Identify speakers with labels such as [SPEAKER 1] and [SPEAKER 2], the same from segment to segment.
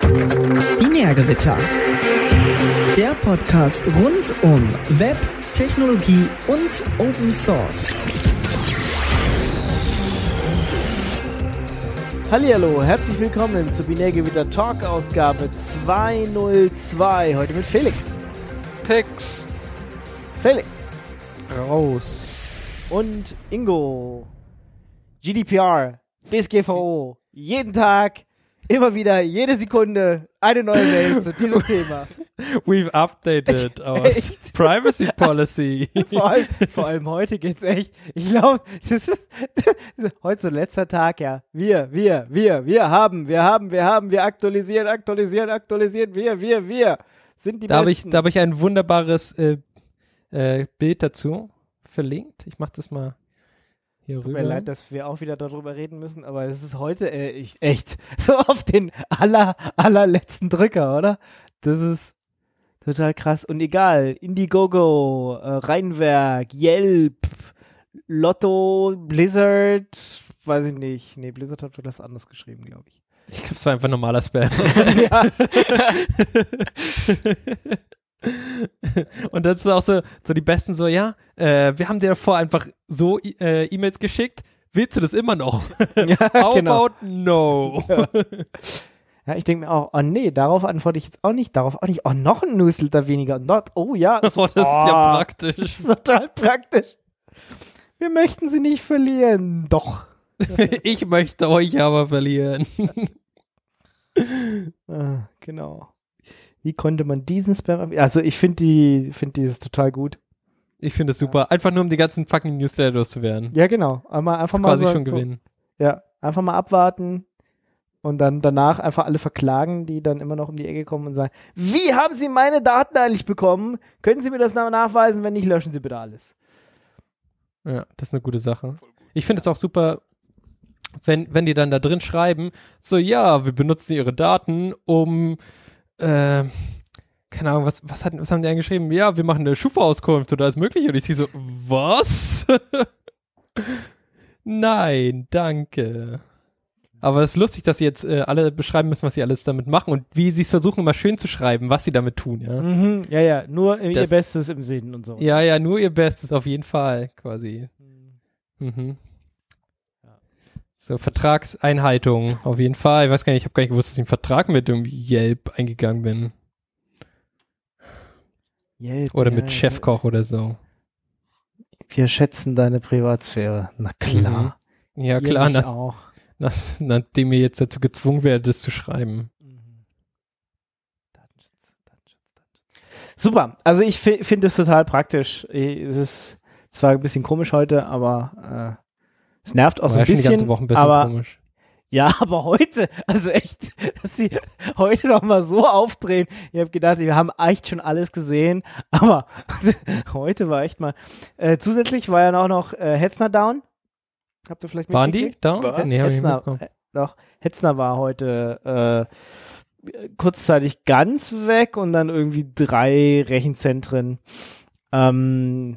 [SPEAKER 1] Binärgewitter. Der Podcast rund um Web, Technologie und Open Source.
[SPEAKER 2] Hallihallo, herzlich willkommen zur Binärgewitter Talk Ausgabe 202. Heute mit Felix.
[SPEAKER 3] Pix.
[SPEAKER 2] Felix.
[SPEAKER 3] Raus.
[SPEAKER 2] Und Ingo. GDPR. DSGVO. Jeden Tag. Immer wieder, jede Sekunde eine neue Mail zu diesem Thema.
[SPEAKER 3] We've updated our
[SPEAKER 2] Echt?
[SPEAKER 3] privacy policy.
[SPEAKER 2] Vor allem, vor allem heute geht's echt. Ich glaube, das ist, heute so letzter Tag, ja. Wir, wir, wir, wir haben, wir haben, wir haben, wir aktualisieren, aktualisieren, aktualisieren, wir, wir, wir sind die
[SPEAKER 3] Da habe ich,
[SPEAKER 2] Besten.
[SPEAKER 3] da hab ich ein wunderbares äh, äh, Bild dazu verlinkt. Ich mache das mal hier
[SPEAKER 2] Tut
[SPEAKER 3] rüber.
[SPEAKER 2] mir leid, dass wir auch wieder darüber reden müssen, aber es ist heute äh, ich, echt so auf den aller, allerletzten Drücker, oder? Das ist total krass. Und egal, Indiegogo, äh, Rheinwerk, Yelp, Lotto, Blizzard, weiß ich nicht. Nee, Blizzard hat das anders geschrieben, glaube ich.
[SPEAKER 3] Ich glaube, es war einfach normaler Spam.
[SPEAKER 2] ja,
[SPEAKER 3] Und dann sind auch so, so die Besten so, ja, äh, wir haben dir davor einfach so äh, E-Mails geschickt. Willst du das immer noch?
[SPEAKER 2] ja
[SPEAKER 3] How
[SPEAKER 2] genau.
[SPEAKER 3] about no?
[SPEAKER 2] Ja, ich denke mir auch, oh nee, darauf antworte ich jetzt auch nicht, darauf auch nicht. Oh, noch ein Newsletter weniger. Dort, oh ja,
[SPEAKER 3] Oh, das ist
[SPEAKER 2] oh,
[SPEAKER 3] ja
[SPEAKER 2] Das
[SPEAKER 3] praktisch.
[SPEAKER 2] ist total praktisch. Wir möchten sie nicht verlieren. Doch.
[SPEAKER 3] Ich möchte euch aber verlieren.
[SPEAKER 2] Ah, genau. Wie konnte man diesen Spam? Also ich finde die, finde dieses total gut.
[SPEAKER 3] Ich finde es super. Einfach nur, um die ganzen fucking Newsletter loszuwerden.
[SPEAKER 2] Ja, genau. Einmal
[SPEAKER 3] Das
[SPEAKER 2] einfach
[SPEAKER 3] ist
[SPEAKER 2] mal
[SPEAKER 3] quasi
[SPEAKER 2] so,
[SPEAKER 3] schon
[SPEAKER 2] so,
[SPEAKER 3] gewinnen.
[SPEAKER 2] Ja, einfach mal abwarten und dann danach einfach alle verklagen, die dann immer noch um die Ecke kommen und sagen, wie haben Sie meine Daten eigentlich bekommen? Können Sie mir das na- nachweisen? Wenn nicht, löschen Sie bitte alles.
[SPEAKER 3] Ja, das ist eine gute Sache. Ich finde es auch super, wenn, wenn die dann da drin schreiben, so, ja, wir benutzen ihre Daten, um, äh, keine Ahnung, was, was, hat, was haben die angeschrieben? Ja, wir machen eine Schufa-Auskunft oder alles mögliche. Und ich sehe so, was? Nein, danke. Aber es ist lustig, dass sie jetzt äh, alle beschreiben müssen, was sie alles damit machen und wie sie es versuchen, immer schön zu schreiben, was sie damit tun, ja.
[SPEAKER 2] Mhm, ja, ja, nur ihr
[SPEAKER 3] Das-
[SPEAKER 2] Bestes im Sinn und so.
[SPEAKER 3] Ja, ja, nur ihr Bestes, auf jeden Fall, quasi. Mhm.
[SPEAKER 2] Ja.
[SPEAKER 3] So, Vertragseinhaltung, auf jeden Fall. Ich weiß gar nicht, ich habe gar nicht gewusst, dass ich einen Vertrag mit irgendwie Yelp eingegangen bin.
[SPEAKER 2] Yelp,
[SPEAKER 3] Oder
[SPEAKER 2] ja,
[SPEAKER 3] mit
[SPEAKER 2] ja.
[SPEAKER 3] Chefkoch oder so.
[SPEAKER 2] Wir schätzen deine Privatsphäre. Na klar.
[SPEAKER 3] Ja,
[SPEAKER 2] Ihr
[SPEAKER 3] klar, na,
[SPEAKER 2] auch.
[SPEAKER 3] nach, nachdem ihr jetzt dazu gezwungen werdet, das zu schreiben.
[SPEAKER 2] Mhm. Super. Also ich fi- finde es total praktisch. Es ist zwar ein bisschen komisch heute, aber äh, es nervt auch so
[SPEAKER 3] War
[SPEAKER 2] ein
[SPEAKER 3] ja schon die
[SPEAKER 2] bisschen.
[SPEAKER 3] ganze Woche ein bisschen
[SPEAKER 2] aber
[SPEAKER 3] komisch.
[SPEAKER 2] ja, aber heute, also echt, dass sie heute noch mal so aufdrehen. Ich habe gedacht, wir haben echt schon alles gesehen, aber heute war echt mal. Äh, zusätzlich war ja auch noch äh, Hetzner down. Habt ihr vielleicht
[SPEAKER 3] Waren die
[SPEAKER 2] mitgekriegt?
[SPEAKER 3] da?
[SPEAKER 4] Was?
[SPEAKER 3] Nee,
[SPEAKER 2] Hetzner, äh, doch, Hetzner war heute äh, kurzzeitig ganz weg und dann irgendwie drei Rechenzentren ähm,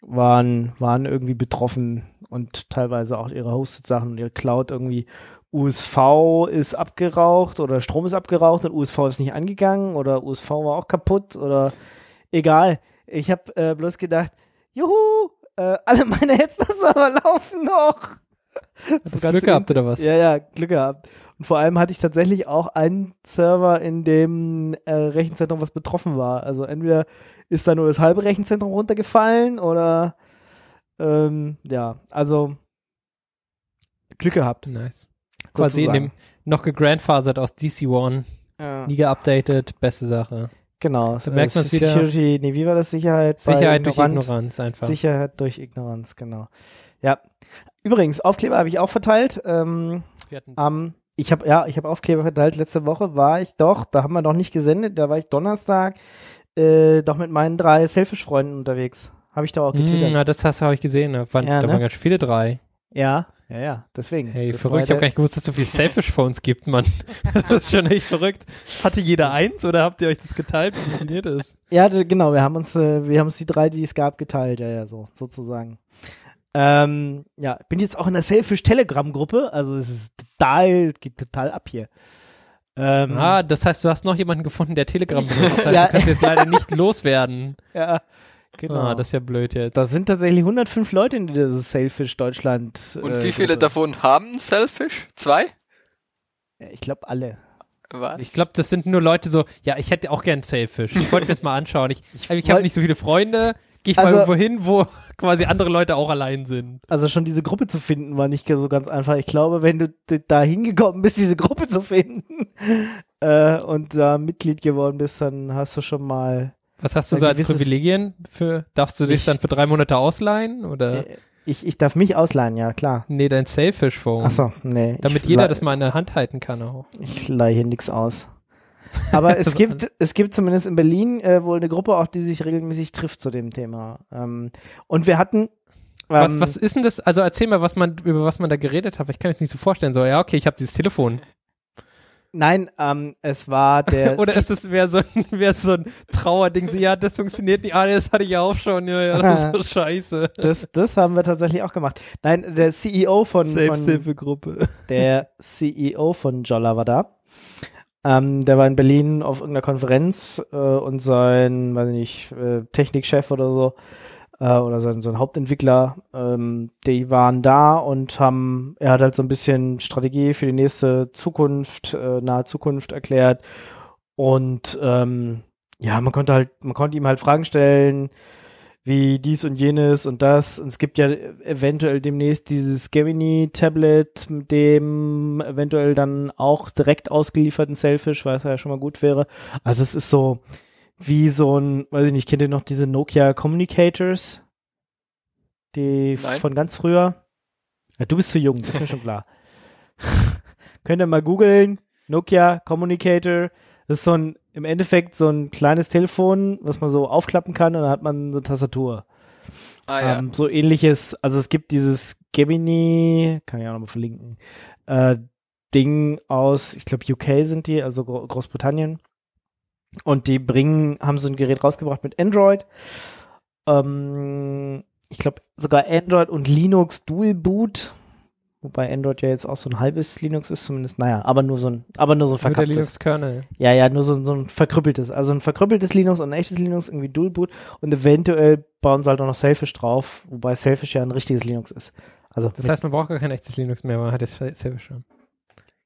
[SPEAKER 2] waren, waren irgendwie betroffen und teilweise auch ihre Hosted-Sachen und ihre Cloud irgendwie. USV ist abgeraucht oder Strom ist abgeraucht und USV ist nicht angegangen oder USV war auch kaputt oder egal. Ich habe äh, bloß gedacht, juhu, äh, alle meine Hetzner-Server laufen noch.
[SPEAKER 3] Hast du Glück gehabt oder was?
[SPEAKER 2] Ja, ja, Glück gehabt. Und vor allem hatte ich tatsächlich auch einen Server in dem äh, Rechenzentrum, was betroffen war. Also entweder ist da nur das halbe Rechenzentrum runtergefallen oder ähm, ja, also Glück gehabt.
[SPEAKER 3] Nice. Quasi in dem noch gegrandfathered aus DC1,
[SPEAKER 2] Ja,
[SPEAKER 3] nie geupdatet, beste Sache.
[SPEAKER 2] genau.
[SPEAKER 3] Da merkt man's wieder.
[SPEAKER 2] Security, nee, wie war das? Sicherheit
[SPEAKER 3] Sicherheit durch. Ignoranz einfach.
[SPEAKER 2] Sicherheit durch Ignoranz, genau. Ja. Übrigens, Aufkleber habe ich auch verteilt. Ähm,
[SPEAKER 3] Wir hatten
[SPEAKER 2] am, ich habe ja, ich habe Aufkleber verteilt. Letzte Woche war ich doch, da haben wir noch nicht gesendet, da war ich Donnerstag äh, doch mit meinen drei Selfish-Freunden unterwegs. Habe ich da auch getwittert.
[SPEAKER 3] na, das hast habe ich gesehen. Da waren,
[SPEAKER 2] Ja,
[SPEAKER 3] da
[SPEAKER 2] ne?
[SPEAKER 3] waren ganz viele drei.
[SPEAKER 2] ja, ja, ja, deswegen.
[SPEAKER 3] Hey,
[SPEAKER 2] Das
[SPEAKER 3] verrückt. Ich habe gar nicht gewusst, dass es so viele Selfish-Phones gibt, Mann. das ist schon echt verrückt. Hatte jeder eins oder habt ihr euch das geteilt? Wie funktioniert das?
[SPEAKER 2] Ja, genau, wir haben uns, äh, wir haben uns die drei, die es gab, geteilt, ja, ja, so, sozusagen. Ähm, ja, bin jetzt auch in der Selfish Telegram Gruppe, also es ist total, geht total ab hier. Ähm,
[SPEAKER 3] Ah, das heißt, du hast noch jemanden gefunden, der Telegram benutzt. Das heißt,
[SPEAKER 2] Ja.
[SPEAKER 3] du kannst jetzt leider nicht loswerden.
[SPEAKER 2] ja, genau.
[SPEAKER 3] Ah, das ist ja blöd jetzt.
[SPEAKER 2] da sind tatsächlich 105 Leute in dieses Sailfish Deutschland.
[SPEAKER 4] Und
[SPEAKER 2] äh,
[SPEAKER 4] wie viele
[SPEAKER 2] Gruppe.
[SPEAKER 4] davon haben Selfish? Zwei?
[SPEAKER 2] Ja, Ich glaube alle.
[SPEAKER 4] Was?
[SPEAKER 3] Ich glaube, das sind nur Leute so, ja, ich hätte auch gern Sailfish. Ich wollte mir das mal anschauen. Ich, ich, habe
[SPEAKER 2] wollt-
[SPEAKER 3] nicht so viele Freunde. Gehe ich
[SPEAKER 2] Also-
[SPEAKER 3] mal irgendwo hin, wo quasi andere Leute auch allein sind.
[SPEAKER 2] Also schon diese Gruppe zu finden war nicht so ganz einfach. Ich glaube, wenn du da hingekommen bist, diese Gruppe zu finden äh, und da Mitglied geworden bist, dann hast du schon mal.
[SPEAKER 3] Was hast du so als Privilegien? Für, darfst du dich dann für drei. Monate ausleihen? Oder?
[SPEAKER 2] Ich, ich darf mich ausleihen, ja klar.
[SPEAKER 3] Nee, dein Sailfish-Phone.
[SPEAKER 2] Ach so, nee.
[SPEAKER 3] Damit jeder das mal in der Hand halten kann auch.
[SPEAKER 2] Ich leihe hier nichts aus. Aber es gibt, es gibt zumindest in Berlin äh, wohl eine Gruppe auch, die sich regelmäßig trifft zu dem Thema. Ähm, und wir hatten.
[SPEAKER 3] Was,
[SPEAKER 2] ähm,
[SPEAKER 3] was ist denn das? Also erzähl mal, was man, über was man da geredet hat. Ich kann das nicht so vorstellen. So, ja, okay, ich habe dieses Telefon.
[SPEAKER 2] Nein, ähm, es war der.
[SPEAKER 3] Oder ist es mehr so, mehr so ein Trauerding? So, ja, das funktioniert nicht. Ah, das hatte ich auch schon. Ja, ja, das ist so scheiße.
[SPEAKER 2] das, das haben wir tatsächlich auch gemacht. Nein, der CEO von,
[SPEAKER 3] Selbsthilfegruppe.
[SPEAKER 2] der CEO von Jolla war da. Ähm, der war in Berlin auf irgendeiner Konferenz äh, und sein, weiß ich nicht, äh, Technikchef oder so äh, oder sein, sein Hauptentwickler, ähm, die waren da und haben, er hat halt so ein bisschen Strategie für die nächste Zukunft, äh, nahe Zukunft erklärt und ähm, ja, man konnte halt, man konnte ihm halt Fragen stellen, wie dies und jenes und das. Und es gibt ja eventuell demnächst dieses Gemini-Tablet, mit dem eventuell dann auch direkt ausgelieferten Selfish, was ja schon mal gut wäre. Also es ist so wie so ein, weiß ich nicht, kennt ihr noch diese Nokia Communicators? Die
[SPEAKER 4] Nein.
[SPEAKER 2] von ganz früher? Ja, du bist zu jung, das ist mir schon klar. Könnt ihr mal googeln, Nokia Communicator. Das ist so ein, im Endeffekt so ein kleines Telefon, was man so aufklappen kann und dann hat man so eine Tastatur.
[SPEAKER 4] ah ja.
[SPEAKER 2] Ähm, so ähnliches, also es gibt dieses Gemini, kann ich auch nochmal verlinken, äh, Ding aus, ich glaube UK sind die, also Gro Großbritannien. Und die bringen, haben so ein Gerät rausgebracht mit Android. Ähm, ich glaube sogar Android und Linux Dual Boot. Wobei Android ja jetzt auch so ein halbes Linux ist, zumindest, naja, aber nur so ein, aber nur so ein verkapptes.
[SPEAKER 3] Linux-Kernel.
[SPEAKER 2] Ja, ja, nur so, so ein verkrüppeltes. Also ein verkrüppeltes Linux und ein echtes Linux, irgendwie Dual Boot. Und eventuell bauen sie halt auch noch Selfish drauf, wobei Selfish ja ein richtiges Linux ist. Also,
[SPEAKER 3] Das heißt, man braucht gar kein echtes Linux mehr, man hat jetzt Selfish schon.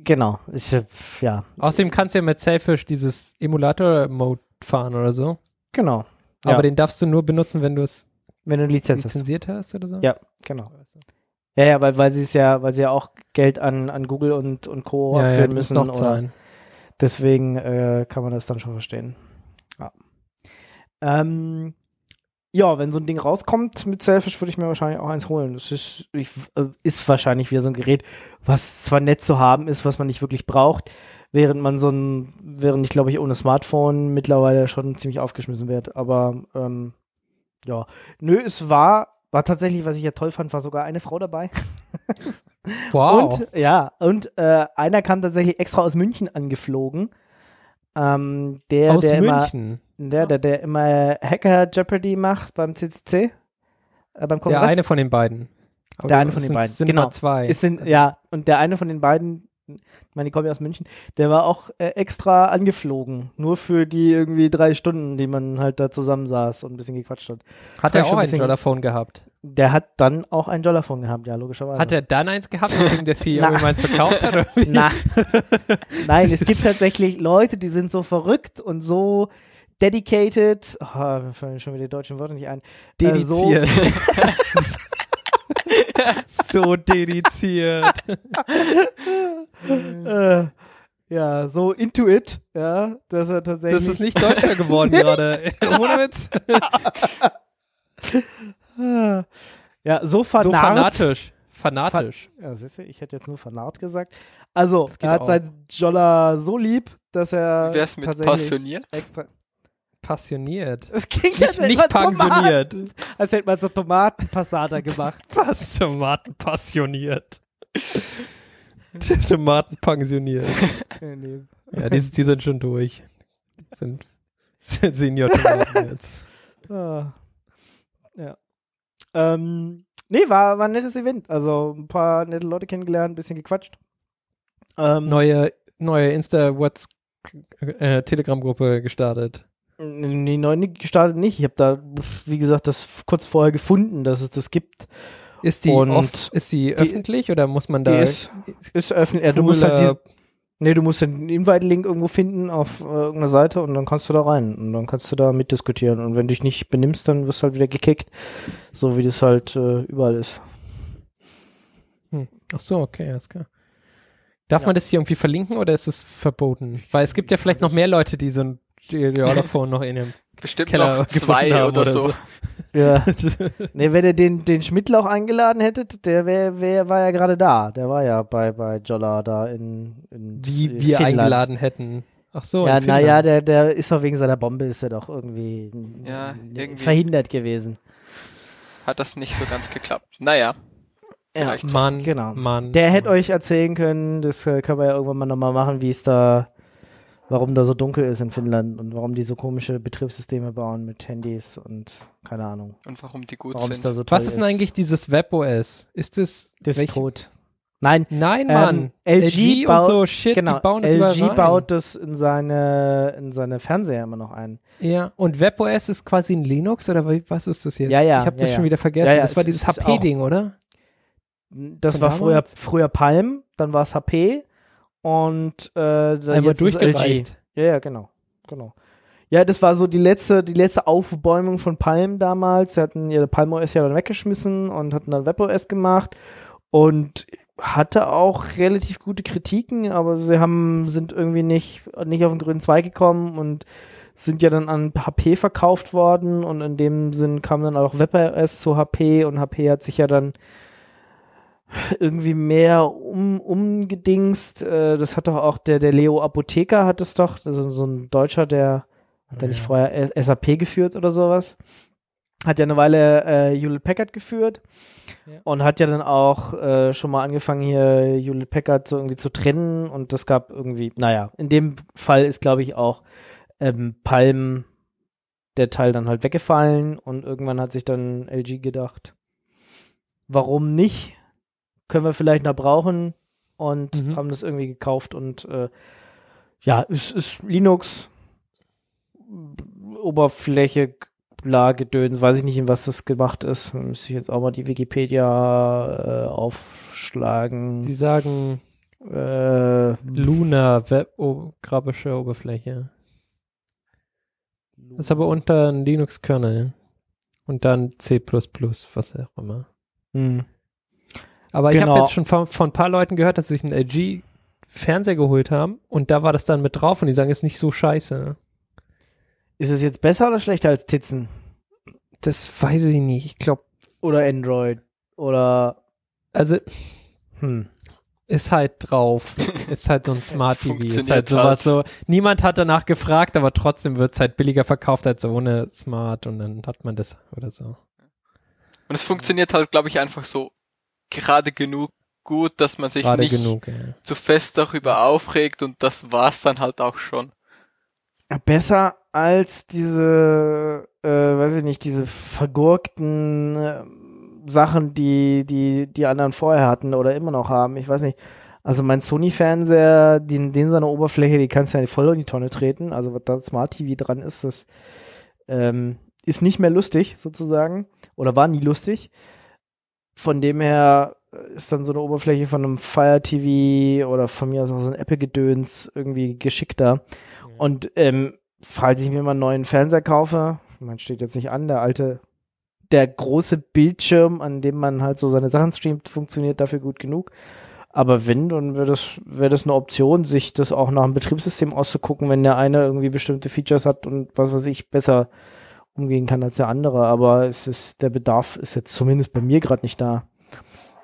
[SPEAKER 2] Genau. Ich, äh, ja,
[SPEAKER 3] Außerdem kannst du ja mit Selfish dieses Emulator-Mode fahren oder so.
[SPEAKER 2] genau. Ja,
[SPEAKER 3] Aber den darfst du nur benutzen, wenn du es
[SPEAKER 2] wenn du Lizenz hast.
[SPEAKER 3] lizenziert hast oder so?
[SPEAKER 2] Ja, genau. Ja, ja, weil, weil sie es ja, weil sie ja auch Geld an, an Google und, und Co.
[SPEAKER 3] ja, ja,
[SPEAKER 2] abführen
[SPEAKER 3] musst
[SPEAKER 2] müssen.
[SPEAKER 3] noch zahlen.
[SPEAKER 2] deswegen äh, kann man das dann schon verstehen. Ja. Ähm, ja, wenn so ein Ding rauskommt mit Selfish, würde ich mir wahrscheinlich auch eins holen. Das ist, ich, äh, ist wahrscheinlich wieder so ein Gerät, was zwar nett zu haben ist, was man nicht wirklich braucht, während man so ein, während ich glaube ich ohne Smartphone mittlerweile schon ziemlich aufgeschmissen wird. Aber ähm, ja, nö, es war, war tatsächlich, was ich ja toll fand, war sogar eine Frau dabei.
[SPEAKER 3] Wow.
[SPEAKER 2] Und ja, und äh, einer kam tatsächlich extra aus München angeflogen. Ähm, der,
[SPEAKER 3] Aus
[SPEAKER 2] der
[SPEAKER 3] München.
[SPEAKER 2] Immer, der, der, der immer Hacker Jeopardy macht beim CCC, äh, beim Kongress.
[SPEAKER 3] Der eine von den beiden. Aber
[SPEAKER 2] Der eine von den
[SPEAKER 3] sind,
[SPEAKER 2] beiden,
[SPEAKER 3] Sind
[SPEAKER 2] genau.
[SPEAKER 3] zwei.
[SPEAKER 2] ist in,
[SPEAKER 3] Also-
[SPEAKER 2] ja, und der eine von den beiden, ich meine, die kommen ja aus München, der war auch äh, extra angeflogen. Nur für die irgendwie drei Stunden, die man halt da zusammensaß und ein bisschen gequatscht hat.
[SPEAKER 3] Hat er
[SPEAKER 2] schon
[SPEAKER 3] auch
[SPEAKER 2] ein bisschen-
[SPEAKER 3] Jollaphone gehabt?
[SPEAKER 2] Der hat dann auch ein Jollaphone gehabt, ja, logischerweise.
[SPEAKER 3] Hat er dann eins gehabt, nachdem der CEO ihm eins verkauft hat? Oder wie?
[SPEAKER 2] Na, nein, es gibt tatsächlich Leute, die sind so verrückt und so dedicated. Oh, mir fallen schon wieder die deutschen Worte nicht ein. Äh, so,
[SPEAKER 3] Dediziert. so dediziert.
[SPEAKER 2] äh, ja, so into it, ja, dass er tatsächlich.
[SPEAKER 3] Das ist nicht deutscher geworden gerade. Ohne Witz.
[SPEAKER 2] Ah. ja, so
[SPEAKER 3] So
[SPEAKER 2] vernarrt.
[SPEAKER 3] fanatisch. Fanatisch.
[SPEAKER 2] ja, siehst du, ich hätte jetzt nur vernarrt gesagt. Also, er hat
[SPEAKER 3] auch.
[SPEAKER 2] sein Jolla so lieb, dass er
[SPEAKER 4] wär's mit passioniert?
[SPEAKER 2] extra.
[SPEAKER 3] Passioniert.
[SPEAKER 2] Das klingt
[SPEAKER 3] Nicht,
[SPEAKER 2] als
[SPEAKER 3] nicht
[SPEAKER 2] man Tomaten-
[SPEAKER 3] pensioniert.
[SPEAKER 2] Als hätte man so Tomatenpassata gemacht.
[SPEAKER 3] Was? Tomaten passioniert. Tomaten pensioniert.
[SPEAKER 2] Nee.
[SPEAKER 3] Ja, die, die sind schon durch. Die sind, sind Senior-Tomaten jetzt.
[SPEAKER 2] Ah. Ja. Ähm, nee, war, war ein nettes Event. Also ein paar nette Leute kennengelernt, ein bisschen gequatscht. Ähm,
[SPEAKER 3] Neue, neue Insta-What's äh, gestartet?
[SPEAKER 2] Die neue gestartet nicht. Ich habe da, wie gesagt, das kurz vorher gefunden, dass es das gibt.
[SPEAKER 3] Ist die,
[SPEAKER 2] Und
[SPEAKER 3] off, ist die,
[SPEAKER 2] die-
[SPEAKER 3] öffentlich oder muss man da
[SPEAKER 2] ist, ist öffentlich. Ja, du musst halt die, nee, du musst den Invite-Link irgendwo finden auf äh, irgendeiner Seite und dann kannst du da rein und dann kannst du da mitdiskutieren. Und wenn du dich nicht benimmst, dann wirst du halt wieder gekickt. So wie das halt äh, überall ist.
[SPEAKER 3] Ach so, okay, alles klar. Darf
[SPEAKER 2] Ja.
[SPEAKER 3] man das hier irgendwie verlinken oder ist es verboten? Weil es gibt ja vielleicht noch mehr Leute, die so ein Geolophone noch in ihrem
[SPEAKER 4] Bestimmt
[SPEAKER 3] Keller
[SPEAKER 4] noch zwei oder,
[SPEAKER 3] oder
[SPEAKER 4] so.
[SPEAKER 3] so.
[SPEAKER 2] Ja. nee, wenn ihr den, den Schmidtlauch eingeladen hättet, der wär, wär, war ja gerade da. Der war ja bei, bei Jolla da in, in
[SPEAKER 3] die
[SPEAKER 2] in
[SPEAKER 3] wir
[SPEAKER 2] Finnland.
[SPEAKER 3] eingeladen hätten. Ach so,
[SPEAKER 2] ja, naja, der, der ist doch wegen seiner Bombe ist er doch irgendwie,
[SPEAKER 4] Ja, irgendwie.
[SPEAKER 2] verhindert gewesen.
[SPEAKER 4] Hat das nicht so ganz geklappt. Naja,
[SPEAKER 2] Ja,
[SPEAKER 4] Vielleicht.
[SPEAKER 3] Mann,
[SPEAKER 2] Genau.
[SPEAKER 3] Mann.
[SPEAKER 2] der hätte euch erzählen können, das äh, können wir ja irgendwann mal nochmal machen, wie es da, warum da so dunkel ist in Finnland und warum die so komische Betriebssysteme bauen mit Handys und keine Ahnung,
[SPEAKER 4] und warum die gut sind.
[SPEAKER 2] da so
[SPEAKER 3] Was ist denn eigentlich dieses WebOS? Ist das,
[SPEAKER 2] Das ist tot. Nein,
[SPEAKER 3] Nein,
[SPEAKER 2] Ähm,
[SPEAKER 3] Mann.
[SPEAKER 2] LG
[SPEAKER 3] und
[SPEAKER 2] baut-
[SPEAKER 3] so Shit,
[SPEAKER 2] genau.
[SPEAKER 3] die bauen das
[SPEAKER 2] LG baut das in seine, in seine Fernseher immer noch ein.
[SPEAKER 3] Ja, und WebOS ist quasi ein Linux oder was ist das jetzt?
[SPEAKER 2] Ja, ja,
[SPEAKER 3] Ich habe das
[SPEAKER 2] ja,
[SPEAKER 3] schon
[SPEAKER 2] ja.
[SPEAKER 3] wieder vergessen.
[SPEAKER 2] Ja, ja,
[SPEAKER 3] das war
[SPEAKER 2] es
[SPEAKER 3] dieses HP-Ding, oder?
[SPEAKER 2] Das
[SPEAKER 3] Von
[SPEAKER 2] war früher,
[SPEAKER 3] damals?
[SPEAKER 2] früher Palm, dann war es HP und äh,
[SPEAKER 3] Einmal durchgereicht.
[SPEAKER 2] Ja, ja, genau. genau. Ja, das war so die letzte, die letzte Aufbäumung von Palm damals. Sie hatten ihre Palm OS ja dann weggeschmissen und hatten dann WebOS gemacht und hatte auch relativ gute Kritiken, aber sie haben, sind irgendwie nicht, nicht auf den grünen Zweig gekommen und sind ja dann an HP verkauft worden und in dem Sinn kam dann auch WebOS zu HP und HP hat sich ja dann irgendwie mehr um, umgedingst. Äh, das hat doch auch der, der Leo Apotheker hat es doch, also so ein Deutscher, der hat der nicht
[SPEAKER 3] Ja.
[SPEAKER 2] vorher SAP geführt oder sowas. Hat ja eine Weile äh, Hewlett Packard geführt
[SPEAKER 3] Ja.
[SPEAKER 2] und hat ja dann auch äh, schon mal angefangen hier Hewlett Packard so irgendwie zu trennen und das gab irgendwie, naja, in dem Fall ist glaube ich auch ähm, Palm der Teil dann halt weggefallen und irgendwann hat sich dann LG gedacht, warum nicht? Können wir vielleicht noch brauchen und
[SPEAKER 3] Mhm.
[SPEAKER 2] haben das irgendwie gekauft und äh, ja, es ist Linux, Oberfläche, bla, Gedöns, weiß ich nicht, in was das gemacht ist. Müsste ich jetzt auch mal die Wikipedia äh, aufschlagen.
[SPEAKER 3] Die sagen
[SPEAKER 2] äh,
[SPEAKER 3] Luna, Web oh, grafische Oberfläche. Das ist aber unter ein Linux-Kernel. Und dann C++, was auch immer.
[SPEAKER 2] hm.
[SPEAKER 3] Aber ich
[SPEAKER 2] Genau.
[SPEAKER 3] habe jetzt schon von, von ein paar Leuten gehört, dass sie sich einen LG Fernseher geholt haben und da war das dann mit drauf und die sagen, ist nicht so scheiße.
[SPEAKER 2] Ist es jetzt besser oder schlechter als Titzen?
[SPEAKER 3] Das weiß ich nicht. Ich glaube,
[SPEAKER 2] Oder Android? Oder
[SPEAKER 3] also
[SPEAKER 2] hm.
[SPEAKER 3] ist halt drauf. ist halt so ein Smart
[SPEAKER 4] Es
[SPEAKER 3] TV. Ist halt sowas so. Niemand hat danach gefragt, aber trotzdem wird's halt billiger verkauft als ohne Smart und dann hat man das oder so.
[SPEAKER 4] Und es funktioniert halt, glaube ich, einfach so gerade genug gut, dass man sich
[SPEAKER 3] Gerade
[SPEAKER 4] nicht
[SPEAKER 3] genug. Ja.
[SPEAKER 4] zu fest darüber aufregt und das war's dann halt auch schon.
[SPEAKER 2] besser als diese, äh, weiß ich nicht, diese vergurkten äh, Sachen, die, die die anderen vorher hatten oder immer noch haben. Ich weiß nicht. Also mein Sony-Fernseher, den, den seine Oberfläche, die kannst du ja voll in die Tonne treten. Also was da Smart TV dran ist, das ähm, ist nicht mehr lustig sozusagen oder war nie lustig. Von dem her ist dann so eine Oberfläche von einem Fire TV oder von mir aus auch so ein Apple-Gedöns irgendwie geschickter. Und ähm, falls ich mir mal einen neuen Fernseher kaufe, man steht jetzt nicht an, der alte, der große Bildschirm, an dem man halt so seine Sachen streamt, funktioniert dafür gut genug. Aber wenn, dann wäre das, wäre das eine Option, sich das auch nach dem Betriebssystem auszugucken, wenn der eine irgendwie bestimmte Features hat und was weiß ich, besser umgehen kann als der andere. Aber es ist, der Bedarf ist jetzt zumindest bei mir gerade nicht da.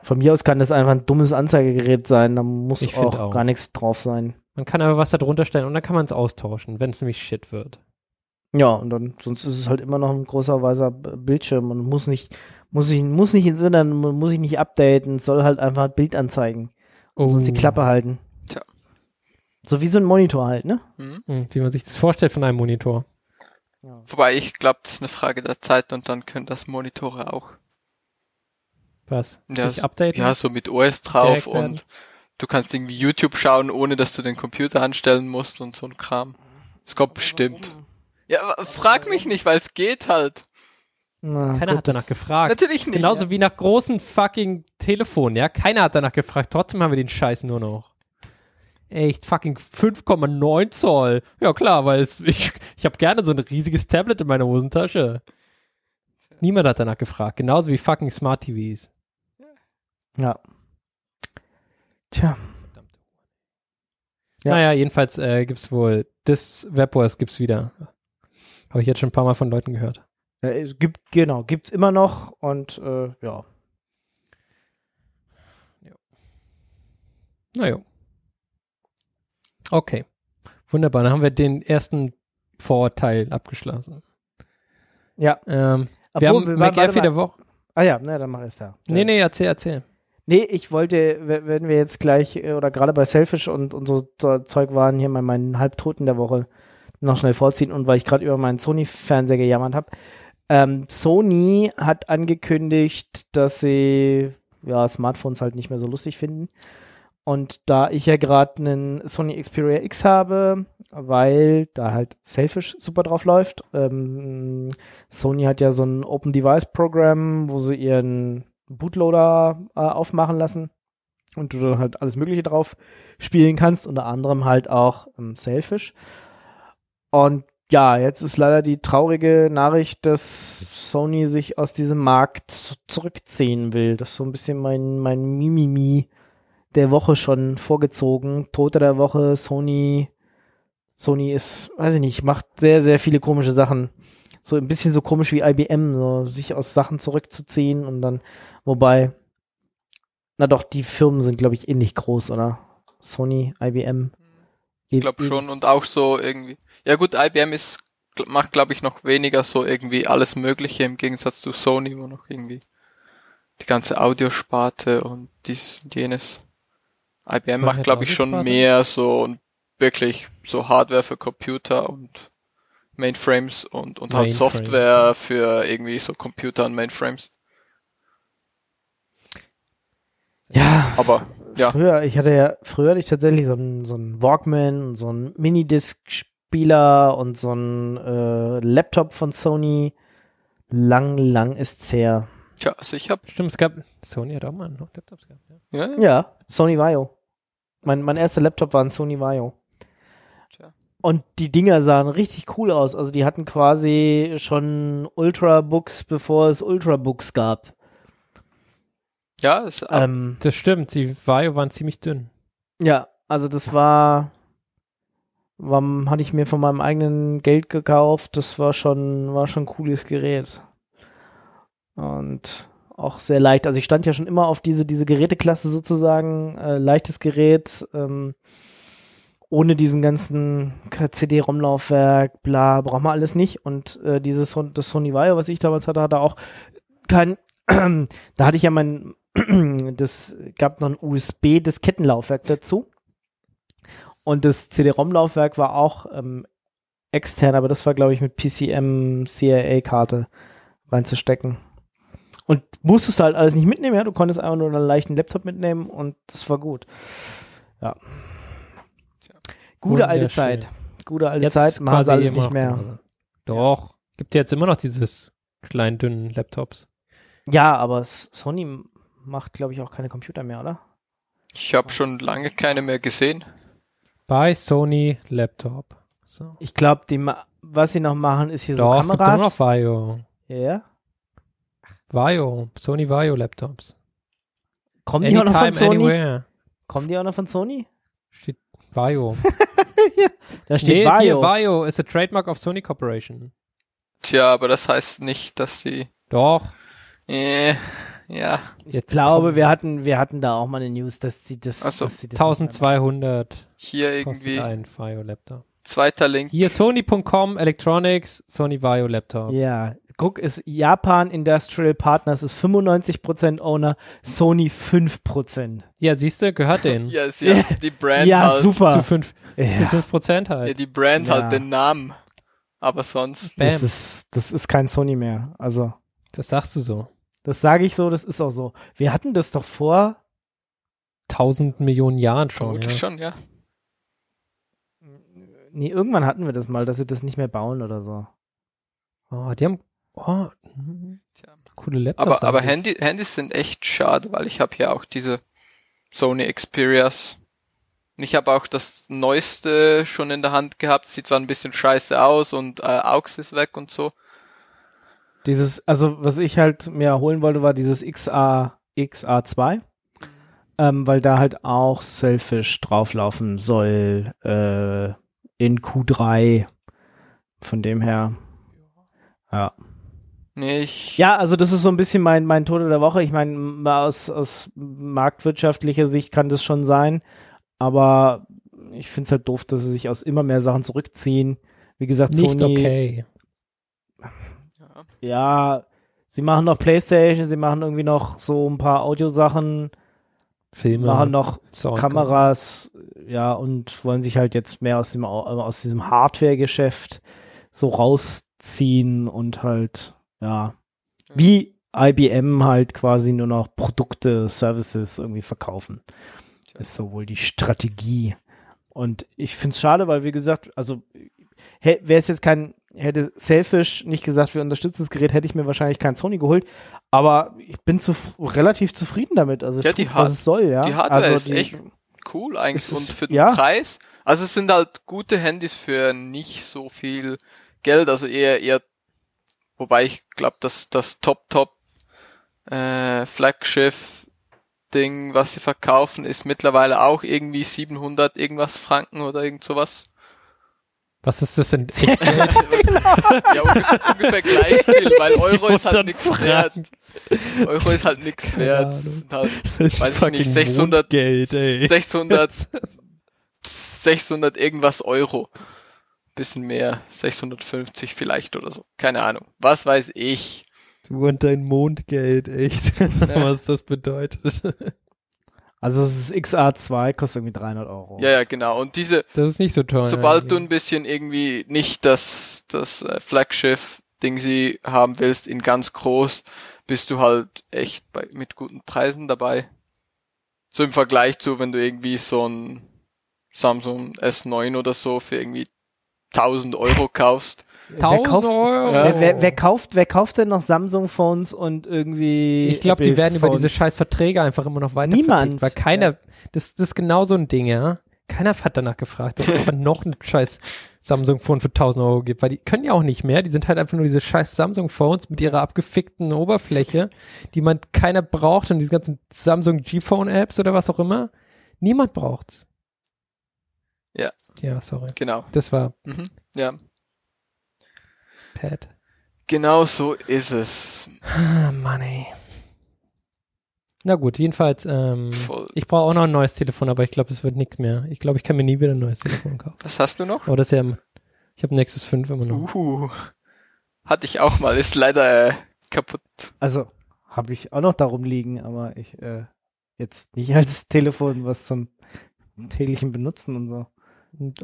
[SPEAKER 2] Von mir aus kann das einfach ein dummes Anzeigegerät sein, da muss
[SPEAKER 3] Ich
[SPEAKER 2] auch,
[SPEAKER 3] auch.
[SPEAKER 2] gar nichts drauf sein.
[SPEAKER 3] Man kann aber was da drunter stellen und dann kann man es austauschen, wenn es nämlich shit wird.
[SPEAKER 2] Ja, und dann, sonst ist es halt immer noch ein großer weißer Bildschirm und muss nicht, muss ich, muss nicht installieren, muss ich nicht updaten, es soll halt einfach ein Bild anzeigen. Und sonst die Klappe halten.
[SPEAKER 4] Tja.
[SPEAKER 2] So wie so ein Monitor halt, ne?
[SPEAKER 4] Mhm.
[SPEAKER 3] Hm, Wie man sich das vorstellt von einem Monitor.
[SPEAKER 4] Wobei ich glaube, das ist eine Frage der Zeit und dann können das Monitore auch.
[SPEAKER 3] Was?
[SPEAKER 4] Ja,
[SPEAKER 3] sich updaten?
[SPEAKER 4] Ja, so mit OS drauf
[SPEAKER 3] Direkt werden.
[SPEAKER 4] und du kannst irgendwie YouTube schauen, ohne dass du den Computer anstellen musst und so ein Kram. Es kommt bestimmt. Ja, frag mich nicht, weil es geht halt.
[SPEAKER 2] Na,
[SPEAKER 3] Keiner
[SPEAKER 2] gut,
[SPEAKER 3] hat danach gefragt.
[SPEAKER 4] Natürlich nicht,
[SPEAKER 3] Genauso
[SPEAKER 4] ja.
[SPEAKER 3] wie nach großen fucking Telefonen, ja. Keiner hat danach gefragt. Trotzdem haben wir den Scheiß nur noch. Echt fucking 5,9 Zoll. Ja klar, weil es, ich, ich habe gerne so ein riesiges Tablet in meiner Hosentasche. Niemand hat danach gefragt. Genauso wie fucking Smart TVs.
[SPEAKER 2] Ja. Tja. Ja.
[SPEAKER 3] Naja, jedenfalls äh, gibt's wohl, das WebOS gibt's wieder. Habe ich jetzt schon ein paar Mal von Leuten gehört.
[SPEAKER 2] Ja, es gibt, genau, gibt's immer noch und äh, ja.
[SPEAKER 3] Naja. Okay. Wunderbar, dann haben wir den ersten Vorteil abgeschlossen.
[SPEAKER 2] Ja.
[SPEAKER 3] Ähm,
[SPEAKER 2] Obwohl,
[SPEAKER 3] wir haben
[SPEAKER 2] wir-
[SPEAKER 3] McAfee der Woche.
[SPEAKER 2] Ah ja, ne, dann mach ich es da.
[SPEAKER 3] Nee, nee, erzähl, erzähl.
[SPEAKER 2] Nee, ich wollte, wenn wir jetzt gleich äh, oder gerade bei Selfish und, und so Ze- Zeug waren, hier mal meinen Halbtoten der Woche noch schnell vorziehen und weil ich gerade über meinen Sony-Fernseher gejammert habe. Ähm, Sony hat angekündigt, dass sie ja, Smartphones halt nicht mehr so lustig finden. Und da ich ja gerade einen Sony Xperia X habe, weil da halt Selfish super drauf läuft, ähm, Sony hat ja so ein Open Device Programm, wo sie ihren Bootloader äh, aufmachen lassen und du dann halt alles Mögliche drauf spielen kannst, unter anderem halt auch ähm, Selfish. Und ja, jetzt ist leider die traurige Nachricht, dass Sony sich aus diesem Markt zurückziehen will. Das ist so ein bisschen mein, mein Mimimi der Woche schon vorgezogen. Tote der Woche, Sony. Sony ist, weiß ich nicht, macht sehr, sehr viele komische Sachen. So ein bisschen so komisch wie IBM, so sich aus Sachen zurückzuziehen und dann, wobei, na doch, die Firmen sind, glaube ich, ähnlich groß, oder? Sony, IBM.
[SPEAKER 4] Ich glaube schon und auch so irgendwie. Ja gut, IBM ist macht glaube ich noch weniger so irgendwie alles Mögliche im Gegensatz zu Sony, wo noch irgendwie die ganze Audiosparte und dies und jenes. IBM macht glaube ich schon mehr so und wirklich so Hardware für Computer und Mainframes und und halt Software für irgendwie so Computer und Mainframes.
[SPEAKER 2] Ja,
[SPEAKER 4] Aber ja,
[SPEAKER 2] Früher, ich hatte ja, früher hatte ich tatsächlich so einen, so einen Walkman, und so einen Minidisc-Spieler und so einen äh, Laptop von Sony. Lang, lang ist's her.
[SPEAKER 4] tja, also ich habe
[SPEAKER 3] Stimmt, es gab, Sony hat auch mal noch Laptops gehabt. Ja.
[SPEAKER 4] ja, ja,
[SPEAKER 2] Ja, Sony Vaio. Mein, mein erster Laptop war ein Sony Vaio.
[SPEAKER 4] Tja.
[SPEAKER 2] Und die Dinger sahen richtig cool aus. Also die hatten quasi schon Ultrabooks, bevor es Ultrabooks gab.
[SPEAKER 4] ja, es,
[SPEAKER 2] Ähm,
[SPEAKER 3] Das stimmt, die Vario waren ziemlich dünn.
[SPEAKER 2] Ja, also das war, war, hatte ich mir von meinem eigenen Geld gekauft. Das war schon, war schon ein cooles Gerät. Und auch sehr leicht. Also ich stand ja schon immer auf diese, diese Geräteklasse sozusagen, äh, leichtes Gerät, ähm, ohne diesen ganzen CD-ROM-Laufwerk, bla, braucht man alles nicht. Und äh, dieses das Sony Vaio, was ich damals hatte, hatte auch kein, da hatte ich ja mein, das gab noch ein USB-Diskettenlaufwerk dazu. Und das CD-ROM-Laufwerk war auch ähm, extern, aber das war, glaube ich, mit PCM CIA-Karte reinzustecken. Und musstest du halt alles nicht mitnehmen, ja, du konntest einfach nur einen leichten Laptop mitnehmen und das war gut. Ja. Gute alte. Zeit. Gute alte
[SPEAKER 3] Jetzt
[SPEAKER 2] Zeit, machen
[SPEAKER 3] quasi
[SPEAKER 2] sie alles
[SPEAKER 3] immer
[SPEAKER 2] nicht mehr.
[SPEAKER 3] Doch. Gibt jetzt immer noch dieses kleinen, dünnen Laptops.
[SPEAKER 2] Ja, aber Sony macht, glaube ich, auch keine Computer mehr, oder?
[SPEAKER 4] ich habe schon lange keine mehr gesehen.
[SPEAKER 3] Bei Sony Laptop. So.
[SPEAKER 2] Ich glaube, die ma- was sie noch machen, ist hier
[SPEAKER 3] Doch,
[SPEAKER 2] so
[SPEAKER 3] es gibt immer noch
[SPEAKER 2] Kameras.
[SPEAKER 3] Vario.
[SPEAKER 2] Ja.
[SPEAKER 3] Vario. Sony Vario Laptops.
[SPEAKER 2] Kommen die auch noch von Sony?
[SPEAKER 3] anywhere.
[SPEAKER 2] Kommen die auch noch von Sony?
[SPEAKER 3] Steht Vario.
[SPEAKER 2] Da steht
[SPEAKER 3] nee,
[SPEAKER 2] Vario.
[SPEAKER 3] hier, Vario ist a trademark of Sony Corporation.
[SPEAKER 4] Tja, aber das heißt nicht, dass sie
[SPEAKER 3] Doch.
[SPEAKER 4] äh, ja,
[SPEAKER 2] ich
[SPEAKER 3] Jetzt
[SPEAKER 2] glaube,
[SPEAKER 3] kommen-
[SPEAKER 2] wir hatten, wir hatten da auch mal eine News, dass sie das,
[SPEAKER 4] Ach so,
[SPEAKER 2] dass sie das
[SPEAKER 3] 1200
[SPEAKER 4] hier irgendwie
[SPEAKER 3] ein Vario Laptop.
[SPEAKER 4] Zweiter Link.
[SPEAKER 3] Hier Sony.com Electronics, Sony Vario Laptops.
[SPEAKER 2] Ja, guck, ist Japan Industrial Partners ist 95% Owner, Sony 5%.
[SPEAKER 3] Ja, siehst du, gehört denen.
[SPEAKER 4] Ja, sie hat die Brand
[SPEAKER 2] ja,
[SPEAKER 4] halt,
[SPEAKER 2] super.
[SPEAKER 3] Zu 5 zu
[SPEAKER 2] Ja,
[SPEAKER 3] fünf Prozent
[SPEAKER 4] ja,
[SPEAKER 3] halt.
[SPEAKER 4] die Brand
[SPEAKER 2] Ja.
[SPEAKER 4] halt den Namen. Aber sonst,
[SPEAKER 3] Bam.
[SPEAKER 2] das ist, das ist kein Sony mehr. Also,
[SPEAKER 3] Das sagst du so.
[SPEAKER 2] das sage ich so, das ist auch so. Wir hatten das doch vor
[SPEAKER 3] tausend Millionen Jahren schon.
[SPEAKER 4] Vermutlich
[SPEAKER 3] Ja.
[SPEAKER 4] schon, ja.
[SPEAKER 2] Nee, irgendwann hatten wir das mal, dass sie das nicht mehr bauen oder so.
[SPEAKER 3] Oh, die haben oh,
[SPEAKER 4] Tja.
[SPEAKER 3] coole Laptops.
[SPEAKER 4] Aber, aber. Handy, Handys sind echt schade, weil ich habe hier auch diese Sony Xperias. Und ich habe auch das neueste schon in der Hand gehabt. Sieht zwar ein bisschen scheiße aus und äh, AUX ist weg und so.
[SPEAKER 2] Dieses, also was ich halt mir holen wollte, war dieses XA, XA2. Ähm, weil da halt auch Selfish drauflaufen soll äh, in Q3. Von dem her. Ja.
[SPEAKER 4] Nee, ich.
[SPEAKER 2] Ja, also das ist so ein bisschen mein, mein Tode der Woche. Ich meine, aus, aus marktwirtschaftlicher Sicht kann das schon sein, aber ich finde es halt doof, dass sie sich aus immer mehr Sachen zurückziehen. Wie gesagt,
[SPEAKER 3] nicht
[SPEAKER 2] Sony,
[SPEAKER 3] okay.
[SPEAKER 4] Ja.
[SPEAKER 2] ja, sie machen noch Playstation, sie machen irgendwie noch so ein paar Audiosachen,
[SPEAKER 3] Filme,
[SPEAKER 2] machen noch
[SPEAKER 3] Zeug.
[SPEAKER 2] Kameras, ja, und wollen sich halt jetzt mehr aus dem, Au- aus diesem Hardware-Geschäft so rausziehen und halt, ja, wie IBM halt quasi nur noch Produkte, Services irgendwie verkaufen. Ist so wohl die Strategie. Und ich finde es schade, weil wie gesagt, also wäre es jetzt kein, hätte Selfish nicht gesagt, wir unterstützen das Gerät, hätte ich mir wahrscheinlich kein Sony geholt. Aber ich bin zu, relativ zufrieden damit. Also es
[SPEAKER 4] Ja, die
[SPEAKER 2] tut, was es soll, ja.
[SPEAKER 4] die Hardware
[SPEAKER 2] also
[SPEAKER 4] ist echt Cool eigentlich. Und für den
[SPEAKER 2] ja.
[SPEAKER 4] Preis. Also es sind halt gute Handys für nicht so viel Geld. Also eher, eher, wobei ich glaube, dass das Top, Top äh, Flaggschiff Ding, was sie verkaufen, ist mittlerweile auch irgendwie 700 irgendwas Franken oder irgend sowas.
[SPEAKER 3] Was ist das denn?
[SPEAKER 4] ja, ungefähr, ungefähr gleich viel, weil Euro ist halt
[SPEAKER 3] 700
[SPEAKER 4] nichts wert. Euro ist halt nichts wert. Halt, weiß ich nicht,
[SPEAKER 3] Fucking
[SPEAKER 4] 600,
[SPEAKER 3] Mondgeld, ey.
[SPEAKER 4] 600, 600 irgendwas Euro. Bisschen mehr, 650 vielleicht oder so. Keine Ahnung. Was weiß ich.
[SPEAKER 3] Du und dein Mondgeld, echt. Was das bedeutet.
[SPEAKER 2] Also es ist XA2, kostet irgendwie 300 Euro.
[SPEAKER 4] Ja, ja, genau. Und diese,
[SPEAKER 3] Das ist nicht so toll.
[SPEAKER 4] sobald du ein bisschen irgendwie nicht das, das äh, Flaggschiff-Ding sie haben willst, in ganz groß, bist du halt echt bei, mit guten Preisen dabei. So im Vergleich zu, wenn du irgendwie so ein Samsung S9 oder so für irgendwie 1000 Euro kaufst.
[SPEAKER 2] Wer
[SPEAKER 3] 1000
[SPEAKER 2] kauft,
[SPEAKER 3] Euro.
[SPEAKER 2] wer, wer, wer, kauft, wer kauft denn noch Samsung-Phones und irgendwie
[SPEAKER 3] Ich glaube, die werden über diese scheiß Verträge einfach immer noch weiter
[SPEAKER 2] Niemand.
[SPEAKER 3] weil keiner, das, das ist genau so ein Ding, ja. Keiner hat danach gefragt, dass es einfach noch ein scheiß Samsung-Phone für 1000 Euro gibt, weil die können ja auch nicht mehr. Die sind halt einfach nur diese scheiß Samsung-Phones mit ihrer abgefickten Oberfläche, die man keiner braucht und diese ganzen Samsung G-Phone-Apps oder was auch immer. Niemand braucht's.
[SPEAKER 4] Ja.
[SPEAKER 3] Ja, sorry.
[SPEAKER 4] Genau.
[SPEAKER 3] Das war
[SPEAKER 4] Mhm. Ja.
[SPEAKER 3] Pat.
[SPEAKER 4] Genau so ist es.
[SPEAKER 3] Ah, Mann, ey. Na gut, jedenfalls, ähm,
[SPEAKER 4] Voll.
[SPEAKER 3] ich brauche auch noch ein neues Telefon, aber ich glaube, es wird nichts mehr. Ich glaube, ich kann mir nie wieder ein neues Telefon kaufen.
[SPEAKER 4] Was hast du noch?
[SPEAKER 3] Aber das ist ja, ich habe Nexus 5 immer noch.
[SPEAKER 4] Uh. Hatte ich auch mal. Ist leider äh, kaputt.
[SPEAKER 2] Also, habe ich auch noch darum liegen, aber ich äh, jetzt nicht als Telefon was zum täglichen Benutzen und so.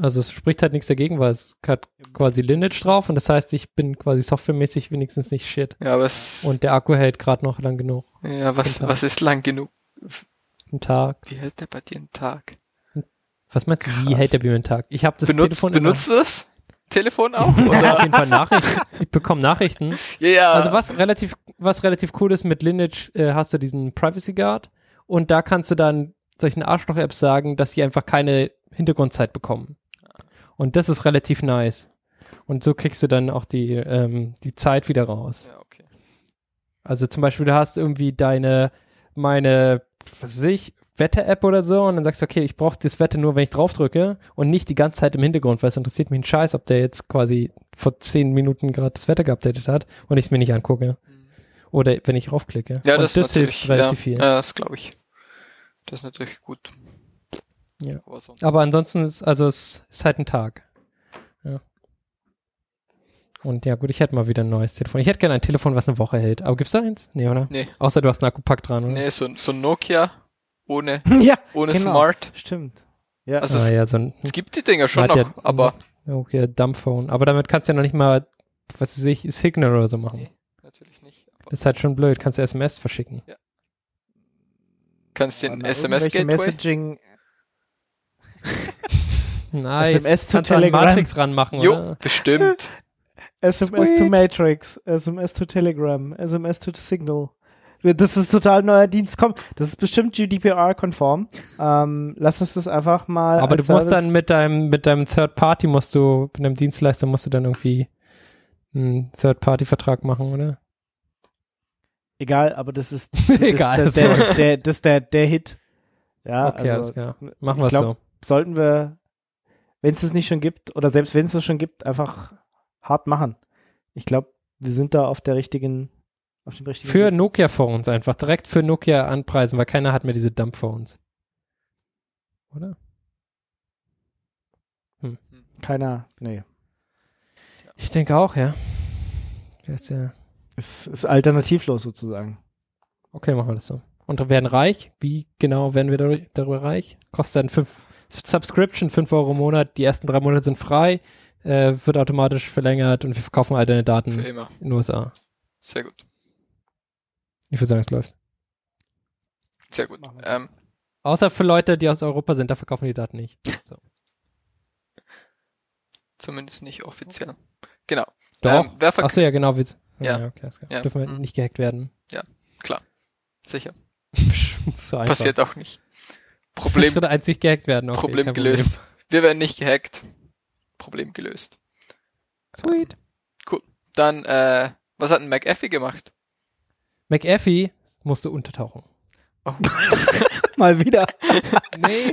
[SPEAKER 3] Also es spricht halt nichts dagegen, weil es hat quasi Lineage drauf und das heißt, ich bin quasi softwaremäßig wenigstens nicht shit.
[SPEAKER 4] Ja, aber es,
[SPEAKER 3] Und der Akku hält gerade noch lang genug.
[SPEAKER 4] ja, was, was ist lang genug?
[SPEAKER 3] Einen Tag.
[SPEAKER 4] Wie hält der bei dir einen Tag?
[SPEAKER 3] Was meinst du, wie
[SPEAKER 4] Krass.
[SPEAKER 3] hält der bei mir einen Tag? Ich habe das
[SPEAKER 4] benutzt,
[SPEAKER 3] Telefon
[SPEAKER 4] benutzt das Telefon auch?
[SPEAKER 3] immer. Ja, auf
[SPEAKER 4] Oder?
[SPEAKER 3] jeden Fall Nachrichten. Ich bekomme Nachrichten.
[SPEAKER 4] ja, ja.
[SPEAKER 3] Also was relativ, was relativ cool ist mit Lineage, äh, hast du diesen Privacy Guard und da kannst du dann solchen Arschloch-Apps sagen, dass sie einfach keine Hintergrundzeit bekommen. Und das ist relativ nice. Und so kriegst du dann auch die, ähm, die Zeit wieder raus.
[SPEAKER 4] ja, okay.
[SPEAKER 3] Also zum Beispiel, du hast irgendwie deine, meine, was weiß ich, Wetter-App oder so und dann sagst du, okay, ich brauche das Wetter nur, wenn ich draufdrücke und nicht die ganze Zeit im Hintergrund, weil es interessiert mich ein Scheiß, ob der jetzt quasi vor zehn Minuten gerade das Wetter geupdatet hat und ich es mir nicht angucke. Oder wenn ich raufklicke.
[SPEAKER 4] Ja,
[SPEAKER 3] und
[SPEAKER 4] das,
[SPEAKER 3] das hilft relativ
[SPEAKER 4] ja,
[SPEAKER 3] viel.
[SPEAKER 4] Ja, das glaube ich. Das ist natürlich gut.
[SPEAKER 3] Ja.
[SPEAKER 4] Aber sonst-
[SPEAKER 3] Aber ansonsten ist, also es ist halt ein Tag. Ja. Und ja, gut, ich hätte mal wieder ein neues Telefon. Ich hätte gerne ein Telefon, was eine Woche hält. Aber gibt's da eins? Nee, oder?
[SPEAKER 4] Nee.
[SPEAKER 3] Außer du hast einen Akkupack dran, oder?
[SPEAKER 4] Nee, so, so ein Nokia ohne,
[SPEAKER 2] ja,
[SPEAKER 4] ohne
[SPEAKER 2] Genau.
[SPEAKER 4] Smart.
[SPEAKER 2] stimmt. Ja,
[SPEAKER 4] Also
[SPEAKER 3] ah,
[SPEAKER 4] es,
[SPEAKER 3] ja, so ein
[SPEAKER 4] es gibt die Dinger schon noch,
[SPEAKER 3] ja-
[SPEAKER 4] aber
[SPEAKER 3] okay, Dumbphone. Aber damit kannst du ja noch nicht mal, was weiß ich, Signal oder so machen.
[SPEAKER 4] Nee. natürlich nicht. Aber
[SPEAKER 3] Das ist halt schon blöd. Kannst du SMS verschicken.
[SPEAKER 4] Kannst den
[SPEAKER 2] Aber
[SPEAKER 4] SMS-Gateway?
[SPEAKER 2] Messaging,
[SPEAKER 3] Nice.
[SPEAKER 2] SMS to
[SPEAKER 3] Kannst du an
[SPEAKER 2] Telegram.
[SPEAKER 3] Matrix ranmachen,
[SPEAKER 4] Jo,
[SPEAKER 3] oder?
[SPEAKER 4] bestimmt.
[SPEAKER 2] SMS to
[SPEAKER 3] Sweet.
[SPEAKER 2] Matrix, SMS to Telegram, SMS to Signal. Das ist total neuer Dienst. Komm, das ist bestimmt GDPR-konform. Ähm, lass uns das einfach mal.
[SPEAKER 3] Aber du
[SPEAKER 2] als
[SPEAKER 3] musst
[SPEAKER 2] Service-
[SPEAKER 3] dann mit deinem, mit deinem Third Party musst du, mit deinem Dienstleister musst du dann irgendwie einen Third Party Vertrag machen, oder?
[SPEAKER 2] Egal, aber das ist. Das,
[SPEAKER 3] Egal,
[SPEAKER 2] Das, das, das, der, das der, der Hit. Ja,
[SPEAKER 3] Okay,
[SPEAKER 2] also
[SPEAKER 3] alles klar. Machen wir es so.
[SPEAKER 2] Sollten wir, wenn es es nicht schon gibt, oder selbst wenn es es schon gibt, einfach hart machen. Ich glaube, wir sind da auf der richtigen, auf dem richtigen
[SPEAKER 3] Für
[SPEAKER 2] Weg.
[SPEAKER 3] Nokia Phones einfach, direkt für Nokia anpreisen, weil keiner hat mehr diese Dump Phones. Oder?
[SPEAKER 2] Keiner, nee.
[SPEAKER 3] Ich denke auch, ja. Wer ist der?
[SPEAKER 2] Es ist alternativlos sozusagen.
[SPEAKER 3] Okay, machen wir das so. Und wir werden reich. Wie genau werden wir darüber reich? Kostet dann fünf, Subscription, 5 Euro im Monat. Die ersten drei Monate sind frei, äh, wird automatisch verlängert und wir verkaufen all deine
[SPEAKER 4] Für
[SPEAKER 3] Daten
[SPEAKER 4] immer.
[SPEAKER 3] in den USA.
[SPEAKER 4] Sehr gut.
[SPEAKER 3] Ich würde sagen, es läuft.
[SPEAKER 4] Sehr gut. Ähm,
[SPEAKER 3] Außer für Leute, die aus Europa sind, da verkaufen die Daten nicht. So.
[SPEAKER 4] zumindest nicht offiziell. Genau.
[SPEAKER 3] Doch.
[SPEAKER 4] Ähm, wer
[SPEAKER 3] Achso, ja, genau. Wir,
[SPEAKER 4] Ja.
[SPEAKER 3] ja. okay, klar.
[SPEAKER 4] Ja.
[SPEAKER 3] Dürfen wir
[SPEAKER 4] Mhm.
[SPEAKER 3] nicht gehackt werden.
[SPEAKER 4] Sicher.
[SPEAKER 3] so einfach.
[SPEAKER 4] Passiert auch nicht. Problem,
[SPEAKER 3] Schritt eins nicht gehackt werden. Okay,
[SPEAKER 4] Problem gelöst. Wir werden nicht gehackt. Problem gelöst.
[SPEAKER 3] Problem. Sweet.
[SPEAKER 4] Dann, äh, was hat ein McAfee gemacht?
[SPEAKER 3] McAfee musste untertauchen.
[SPEAKER 2] Mal wieder.
[SPEAKER 3] Nee,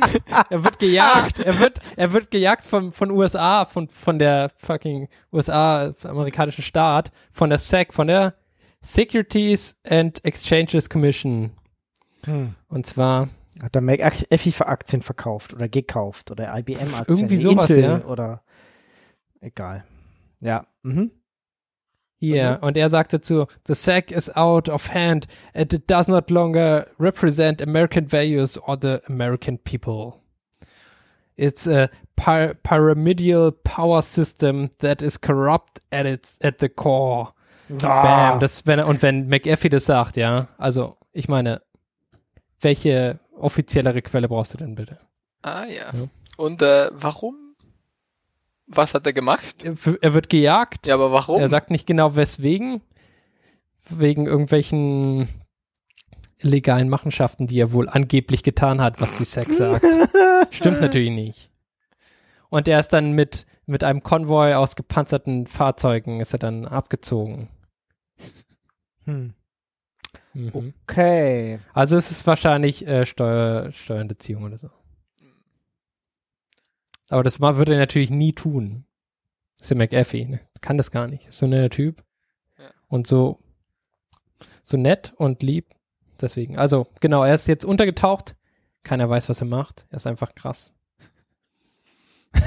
[SPEAKER 3] er wird gejagt. Er wird, er wird gejagt von, von USA, von, von der fucking USA, amerikanischen Staat, von der SEC, von der Securities and Exchanges Commission.
[SPEAKER 2] Hm.
[SPEAKER 3] Und zwar,
[SPEAKER 2] Hat der McAfee für Aktien verkauft oder gekauft oder IBM-Aktien.
[SPEAKER 3] Irgendwie sowas,
[SPEAKER 2] Intel
[SPEAKER 3] ja.
[SPEAKER 2] Oder egal. Ja. Mhm.
[SPEAKER 3] hier, und er sagte zu, the SEC is out of hand and it does not longer represent American values or the American people. It's a py pyramidal power system that is corrupt at its, at the core.
[SPEAKER 2] Ah.
[SPEAKER 3] Bam, das, wenn, er- und wenn McAfee das sagt, ja, also ich meine, welche offiziellere Quelle brauchst du denn bitte?
[SPEAKER 4] Ah, ja.
[SPEAKER 3] Ja.
[SPEAKER 4] Und, äh, warum? Was hat er gemacht?
[SPEAKER 3] Er, er wird gejagt,
[SPEAKER 4] Ja, aber warum?
[SPEAKER 3] er sagt nicht genau weswegen, wegen irgendwelchen illegalen Machenschaften, die er wohl angeblich getan hat, was die Sex sagt. Stimmt natürlich nicht. Und er ist dann mit, mit einem Konvoi aus gepanzerten Fahrzeugen ist er dann abgezogen.
[SPEAKER 2] Hm.
[SPEAKER 3] Mhm.
[SPEAKER 2] Okay.
[SPEAKER 3] Also es ist wahrscheinlich äh, Steuer, Steuerhinterziehung oder so. Aber das würde er natürlich nie tun. Das ist ja McAfee, ne? Kann das gar nicht. Ist so ein netter Typ.
[SPEAKER 4] Ja.
[SPEAKER 3] Und so, so nett und lieb. Deswegen. Also, genau, er ist jetzt untergetaucht. Keiner weiß, was er macht. Er ist einfach krass.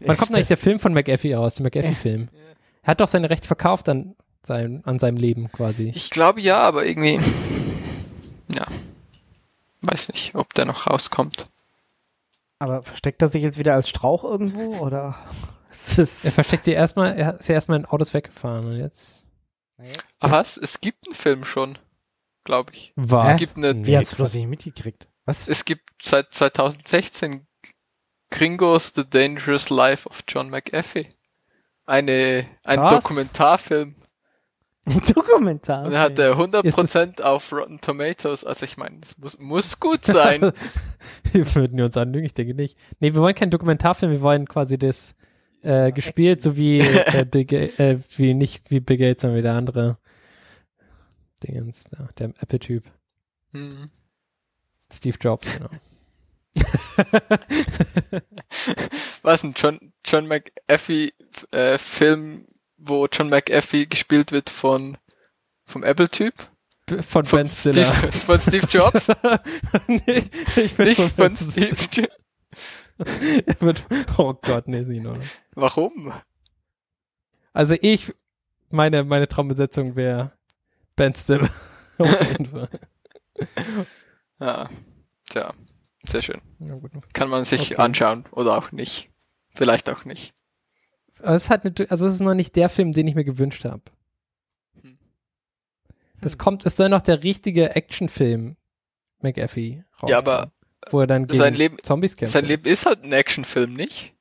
[SPEAKER 3] Wann kommt eigentlich der Film von McAfee raus? Der McAfee-Film.
[SPEAKER 4] Ja.
[SPEAKER 3] Er hat doch seine Rechte verkauft an, sein, an seinem Leben quasi.
[SPEAKER 4] Ich glaube ja, aber irgendwie, ja, weiß nicht, ob der noch rauskommt.
[SPEAKER 2] Aber versteckt er sich jetzt wieder als Strauch irgendwo oder? Es
[SPEAKER 3] Er
[SPEAKER 2] ist
[SPEAKER 3] versteckt sie erstmal, er ist ja erstmal in Autos weggefahren und jetzt.
[SPEAKER 4] Aber was? Es gibt einen Film schon, glaube ich.
[SPEAKER 3] Was?
[SPEAKER 4] Es gibt eine-
[SPEAKER 2] Wie hast du das nicht mitgekriegt? Was?
[SPEAKER 4] Es gibt seit 2016 Gringos The Dangerous Life of John McAfee. Eine, ein
[SPEAKER 3] Krass.
[SPEAKER 4] Dokumentarfilm.
[SPEAKER 2] Ein Dokumentar.
[SPEAKER 4] Und er hat äh, 100% auf Rotten Tomatoes. Also ich meine, es muss, muss gut sein.
[SPEAKER 3] wir würden uns anlügen, ich denke nicht. Nee, wir wollen keinen Dokumentarfilm, wir wollen quasi das äh, gespielt, so wie äh, Bill Ga- äh, wie nicht wie Bill Gates, sondern wie der andere Dingens, da, der Apple-Typ.
[SPEAKER 4] hm.
[SPEAKER 3] Steve Jobs, genau.
[SPEAKER 4] Was ein John, John McAfee äh, Film, wo John McAfee gespielt wird von vom Apple-Typ?
[SPEAKER 3] Von
[SPEAKER 4] Von
[SPEAKER 3] Ben Stiller.
[SPEAKER 4] Steve, von Steve Jobs?
[SPEAKER 3] nee, ich bin
[SPEAKER 4] Nicht
[SPEAKER 3] von
[SPEAKER 4] von Steve. Jobs.
[SPEAKER 3] Er wird, oh Gott, nee, nicht in Ordnung.
[SPEAKER 4] Warum?
[SPEAKER 3] Also ich, meine, meine Traumbesetzung wäre Ben Stiller. Auf jeden Fall.
[SPEAKER 4] Ja, tja, sehr schön. Kann man sich
[SPEAKER 3] Okay.
[SPEAKER 4] anschauen oder auch nicht. Vielleicht auch nicht.
[SPEAKER 3] Aber es hat natu- also es ist noch nicht der Film, den ich mir gewünscht habe.
[SPEAKER 4] Hm.
[SPEAKER 3] Das kommt, es soll noch der richtige Actionfilm McAfee raus.
[SPEAKER 4] Ja, aber
[SPEAKER 3] wo er dann gegen
[SPEAKER 4] sein Leben-
[SPEAKER 3] Zombies kämpft.
[SPEAKER 4] sein Leben ist halt ein Actionfilm, nicht?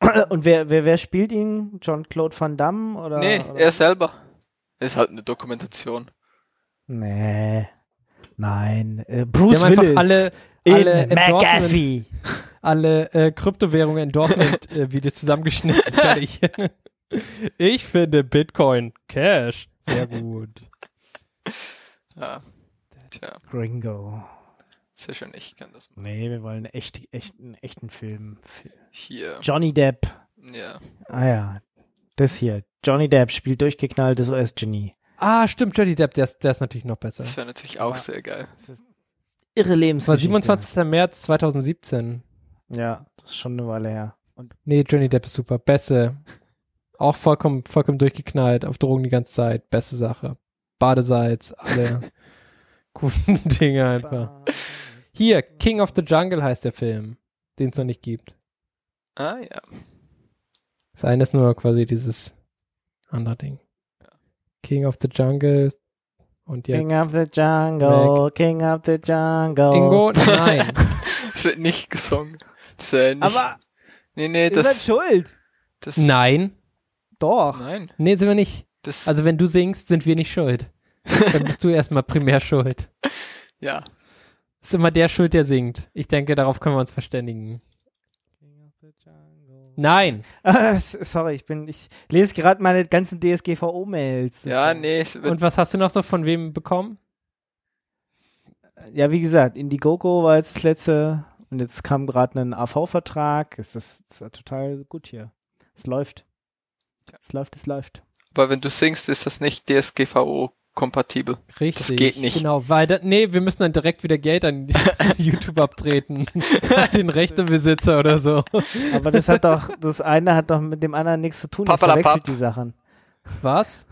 [SPEAKER 2] Und wer, wer, wer spielt ihn? John-Claude Van Damme? Oder,
[SPEAKER 4] nee,
[SPEAKER 2] oder?
[SPEAKER 4] er selber. Ist halt eine Dokumentation.
[SPEAKER 2] Nee. Nein. Äh,
[SPEAKER 3] Die
[SPEAKER 2] Bruce
[SPEAKER 3] haben einfach
[SPEAKER 2] Willis.
[SPEAKER 3] alle, alle Endorsement,
[SPEAKER 2] McAfee.
[SPEAKER 3] alle äh, Kryptowährungen Endorsement äh, Videos zusammengeschnitten. Fertig. ich finde Bitcoin Cash sehr gut.
[SPEAKER 4] Ja. Tja,
[SPEAKER 2] Gringo.
[SPEAKER 4] sicher nicht, ich kann das mal.
[SPEAKER 2] Nee, wir wollen echt, echt, einen echten Film.
[SPEAKER 4] Hier.
[SPEAKER 2] Johnny Depp.
[SPEAKER 4] Ja.
[SPEAKER 2] Ah ja. Das hier. Johnny Depp spielt durchgeknalltes US-Genie.
[SPEAKER 3] Ah, stimmt, Johnny Depp, der ist, der ist natürlich noch besser.
[SPEAKER 4] Das wäre natürlich auch sehr geil.
[SPEAKER 2] Irre
[SPEAKER 3] Das war
[SPEAKER 2] Lebensgeschichte.
[SPEAKER 3] 27. März 2017.
[SPEAKER 2] Ja, das ist schon eine Weile her. Und
[SPEAKER 3] Nee, Johnny Depp ist super. Beste. Auch vollkommen, vollkommen durchgeknallt, auf Drogen die ganze Zeit. Beste Sache. Badesalz, alle guten Dinge einfach. Hier, King of the Jungle heißt der Film, den es noch nicht gibt.
[SPEAKER 4] Ah ja.
[SPEAKER 3] Das eine ist nur quasi dieses andere Ding. King of the Jungle und jetzt
[SPEAKER 2] King of the Jungle, King of the Jungle.
[SPEAKER 3] Ingo? Nein.
[SPEAKER 4] Es wird nicht gesungen. Das, äh, nicht,
[SPEAKER 2] Aber
[SPEAKER 4] nee, nee, das,
[SPEAKER 2] schuld.
[SPEAKER 4] das,
[SPEAKER 3] Nein.
[SPEAKER 2] Doch.
[SPEAKER 4] Nein.
[SPEAKER 3] Nee, sind wir nicht.
[SPEAKER 4] Das,
[SPEAKER 3] Also wenn du singst, sind wir nicht schuld. Dann bist du erstmal primär schuld.
[SPEAKER 4] ja.
[SPEAKER 3] ist immer der schuld, der singt. Ich denke, darauf können wir uns verständigen. Nein.
[SPEAKER 2] Sorry, ich bin, ich lese gerade meine ganzen DSGVO-Mails.
[SPEAKER 4] Ja, nee,
[SPEAKER 3] Und was hast du noch so von wem bekommen?
[SPEAKER 2] Ja, wie gesagt, Indiegogo war jetzt das letzte und jetzt kam gerade ein AV-Vertrag. Es ist, es ist total gut hier. Es läuft. Es läuft, es läuft.
[SPEAKER 4] aber wenn du singst, ist das nicht DSGVO-kompatibel.
[SPEAKER 3] Richtig.
[SPEAKER 4] Das geht nicht.
[SPEAKER 3] Genau, weil da, nee, wir müssen dann direkt wieder Geld an YouTube abtreten. An den Rechtebesitzer oder so.
[SPEAKER 2] Aber das hat doch, das eine hat doch mit dem anderen nichts zu tun.
[SPEAKER 4] Papalapap.
[SPEAKER 2] die Sachen.
[SPEAKER 3] Was?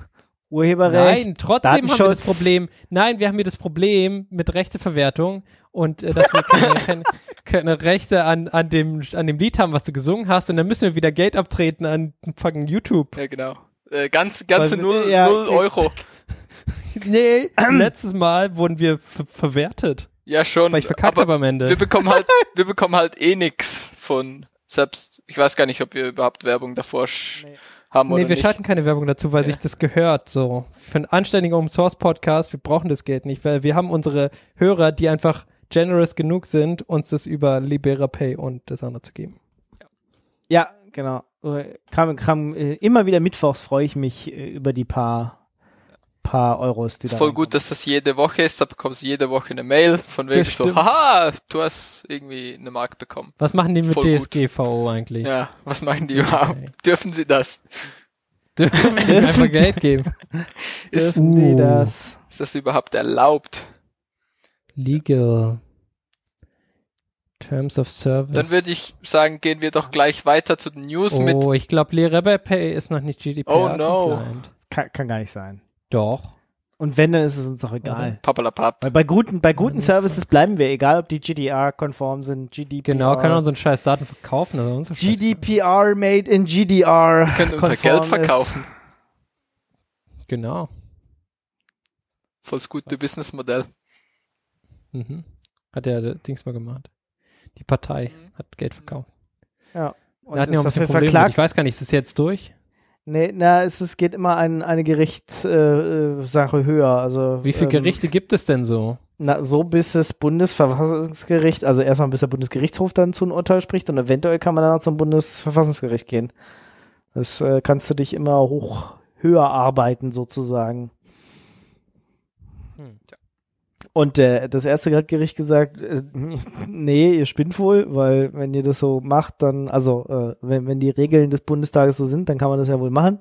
[SPEAKER 2] Urheberrecht.
[SPEAKER 3] Nein, trotzdem haben wir das. Problem. Nein, wir haben hier das Problem mit Rechteverwertung und äh, dass wir keine, keine, keine Rechte an, an, dem, an dem Lied haben, was du gesungen hast. Und dann müssen wir wieder Geld abtreten an fucking YouTube.
[SPEAKER 4] Ja, genau. Äh, ganz, ganze
[SPEAKER 2] Weil-
[SPEAKER 4] null,
[SPEAKER 2] ja,
[SPEAKER 4] null. Euro.
[SPEAKER 3] Nee, letztes Mal wurden wir ver verwertet,
[SPEAKER 4] Ja, schon.
[SPEAKER 3] weil ich verkackt habe
[SPEAKER 4] aber
[SPEAKER 3] am Ende.
[SPEAKER 4] wir bekommen halt, wir bekommen halt eh nix von, selbst, ich weiß gar nicht, ob wir überhaupt Werbung davor sch- haben oder
[SPEAKER 3] Nee, wir
[SPEAKER 4] nicht.
[SPEAKER 3] schalten keine Werbung dazu, weil
[SPEAKER 4] Ja.
[SPEAKER 3] sich das gehört. So für einen anständigen Open Source Podcast, wir brauchen das Geld nicht, weil wir haben unsere Hörer, die einfach generous genug sind, uns das über Libera Pay und das andere zu geben.
[SPEAKER 2] Ja, genau. Äh, Kam, kam, äh, immer wieder mittwochs freue ich mich äh, über die paar, paar Euros, die
[SPEAKER 4] ist
[SPEAKER 2] da
[SPEAKER 4] voll gut, dass das jede Woche ist, da bekommst du jede Woche eine Mail von wegen so, haha, du hast irgendwie eine Mark bekommen.
[SPEAKER 3] Was machen die mit
[SPEAKER 4] Voll gut.
[SPEAKER 3] DSGVO eigentlich?
[SPEAKER 4] Ja, was machen die überhaupt?
[SPEAKER 3] Okay.
[SPEAKER 4] Dürfen sie das?
[SPEAKER 3] Dürfen die einfach Geld geben?
[SPEAKER 4] Ist,
[SPEAKER 2] Dürfen die
[SPEAKER 3] Uh.
[SPEAKER 2] das?
[SPEAKER 4] ist das überhaupt erlaubt?
[SPEAKER 3] Legal. Terms of Service.
[SPEAKER 4] Dann würde ich sagen, gehen wir doch gleich weiter zu den News mit.
[SPEAKER 3] Oh, ich glaube, Libera Pay ist noch nicht GDPR
[SPEAKER 4] Oh, no.
[SPEAKER 3] compliant.
[SPEAKER 2] Kann, kann gar nicht sein.
[SPEAKER 3] Doch.
[SPEAKER 2] Und wenn, dann ist es uns doch egal.
[SPEAKER 4] Papalapap.
[SPEAKER 2] Weil bei guten, bei guten Services bleiben wir, egal ob die GDR-konform sind, GDPR.
[SPEAKER 3] Genau, kann er unseren scheiß Daten verkaufen. Unser scheiß
[SPEAKER 2] GDPR made in GDR.
[SPEAKER 4] Können unser Geld
[SPEAKER 2] ist.
[SPEAKER 4] verkaufen.
[SPEAKER 3] Genau.
[SPEAKER 4] Voll das gute Businessmodell.
[SPEAKER 3] Mhm. Hat der Dings mal gemacht. Die Partei hat Geld verkauft.
[SPEAKER 2] Ja. Und
[SPEAKER 3] Wir hatten ja auch ein bisschen Probleme. Ich weiß gar nicht, ist es jetzt durch?
[SPEAKER 2] Nee, na, es, es geht immer ein, eine Gerichtssache äh, Sache höher. Also,
[SPEAKER 3] Wie viele
[SPEAKER 2] ähm,
[SPEAKER 3] Gerichte gibt es denn so?
[SPEAKER 2] Na, so bis das Bundesverfassungsgericht, also erstmal bis der Bundesgerichtshof dann zu einem Urteil spricht und eventuell kann man dann auch zum Bundesverfassungsgericht gehen. Das äh, kannst du dich immer hoch höher arbeiten sozusagen.
[SPEAKER 3] Hm.
[SPEAKER 2] Und äh, das erste hat Gericht gesagt, äh, nee, ihr spinnt wohl, weil wenn ihr das so macht, dann, also äh, wenn, wenn die Regeln des Bundestages so sind, dann kann man das ja wohl machen.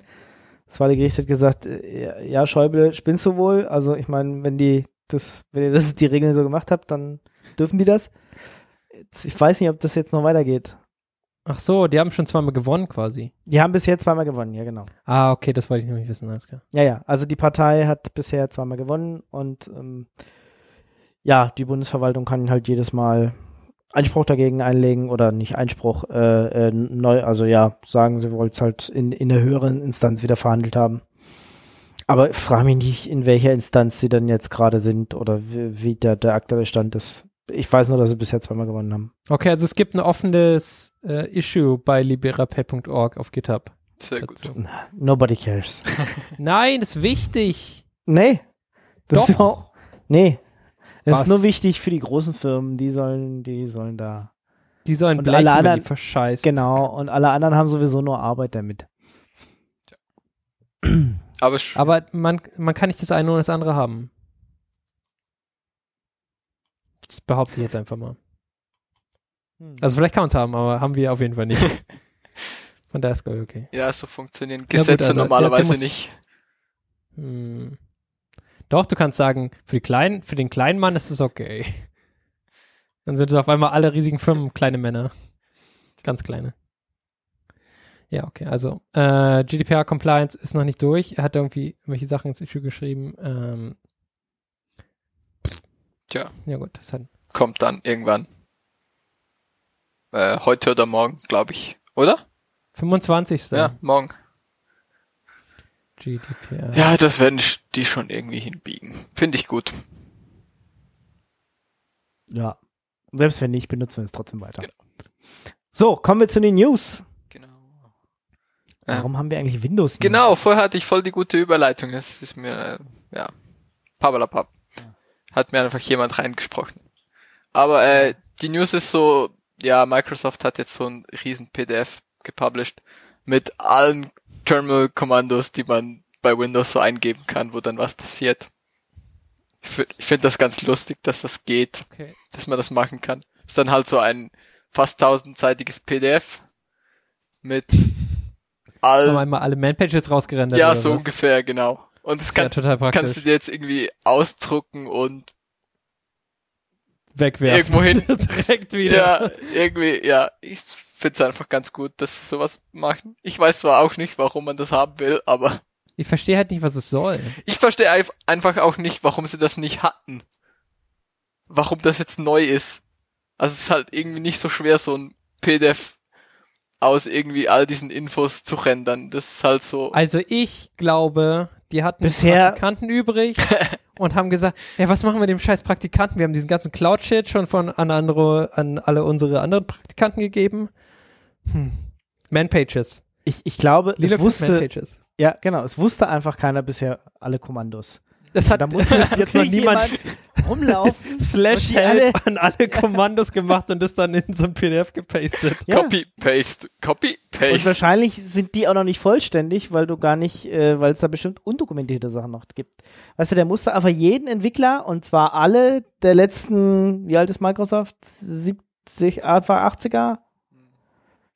[SPEAKER 2] Das zweite Gericht hat gesagt, äh, ja, ja, Schäuble, spinnst du wohl? Also ich meine, wenn die das, wenn ihr das die Regeln so gemacht habt, dann dürfen die das. Jetzt, ich weiß nicht, ob das jetzt noch weitergeht.
[SPEAKER 3] Ach so, die haben schon zweimal gewonnen quasi.
[SPEAKER 2] Die haben bisher zweimal gewonnen, ja genau.
[SPEAKER 3] Ah, okay, das wollte ich noch nicht wissen. Alles klar.
[SPEAKER 2] Ja, ja, also die Partei hat bisher zweimal gewonnen und ähm, ja, die Bundesverwaltung kann halt jedes Mal Einspruch dagegen einlegen oder nicht Einspruch, äh, äh, neu, also ja, sagen, sie wollen es halt in, in der höheren Instanz wieder verhandelt haben. Aber frage mich nicht, in welcher Instanz sie dann jetzt gerade sind oder wie, wie der, der aktuelle Stand ist. Ich weiß nur, dass sie bisher zweimal gewonnen haben.
[SPEAKER 3] Okay, also es gibt ein offenes äh, Issue bei liberapay.org auf GitHub.
[SPEAKER 4] Sehr gut.
[SPEAKER 3] dazu.
[SPEAKER 2] Nobody cares.
[SPEAKER 3] Nein, ist wichtig.
[SPEAKER 2] nee. Das
[SPEAKER 3] Doch.
[SPEAKER 2] ist auch, nee. Das
[SPEAKER 3] Was?
[SPEAKER 2] ist nur wichtig für die großen Firmen, die sollen, die sollen da.
[SPEAKER 3] Die sollen
[SPEAKER 2] Und alle anderen-
[SPEAKER 3] die verscheißt.
[SPEAKER 2] Genau. Und alle anderen haben sowieso nur Arbeit damit.
[SPEAKER 4] Aber
[SPEAKER 3] Aber man, man kann nicht das eine oder das andere haben. Das behaupte ich jetzt einfach mal. Also vielleicht kann man es haben, aber haben wir auf jeden Fall nicht. Von daher ist glaube ich okay.
[SPEAKER 4] ja, so funktionieren
[SPEAKER 3] gut,
[SPEAKER 4] Gesetze
[SPEAKER 3] also, der-
[SPEAKER 4] normalerweise
[SPEAKER 3] der muss-
[SPEAKER 4] nicht.
[SPEAKER 3] Hm. Doch, du kannst sagen, für, die kleinen, für den kleinen Mann ist es okay. Dann sind es auf einmal alle riesigen Firmen kleine Männer. Ganz kleine. Ja, okay, also äh, GDPR Compliance ist noch nicht durch. Er hat irgendwie irgendwelche Sachen ins Issue geschrieben. Ähm,
[SPEAKER 4] Tja.
[SPEAKER 3] Ja gut, das hat
[SPEAKER 4] Kommt dann irgendwann. Äh, heute oder morgen, glaube ich. Oder?
[SPEAKER 3] 25.
[SPEAKER 4] Ja, morgen.
[SPEAKER 3] GDPR.
[SPEAKER 4] Ja, das werden die schon irgendwie hinbiegen. Finde ich gut.
[SPEAKER 2] Ja. Selbst wenn nicht, benutzen wir es trotzdem weiter.
[SPEAKER 4] Genau.
[SPEAKER 2] So, kommen wir zu den News.
[SPEAKER 4] Genau.
[SPEAKER 2] Warum haben wir eigentlich Windows? News?
[SPEAKER 4] Genau, vorher hatte ich voll die gute Überleitung. Es ist mir, ja, pappalapapp. Hat mir einfach jemand reingesprochen. Aber äh, die News ist so, ja, Microsoft hat jetzt so ein riesen PDF gepublished mit allen Terminal-Kommandos, die man bei Windows so eingeben kann, wo dann was passiert. Ich, fi- ich finde das ganz lustig, dass das geht,
[SPEAKER 3] Okay.
[SPEAKER 4] dass man das machen kann. Ist dann halt so ein fast tausendseitiges PDF mit
[SPEAKER 3] Haben
[SPEAKER 4] allen
[SPEAKER 3] einmal alle Man-Pages rausgerendert.
[SPEAKER 4] ja, so
[SPEAKER 3] was?
[SPEAKER 4] ungefähr, genau. Und das
[SPEAKER 3] ja
[SPEAKER 4] kann,
[SPEAKER 3] praktisch.
[SPEAKER 4] kannst du dir jetzt irgendwie ausdrucken und
[SPEAKER 3] Wegwerfen.
[SPEAKER 4] irgendwo hin.
[SPEAKER 3] Direkt wieder.
[SPEAKER 4] ja, irgendwie, ja, ich find's einfach ganz gut, dass sie sowas machen. Ich weiß zwar auch nicht, warum man das haben will, aber
[SPEAKER 3] Ich verstehe halt nicht, was es soll.
[SPEAKER 4] ich verstehe einfach auch nicht, warum sie das nicht hatten. Warum das jetzt neu ist. Also es ist halt irgendwie nicht so schwer, so ein PDF aus irgendwie all diesen Infos zu rendern. Das ist halt so.
[SPEAKER 3] Also ich glaube, die hatten
[SPEAKER 2] Bisher-
[SPEAKER 3] Praktikanten übrig und haben gesagt, ja, was machen wir mit dem scheiß Praktikanten? Wir haben diesen ganzen Cloud-Shit schon von an andere, an alle unsere anderen Praktikanten gegeben. Hm. Man-Pages.
[SPEAKER 2] Ich, ich glaube, es
[SPEAKER 3] Linux hat
[SPEAKER 2] wusste,
[SPEAKER 3] Man-Pages.
[SPEAKER 2] ja, genau, es wusste einfach keiner bisher alle Kommandos.
[SPEAKER 3] Das hat
[SPEAKER 2] Da muss jetzt, jetzt noch niemand
[SPEAKER 3] jemand
[SPEAKER 2] rumlaufen.
[SPEAKER 3] slash
[SPEAKER 2] und
[SPEAKER 3] help an alle Kommandos gemacht und das dann in so ein PDF gepastet.
[SPEAKER 2] Ja.
[SPEAKER 4] Copy, paste, copy,
[SPEAKER 2] Und
[SPEAKER 4] paste.
[SPEAKER 2] wahrscheinlich sind die auch noch nicht vollständig, weil du gar nicht, äh, weil es da bestimmt undokumentierte Sachen noch gibt. Weißt du, der musste einfach jeden Entwickler, und zwar alle der letzten, wie alt ist Microsoft? 70, Anfang 80er?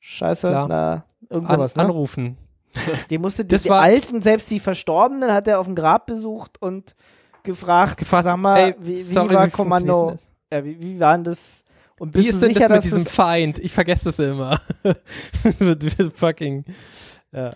[SPEAKER 2] Scheiße,
[SPEAKER 3] Klar.
[SPEAKER 2] na, irgend
[SPEAKER 3] An,
[SPEAKER 2] sowas, ne?
[SPEAKER 3] Anrufen.
[SPEAKER 2] Die musste, die,
[SPEAKER 3] Das
[SPEAKER 2] die Alten, selbst die Verstorbenen, hat er auf dem Grab besucht und gefragt,
[SPEAKER 3] Gefragt,
[SPEAKER 2] sag mal,
[SPEAKER 3] ey,
[SPEAKER 2] wie, wie
[SPEAKER 3] sorry,
[SPEAKER 2] war
[SPEAKER 3] wie
[SPEAKER 2] Kommando, ja, wie, wie war denn das? Und
[SPEAKER 3] Wie
[SPEAKER 2] bist
[SPEAKER 3] ist
[SPEAKER 2] du
[SPEAKER 3] denn
[SPEAKER 2] sicher,
[SPEAKER 3] das mit diesem
[SPEAKER 2] es-
[SPEAKER 3] Feind? Ich vergesse das immer. Fucking
[SPEAKER 2] ja.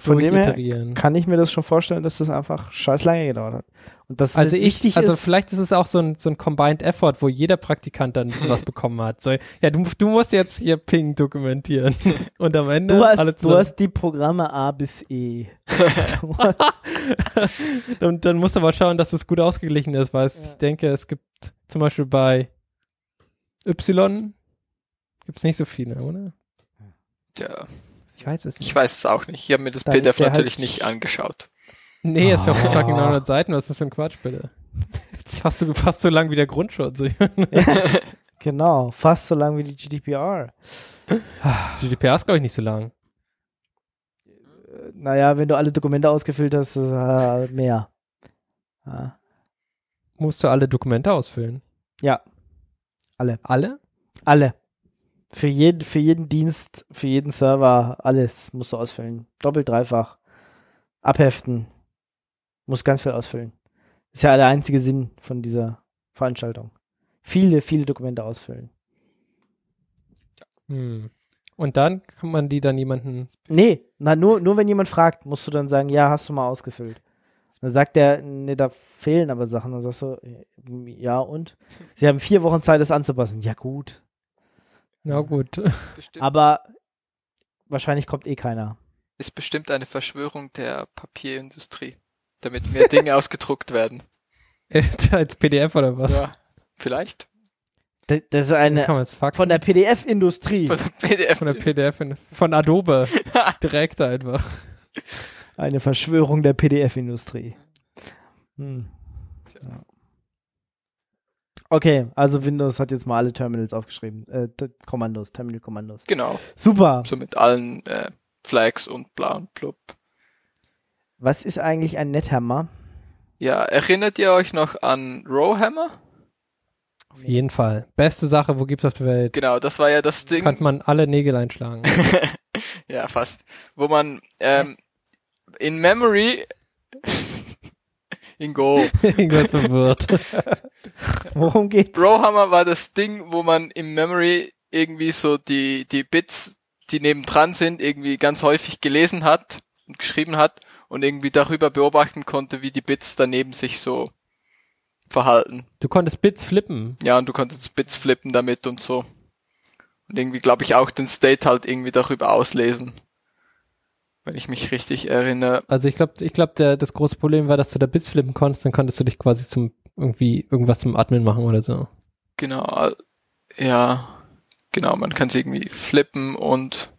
[SPEAKER 2] Von dem her kann ich mir das schon vorstellen, dass das einfach scheiß lange gedauert hat. Und dass es
[SPEAKER 3] Also ich,
[SPEAKER 2] wichtig
[SPEAKER 3] also
[SPEAKER 2] ist,
[SPEAKER 3] vielleicht ist es auch so ein, so ein Combined Effort, wo jeder Praktikant dann sowas bekommen hat. So, ja, du, du musst jetzt hier Ping dokumentieren. Und am Ende
[SPEAKER 2] du hast,
[SPEAKER 3] alle
[SPEAKER 2] du hast die Programme A bis E.
[SPEAKER 3] Und dann musst du aber schauen, dass es gut ausgeglichen ist, weil es,
[SPEAKER 2] Ja.
[SPEAKER 3] ich denke, es gibt zum Beispiel bei Y gibt es nicht so viele, oder?
[SPEAKER 4] ja,
[SPEAKER 3] Ich weiß es nicht.
[SPEAKER 4] ich weiß es auch nicht. Ich habe mir das
[SPEAKER 2] Dann ist
[SPEAKER 4] PDF
[SPEAKER 2] der
[SPEAKER 4] natürlich
[SPEAKER 2] halt-
[SPEAKER 4] nicht angeschaut.
[SPEAKER 3] nee, jetzt auf
[SPEAKER 2] Ah.
[SPEAKER 3] fucking 900 Seiten, was ist das für ein Quatsch, bitte? Fast so, fast so lang wie der Grundschutz.
[SPEAKER 2] genau, fast so lang wie die GDPR.
[SPEAKER 3] GDPR ist, glaube ich, nicht so lang.
[SPEAKER 2] Naja, wenn du alle Dokumente ausgefüllt hast, ist, äh, mehr. Ja.
[SPEAKER 3] Musst du alle Dokumente ausfüllen?
[SPEAKER 2] ja,
[SPEAKER 3] Alle?
[SPEAKER 2] alle. Für jeden, für jeden Dienst, für jeden Server, alles musst du ausfüllen. Doppelt, dreifach. Abheften. Muss ganz viel ausfüllen. Ist ja der einzige Sinn von dieser Veranstaltung. Viele, viele Dokumente ausfüllen.
[SPEAKER 3] Hm. Und dann kann man die dann jemanden.
[SPEAKER 2] Nee, na, nur, nur wenn jemand fragt, musst du dann sagen, ja, hast du mal ausgefüllt. Dann sagt der, nee, da fehlen aber Sachen. Dann sagst du, ja und? Sie haben vier Wochen Zeit, das anzupassen. Ja, gut.
[SPEAKER 3] Na gut.
[SPEAKER 4] Bestimmt.
[SPEAKER 2] Aber wahrscheinlich kommt eh keiner.
[SPEAKER 4] ist bestimmt eine Verschwörung der Papierindustrie, damit mehr Dinge ausgedruckt werden.
[SPEAKER 3] Als PDF oder was?
[SPEAKER 4] Ja, vielleicht.
[SPEAKER 2] Das das ist eine von der PDF-Industrie.
[SPEAKER 4] Von der PDF.
[SPEAKER 3] von der PDF, in- von Adobe. Direkt einfach.
[SPEAKER 2] Eine Verschwörung der PDF-Industrie. Hm. Ja. Okay, also Windows hat jetzt mal alle Terminals aufgeschrieben. Äh, Kommandos, Terminal-Kommandos.
[SPEAKER 4] Genau.
[SPEAKER 2] Super.
[SPEAKER 4] So mit allen äh, Flags und bla und blub.
[SPEAKER 2] Was ist eigentlich ein Nethammer?
[SPEAKER 4] Ja, erinnert ihr euch noch an Rowhammer?
[SPEAKER 3] Auf jeden Fall. Beste Sache, wo gibt's auf der Welt?
[SPEAKER 4] Genau, das war ja das Ding.
[SPEAKER 3] Kann man alle Nägel einschlagen.
[SPEAKER 4] ja, fast. Wo man ähm, in Memory in Go.
[SPEAKER 3] Irgendwas verwirrt.
[SPEAKER 2] Worum geht's?
[SPEAKER 4] Rowhammer war das Ding, wo man im Memory irgendwie so die, die Bits, die nebendran sind, irgendwie ganz häufig gelesen hat und geschrieben hat und irgendwie darüber beobachten konnte, wie die Bits daneben sich so verhalten.
[SPEAKER 3] Du konntest Bits flippen.
[SPEAKER 4] Ja, und du konntest Bits flippen damit und so. Und irgendwie, glaube ich, auch den State halt irgendwie darüber auslesen. Wenn ich mich richtig erinnere.
[SPEAKER 3] Also ich glaube, ich glaube, das große Problem war, dass du da Bits flippen konntest, dann konntest du dich quasi zum irgendwie irgendwas zum Admin machen oder so.
[SPEAKER 4] Genau, al- ja, genau, man kann sie irgendwie flippen und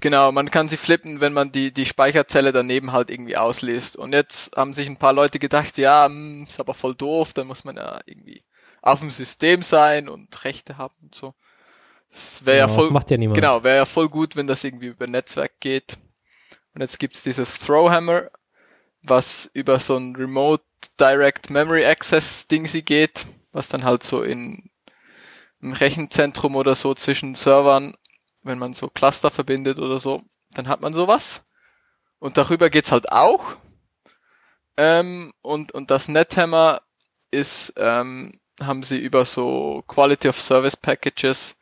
[SPEAKER 4] genau, man kann sie flippen, wenn man die, die Speicherzelle daneben halt irgendwie ausliest. Und jetzt haben sich ein paar Leute gedacht, ja, hm, ist aber voll doof, dann muss man ja irgendwie auf dem System sein und Rechte haben und so. Das wäre ja,
[SPEAKER 3] Genau,
[SPEAKER 4] voll,
[SPEAKER 3] Das macht ja niemand.
[SPEAKER 4] Genau, wäre ja voll gut, wenn das irgendwie über Netzwerk geht. Und jetzt gibt's dieses Throwhammer, was über so ein Remote Direct Memory Access Ding sie geht, was dann halt so in im Rechenzentrum oder so zwischen Servern, wenn man so Cluster verbindet oder so, dann hat man sowas. Und darüber geht's halt auch. Ähm, und, und das NetHammer ist, ähm, haben sie über so Quality of Service Packages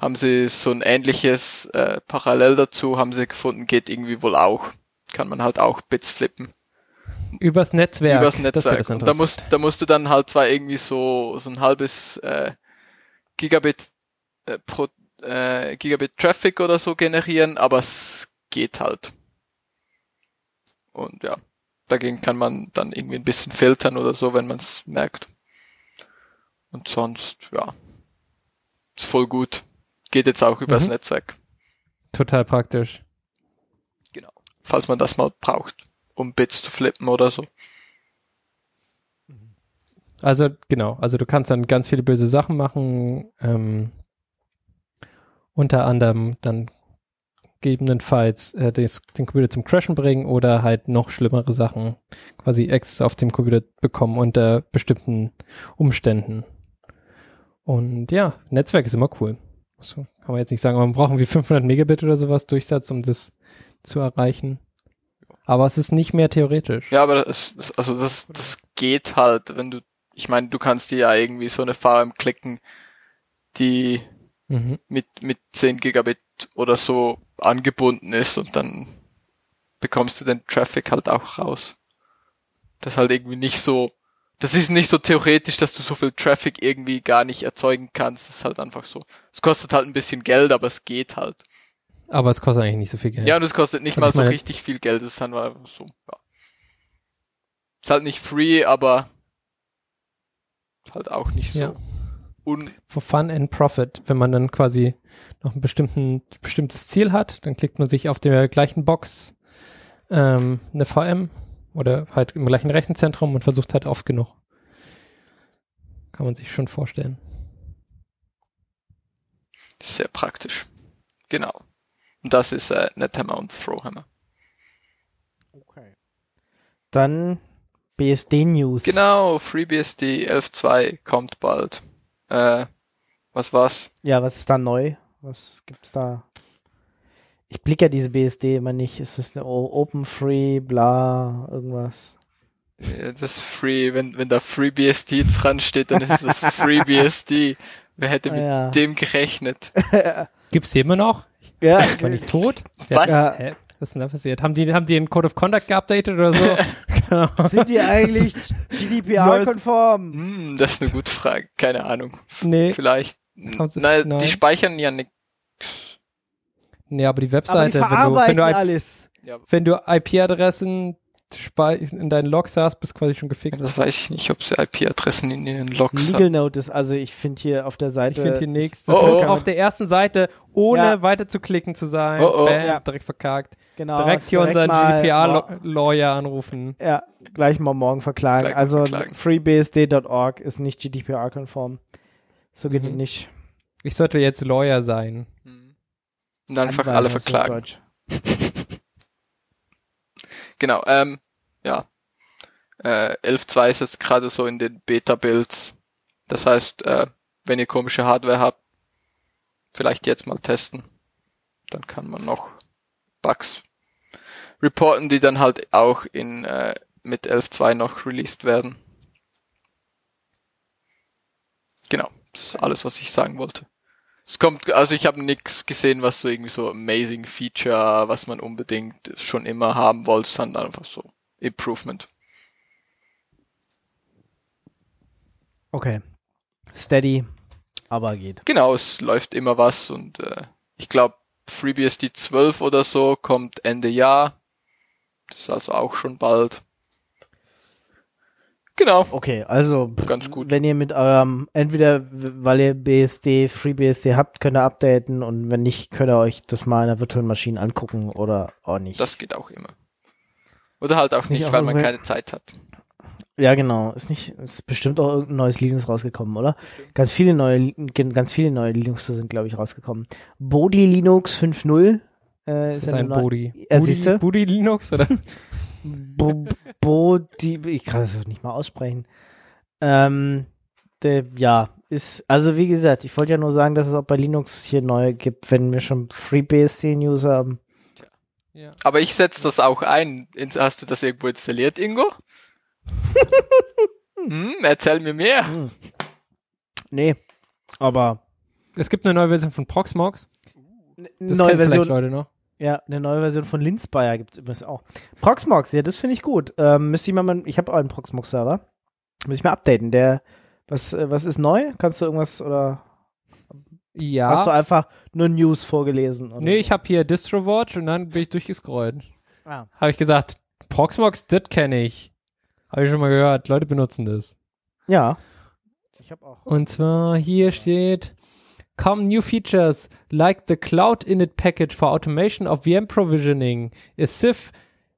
[SPEAKER 4] haben sie so ein ähnliches äh, parallel dazu, haben sie gefunden, geht irgendwie wohl auch. Kann man halt auch Bits flippen.
[SPEAKER 3] Übers Netzwerk.
[SPEAKER 4] Übers
[SPEAKER 3] Das
[SPEAKER 4] Netzwerk.
[SPEAKER 3] das
[SPEAKER 4] und da musst, da musst du dann halt zwar irgendwie so, so ein halbes äh, Gigabit äh, pro äh, Gigabit Traffic oder so generieren, aber es geht halt. Und ja, dagegen kann man dann irgendwie ein bisschen filtern oder so, wenn man es merkt. Und sonst, ja, ist voll gut. Geht jetzt auch übers
[SPEAKER 3] Mhm.
[SPEAKER 4] Netzwerk.
[SPEAKER 3] Total praktisch.
[SPEAKER 4] Genau. Falls man das mal braucht, um Bits zu flippen oder so.
[SPEAKER 3] Also genau, also du kannst dann ganz viele böse Sachen machen, ähm, unter anderem dann gegebenenfalls äh, des, den Computer zum Crashen bringen oder halt noch schlimmere Sachen, quasi Access auf dem Computer bekommen unter bestimmten Umständen. Und ja, Netzwerk ist immer cool. So, kann man jetzt nicht sagen, aber man braucht irgendwie 500 Megabit oder sowas Durchsatz, um das zu erreichen. Aber es ist nicht mehr theoretisch.
[SPEAKER 4] Ja, aber das, das also das, das geht halt, wenn du, ich meine, du kannst dir ja irgendwie so eine VM klicken, die
[SPEAKER 3] Mhm.
[SPEAKER 4] mit, mit 10 Gigabit oder so angebunden ist und dann bekommst du den Traffic halt auch raus. Das ist halt irgendwie nicht so, das ist nicht so theoretisch, dass du so viel Traffic irgendwie gar nicht erzeugen kannst. Das ist halt einfach so. Es kostet halt ein bisschen Geld, aber es geht halt.
[SPEAKER 3] Aber es kostet eigentlich nicht so viel Geld.
[SPEAKER 4] Ja, und es kostet nicht
[SPEAKER 3] Also
[SPEAKER 4] mal so
[SPEAKER 3] meine-
[SPEAKER 4] richtig viel Geld. Das ist dann mal so, ja. Ist halt nicht free, aber halt auch nicht so
[SPEAKER 3] Ja.
[SPEAKER 4] un
[SPEAKER 3] for fun and profit. Wenn man dann quasi noch ein bestimmten, bestimmtes Ziel hat, dann klickt man sich auf der gleichen Box ähm, eine VM oder halt im gleichen Rechenzentrum und versucht halt oft genug. Kann man sich schon vorstellen.
[SPEAKER 4] sehr praktisch. Genau. Und das ist äh, NetHammer und Throwhammer.
[SPEAKER 2] Okay. Dann BSD News.
[SPEAKER 4] Genau, FreeBSD 11.2 kommt bald. Äh, was war's?
[SPEAKER 2] Ja, was ist da neu? Was gibt's da? Ich blicke ja diese BSD immer nicht. Ist das eine Open Free, bla, irgendwas?
[SPEAKER 4] Äh, Das ist Free, wenn, wenn da FreeBSD dran steht, dann ist das FreeBSD. Wer hätte
[SPEAKER 2] Ah,
[SPEAKER 4] mit
[SPEAKER 2] ja.
[SPEAKER 4] dem gerechnet?
[SPEAKER 3] Gibt's die immer noch?
[SPEAKER 2] Ja,
[SPEAKER 3] Ist man nicht tot?
[SPEAKER 4] Was?
[SPEAKER 2] Ja.
[SPEAKER 3] Hä? Was ist denn da passiert? Haben die, haben die den Code of Conduct geupdatet oder so? Genau.
[SPEAKER 2] sind die eigentlich GDPR-konform?
[SPEAKER 4] Hm, das ist eine gute Frage. Keine Ahnung.
[SPEAKER 3] nee,
[SPEAKER 4] Vielleicht. Nein, die speichern ja nix.
[SPEAKER 3] Nee, aber die
[SPEAKER 2] Aber die
[SPEAKER 3] Webseite, wenn du, wenn du, IP wenn du IP-Adressen in deinen Logs hast, bist du quasi schon gefickt.
[SPEAKER 4] das weiß ich nicht, ob sie IP-Adressen in ihren Logs
[SPEAKER 2] Legal
[SPEAKER 4] haben.
[SPEAKER 2] Notice, also ich finde hier auf der Seite.
[SPEAKER 3] Ich finde hier nichts.
[SPEAKER 4] Oh,
[SPEAKER 3] Das
[SPEAKER 4] oh.
[SPEAKER 3] muss auf der ersten Seite, ohne
[SPEAKER 2] Ja.
[SPEAKER 3] weiter zu klicken zu sein.
[SPEAKER 4] Oh, oh.
[SPEAKER 3] Bam,
[SPEAKER 2] Ja.
[SPEAKER 3] direkt verkackt.
[SPEAKER 2] genau,
[SPEAKER 3] direkt hier unseren
[SPEAKER 2] mal-
[SPEAKER 3] GDPR-Lawyer anrufen.
[SPEAKER 2] Ja, gleich mal morgen verklagen.
[SPEAKER 4] Mal
[SPEAKER 2] also freebsd.org ist nicht GDPR-konform. So geht
[SPEAKER 3] Mhm.
[SPEAKER 2] es nicht.
[SPEAKER 3] Ich sollte jetzt Lawyer sein.
[SPEAKER 4] Und einfach
[SPEAKER 2] Anwalt
[SPEAKER 4] alle verklagen. Genau, ähm, ja. Äh, 11.2 ist jetzt gerade so in den Beta-Builds. Das heißt, äh, wenn ihr komische Hardware habt, vielleicht jetzt mal testen. Dann kann man noch Bugs reporten, die dann halt auch in äh, mit 11.2 noch released werden. Genau, das ist alles, was ich sagen wollte. Es kommt, also ich habe nichts gesehen, was so irgendwie so amazing Feature, was man unbedingt schon immer haben wollte, sondern einfach so Improvement.
[SPEAKER 2] Okay. Steady, aber geht.
[SPEAKER 4] Genau, es läuft immer was und äh, ich glaube FreeBSD 12 oder so kommt Ende Jahr. Das ist also auch schon bald. Genau,
[SPEAKER 2] Okay, also
[SPEAKER 4] Ganz gut.
[SPEAKER 2] wenn ihr mit eurem, entweder weil ihr BSD, FreeBSD habt, könnt ihr updaten und wenn nicht, könnt ihr euch das mal in der virtuellen Maschine angucken oder auch nicht.
[SPEAKER 4] das geht auch immer. Oder halt auch
[SPEAKER 2] Ist nicht
[SPEAKER 4] nicht,
[SPEAKER 2] auch
[SPEAKER 4] weil man keine Zeit hat.
[SPEAKER 2] ja, genau. Ist nicht, ist bestimmt auch irgendein neues Linux rausgekommen, oder? Ganz viele neue, ganz viele neue Linux sind, glaube ich, rausgekommen. Bodhi Linux 5.0. Äh,
[SPEAKER 3] Ist
[SPEAKER 2] ja
[SPEAKER 3] ein Body?
[SPEAKER 2] Siehste?
[SPEAKER 3] Booty Linux oder?
[SPEAKER 2] Bo Bodhi, ich kann das nicht mal aussprechen. Ähm, der, ja, ist, also wie gesagt, ich wollte ja nur sagen, dass es auch bei Linux hier neue gibt, wenn wir schon FreeBSD News haben.
[SPEAKER 3] ja.
[SPEAKER 4] Aber ich setze das auch ein. Hast du das irgendwo installiert, Ingo? hm, erzähl mir mehr.
[SPEAKER 2] Hm. Nee, aber
[SPEAKER 3] Es gibt eine neue Version von Proxmox.
[SPEAKER 2] eine
[SPEAKER 3] Das
[SPEAKER 2] neue Version,
[SPEAKER 3] Leute noch.
[SPEAKER 2] Ja, eine neue Version von Linspire gibt es übrigens auch. Proxmox, ja, das finde ich gut. Ähm, müsste ich mal, ich habe auch einen Proxmox-Server. Muss ich mal updaten. Der, was, äh, was ist neu? Kannst du irgendwas oder
[SPEAKER 3] Ja.
[SPEAKER 2] hast du einfach nur News vorgelesen? Oder
[SPEAKER 3] Nee, ich habe hier DistroWatch und dann bin ich durchgescrollt.
[SPEAKER 2] Ah.
[SPEAKER 3] Habe ich gesagt, Proxmox, das kenne ich. Habe ich schon mal gehört. Leute benutzen das.
[SPEAKER 2] Ja. Ich habe auch.
[SPEAKER 3] Und zwar hier steht, come new features like the Cloud Init Package for automation of VM provisioning, a SIF,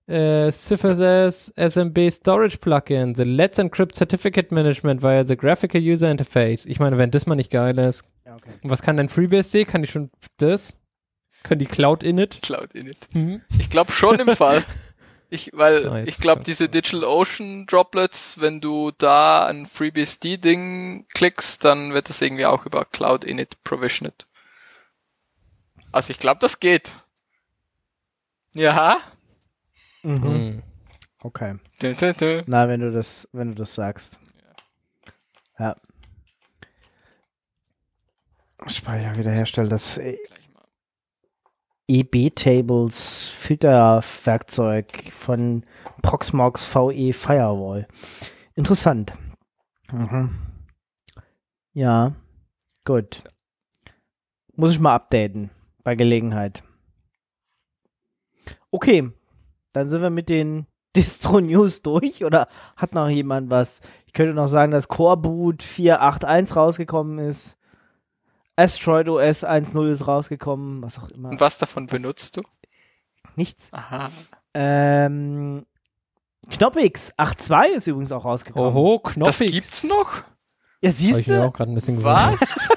[SPEAKER 3] uh, SIFSS SMB Storage Plugin, the Let's Encrypt Certificate Management via the Graphical User Interface. Ich meine, wenn das mal nicht geil ist.
[SPEAKER 2] Ja, okay.
[SPEAKER 3] Und was kann denn FreeBSD? Kann ich schon das? Können die Cloud Init?
[SPEAKER 4] Cloud Init.
[SPEAKER 3] Mhm.
[SPEAKER 4] Ich glaube schon im Fall. Ich, weil
[SPEAKER 3] Nice.
[SPEAKER 4] ich glaube, diese Digital Ocean Droplets, wenn du da ein FreeBSD-Ding klickst, dann wird das irgendwie auch über Cloud Init provisioned. Also ich glaube, das geht. Ja.
[SPEAKER 2] Mhm.
[SPEAKER 3] Mhm.
[SPEAKER 2] Okay.
[SPEAKER 4] Dun, dun, dun.
[SPEAKER 2] Na, wenn du das, wenn du das sagst. Ja. Speicher wiederherstellen, das. EB-Tables Filterwerkzeug von Proxmox VE Firewall. Interessant. Mhm. Ja, gut. Muss ich mal updaten bei Gelegenheit. Okay, dann sind wir mit den Distro-News durch oder hat noch jemand was? Ich könnte noch sagen, dass Core Boot 4.8.1 rausgekommen ist. Asteroid OS 1.0 ist rausgekommen, was auch immer.
[SPEAKER 4] Und was davon
[SPEAKER 2] Das-
[SPEAKER 4] benutzt du?
[SPEAKER 2] Nichts.
[SPEAKER 4] Aha.
[SPEAKER 2] Ähm, Knoppix 8.2 ist übrigens auch rausgekommen.
[SPEAKER 3] Oho,
[SPEAKER 4] Das
[SPEAKER 3] Knoppix.
[SPEAKER 4] gibt's noch?
[SPEAKER 2] Ja, siehst
[SPEAKER 3] mir
[SPEAKER 2] du?
[SPEAKER 3] auch gerade ein bisschen gewundert.
[SPEAKER 4] Was?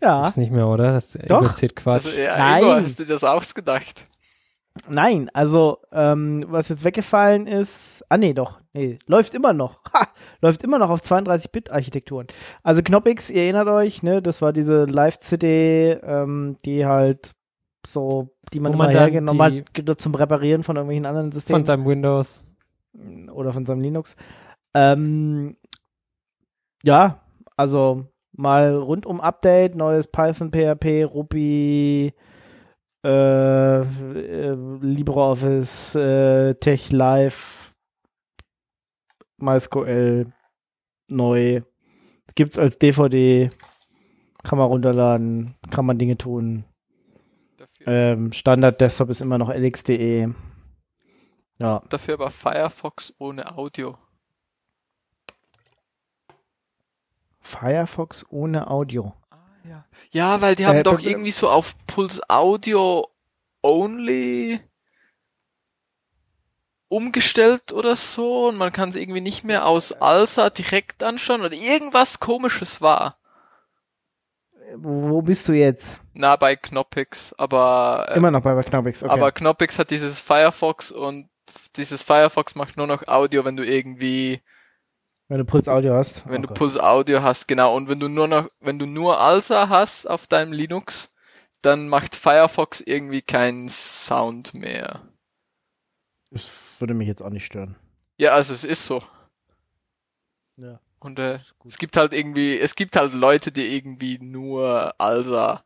[SPEAKER 2] Ja.
[SPEAKER 3] Gibt's nicht mehr, oder? Das
[SPEAKER 2] Doch.
[SPEAKER 3] erzählt Quatsch.
[SPEAKER 4] Also, ja,
[SPEAKER 2] Nein.
[SPEAKER 4] Ingo, hast du dir das ausgedacht?
[SPEAKER 2] Nein, also, ähm, was jetzt weggefallen ist, ah nee, doch, nee, läuft immer noch. Ha, läuft immer noch auf 32-Bit-Architekturen. Also Knoppix, ihr erinnert euch, ne, das war diese Live-CD, ähm, die halt so, die man
[SPEAKER 3] Wo
[SPEAKER 2] immer
[SPEAKER 3] man dann
[SPEAKER 2] hergenommen hat, zum Reparieren von irgendwelchen anderen Systemen.
[SPEAKER 3] Von seinem Windows.
[SPEAKER 2] oder von seinem Linux. Ähm, ja, also mal rundum Update, neues Python, PHP, Ruby, äh, äh, LibreOffice, äh, Tech Live, MySQL, neu. Gibt's als DVD, kann man runterladen, kann man Dinge tun. Ähm, Standard Desktop ist immer noch LXDE. Ja.
[SPEAKER 4] Dafür aber Firefox ohne Audio.
[SPEAKER 2] Firefox ohne Audio.
[SPEAKER 4] Ja, ja weil die haben
[SPEAKER 2] Äh,
[SPEAKER 4] doch
[SPEAKER 2] be-
[SPEAKER 4] irgendwie so auf Puls Audio Only umgestellt oder so und man kann es irgendwie nicht mehr aus Alsa direkt anschauen oder irgendwas komisches war.
[SPEAKER 2] Wo, wo bist du jetzt?
[SPEAKER 4] Na, bei Knoppix, aber, äh,
[SPEAKER 2] Immer noch bei Knoppix, okay.
[SPEAKER 4] aber Knoppix hat dieses Firefox und dieses Firefox macht nur noch Audio, wenn du irgendwie,
[SPEAKER 2] wenn du Puls Audio hast.
[SPEAKER 4] wenn
[SPEAKER 2] Oh
[SPEAKER 4] du
[SPEAKER 2] Gott.
[SPEAKER 4] Puls Audio hast, genau, und wenn du nur noch, wenn du nur Alsa hast auf deinem Linux, dann macht Firefox irgendwie keinen Sound mehr.
[SPEAKER 2] Das würde mich jetzt auch nicht stören.
[SPEAKER 4] Ja, also es ist so.
[SPEAKER 2] Ja.
[SPEAKER 4] Und äh, es gibt halt irgendwie, es gibt halt Leute, die irgendwie nur Alsa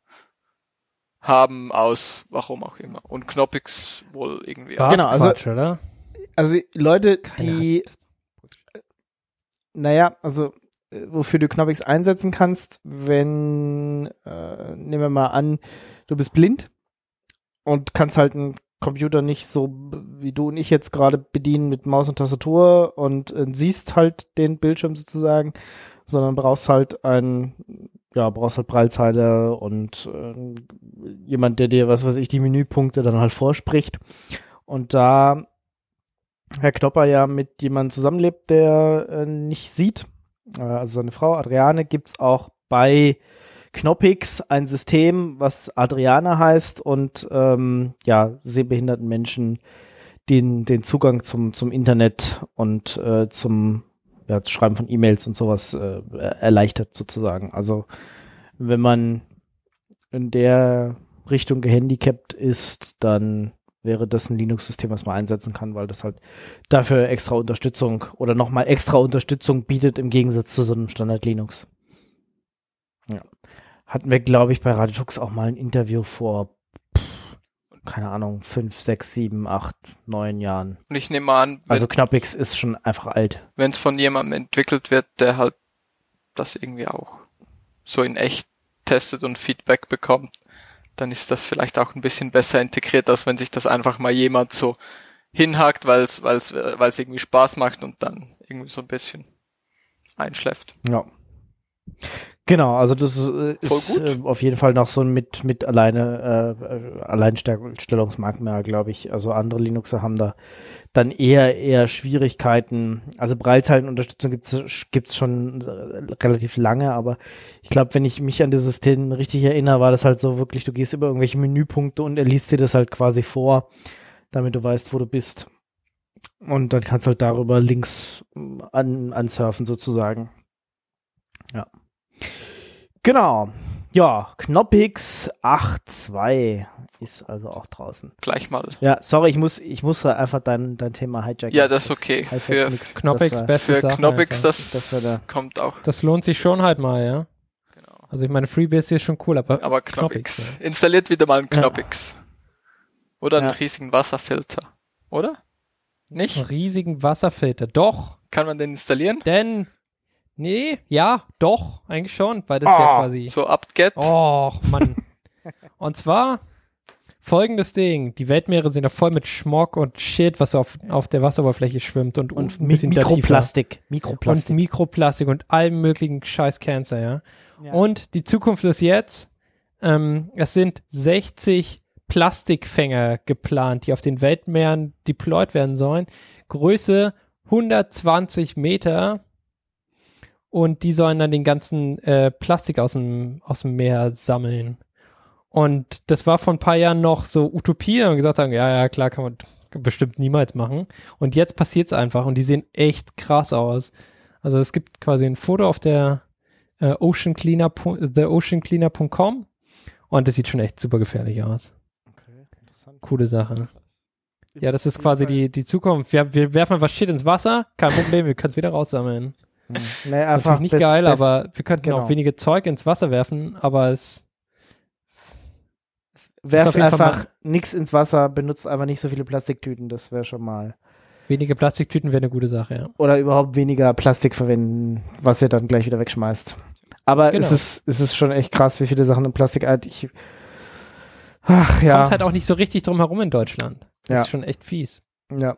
[SPEAKER 4] haben aus warum auch immer. Und Knoppix wohl irgendwie.
[SPEAKER 2] Genau, also-
[SPEAKER 3] Quatsch, oder?
[SPEAKER 2] Also Leute, die, naja, also äh, wofür du Knoppix einsetzen kannst, wenn, äh, nehmen wir mal an, du bist blind und kannst halt einen Computer nicht so wie du und ich jetzt gerade bedienen mit Maus und Tastatur und äh, siehst halt den Bildschirm sozusagen, sondern brauchst halt ein, ja, brauchst halt Prallzeile und äh, jemand, der dir, was weiß ich, die Menüpunkte dann halt vorspricht. Und da Herr Knopper ja mit jemandem zusammenlebt, der äh, nicht sieht, äh, also seine Frau Adriane, gibt's auch bei Knoppix ein System, was Adriane heißt und ähm, ja, sehbehinderten Menschen den, den Zugang zum, zum Internet und äh, zum ja, Schreiben von E-Mails und sowas äh, erleichtert sozusagen. Also wenn man in der Richtung gehandicapt ist, dann wäre das ein Linux-System, was man einsetzen kann, weil das halt dafür extra Unterstützung oder nochmal extra Unterstützung bietet im Gegensatz zu so einem Standard Linux. Ja. Hatten wir, glaube ich, bei Radiotux auch mal ein Interview vor, pff, keine Ahnung, fünf, sechs, sieben, acht, neun Jahren.
[SPEAKER 4] Und ich nehme mal an, wenn
[SPEAKER 2] Also Knoppix ist schon einfach alt.
[SPEAKER 4] es von jemandem entwickelt wird, der halt das irgendwie auch so in echt testet und Feedback bekommt, dann ist das vielleicht auch ein bisschen besser integriert, als wenn sich das einfach mal jemand so hinhakt, weil es weil es weil es irgendwie Spaß macht und dann irgendwie so ein bisschen einschläft.
[SPEAKER 2] Ja. Genau, also das äh, ist äh, auf jeden Fall noch so ein mit, mit alleine äh, Alleinstellungsmerkmal, glaube ich. Also andere Linuxer haben da dann eher eher Schwierigkeiten. Also Braillezeilenunterstützung gibt's gibt's schon äh, relativ lange, aber ich glaube, wenn ich mich an das System richtig erinnere, war das halt so wirklich, du gehst über irgendwelche Menüpunkte und er liest dir das halt quasi vor, damit du weißt, wo du bist. Und dann kannst du halt darüber Links mm, an, ansurfen sozusagen. Ja. Genau. Ja, Knoppix 8.2 ist also auch draußen.
[SPEAKER 4] Gleich mal.
[SPEAKER 2] Ja, sorry, ich muss, ich muss da einfach dein, dein Thema hijacken.
[SPEAKER 4] Ja, das ist okay.
[SPEAKER 2] heißt
[SPEAKER 4] Für-
[SPEAKER 2] nix.
[SPEAKER 3] Knoppix
[SPEAKER 2] Das
[SPEAKER 3] beste
[SPEAKER 4] Für Knoppix, das,
[SPEAKER 2] Das der-
[SPEAKER 4] kommt auch.
[SPEAKER 3] Das lohnt sich schon halt mal, ja.
[SPEAKER 4] Genau.
[SPEAKER 3] Also ich meine, Freebase ist schon cool, aber,
[SPEAKER 4] Aber
[SPEAKER 3] Knoppix,
[SPEAKER 4] Knoppix. Installiert wieder mal einen
[SPEAKER 2] Ja.
[SPEAKER 4] Knoppix. Oder einen
[SPEAKER 2] Ja.
[SPEAKER 4] riesigen Wasserfilter. Oder? Nicht?
[SPEAKER 3] einen riesigen Wasserfilter. Doch,
[SPEAKER 4] Kann man den installieren?
[SPEAKER 3] denn nee, ja, doch, eigentlich schon, weil das ist ja
[SPEAKER 2] Ah.
[SPEAKER 3] quasi.
[SPEAKER 4] So apt-get?
[SPEAKER 3] Och, Mann. Und zwar folgendes Ding: Die Weltmeere sind ja voll mit Schmog und Shit, was auf, auf der Wasseroberfläche schwimmt und,
[SPEAKER 2] Und
[SPEAKER 3] ein
[SPEAKER 2] Mi
[SPEAKER 3] bisschen tiefer.
[SPEAKER 2] Mikroplastik.
[SPEAKER 3] Und
[SPEAKER 2] Mikroplastik.
[SPEAKER 3] Mikroplastik und allem möglichen Scheiß Cancer, ja.
[SPEAKER 2] Ja.
[SPEAKER 3] Und die Zukunft ist jetzt, ähm, es sind 60 Plastikfänger geplant, die auf den Weltmeeren deployed werden sollen. Größe 120 Meter. Und die sollen dann den ganzen äh, Plastik aus dem, aus dem Meer sammeln. Und das war vor ein paar Jahren noch so Utopie und gesagt haben, ja, ja, klar, kann man bestimmt niemals machen. Und jetzt passiert's einfach und die sehen echt krass aus. Also es gibt quasi ein Foto auf der äh, oceancleaner, theoceancleaner.com und das sieht schon echt super gefährlich aus.
[SPEAKER 2] Okay, interessant.
[SPEAKER 3] Coole Sache. Ja, das ist quasi die, die Zukunft. Wir, wir werfen einfach Shit ins Wasser, kein Problem, wir können es wieder raussammeln.
[SPEAKER 2] Nee,
[SPEAKER 3] Ist
[SPEAKER 2] einfach
[SPEAKER 3] natürlich nicht
[SPEAKER 2] bis-
[SPEAKER 3] geil,
[SPEAKER 2] bis-
[SPEAKER 3] aber wir könnten
[SPEAKER 2] genau.
[SPEAKER 3] auch wenige Zeug ins Wasser werfen, aber es
[SPEAKER 2] werf
[SPEAKER 3] auf jeden Fall
[SPEAKER 2] einfach nichts ins Wasser, benutzt einfach nicht so viele Plastiktüten, das wäre schon mal.
[SPEAKER 3] wenige Plastiktüten wäre eine gute Sache, ja.
[SPEAKER 2] Oder überhaupt weniger Plastik verwenden, was ihr dann gleich wieder wegschmeißt. Aber
[SPEAKER 3] Genau.
[SPEAKER 2] es, ist, es ist schon echt krass, wie viele Sachen in Plastik. alt- Ich Ach ja.
[SPEAKER 3] kommt halt auch nicht so richtig drum herum in Deutschland. Das
[SPEAKER 2] Ja.
[SPEAKER 3] ist schon echt fies.
[SPEAKER 2] Ja.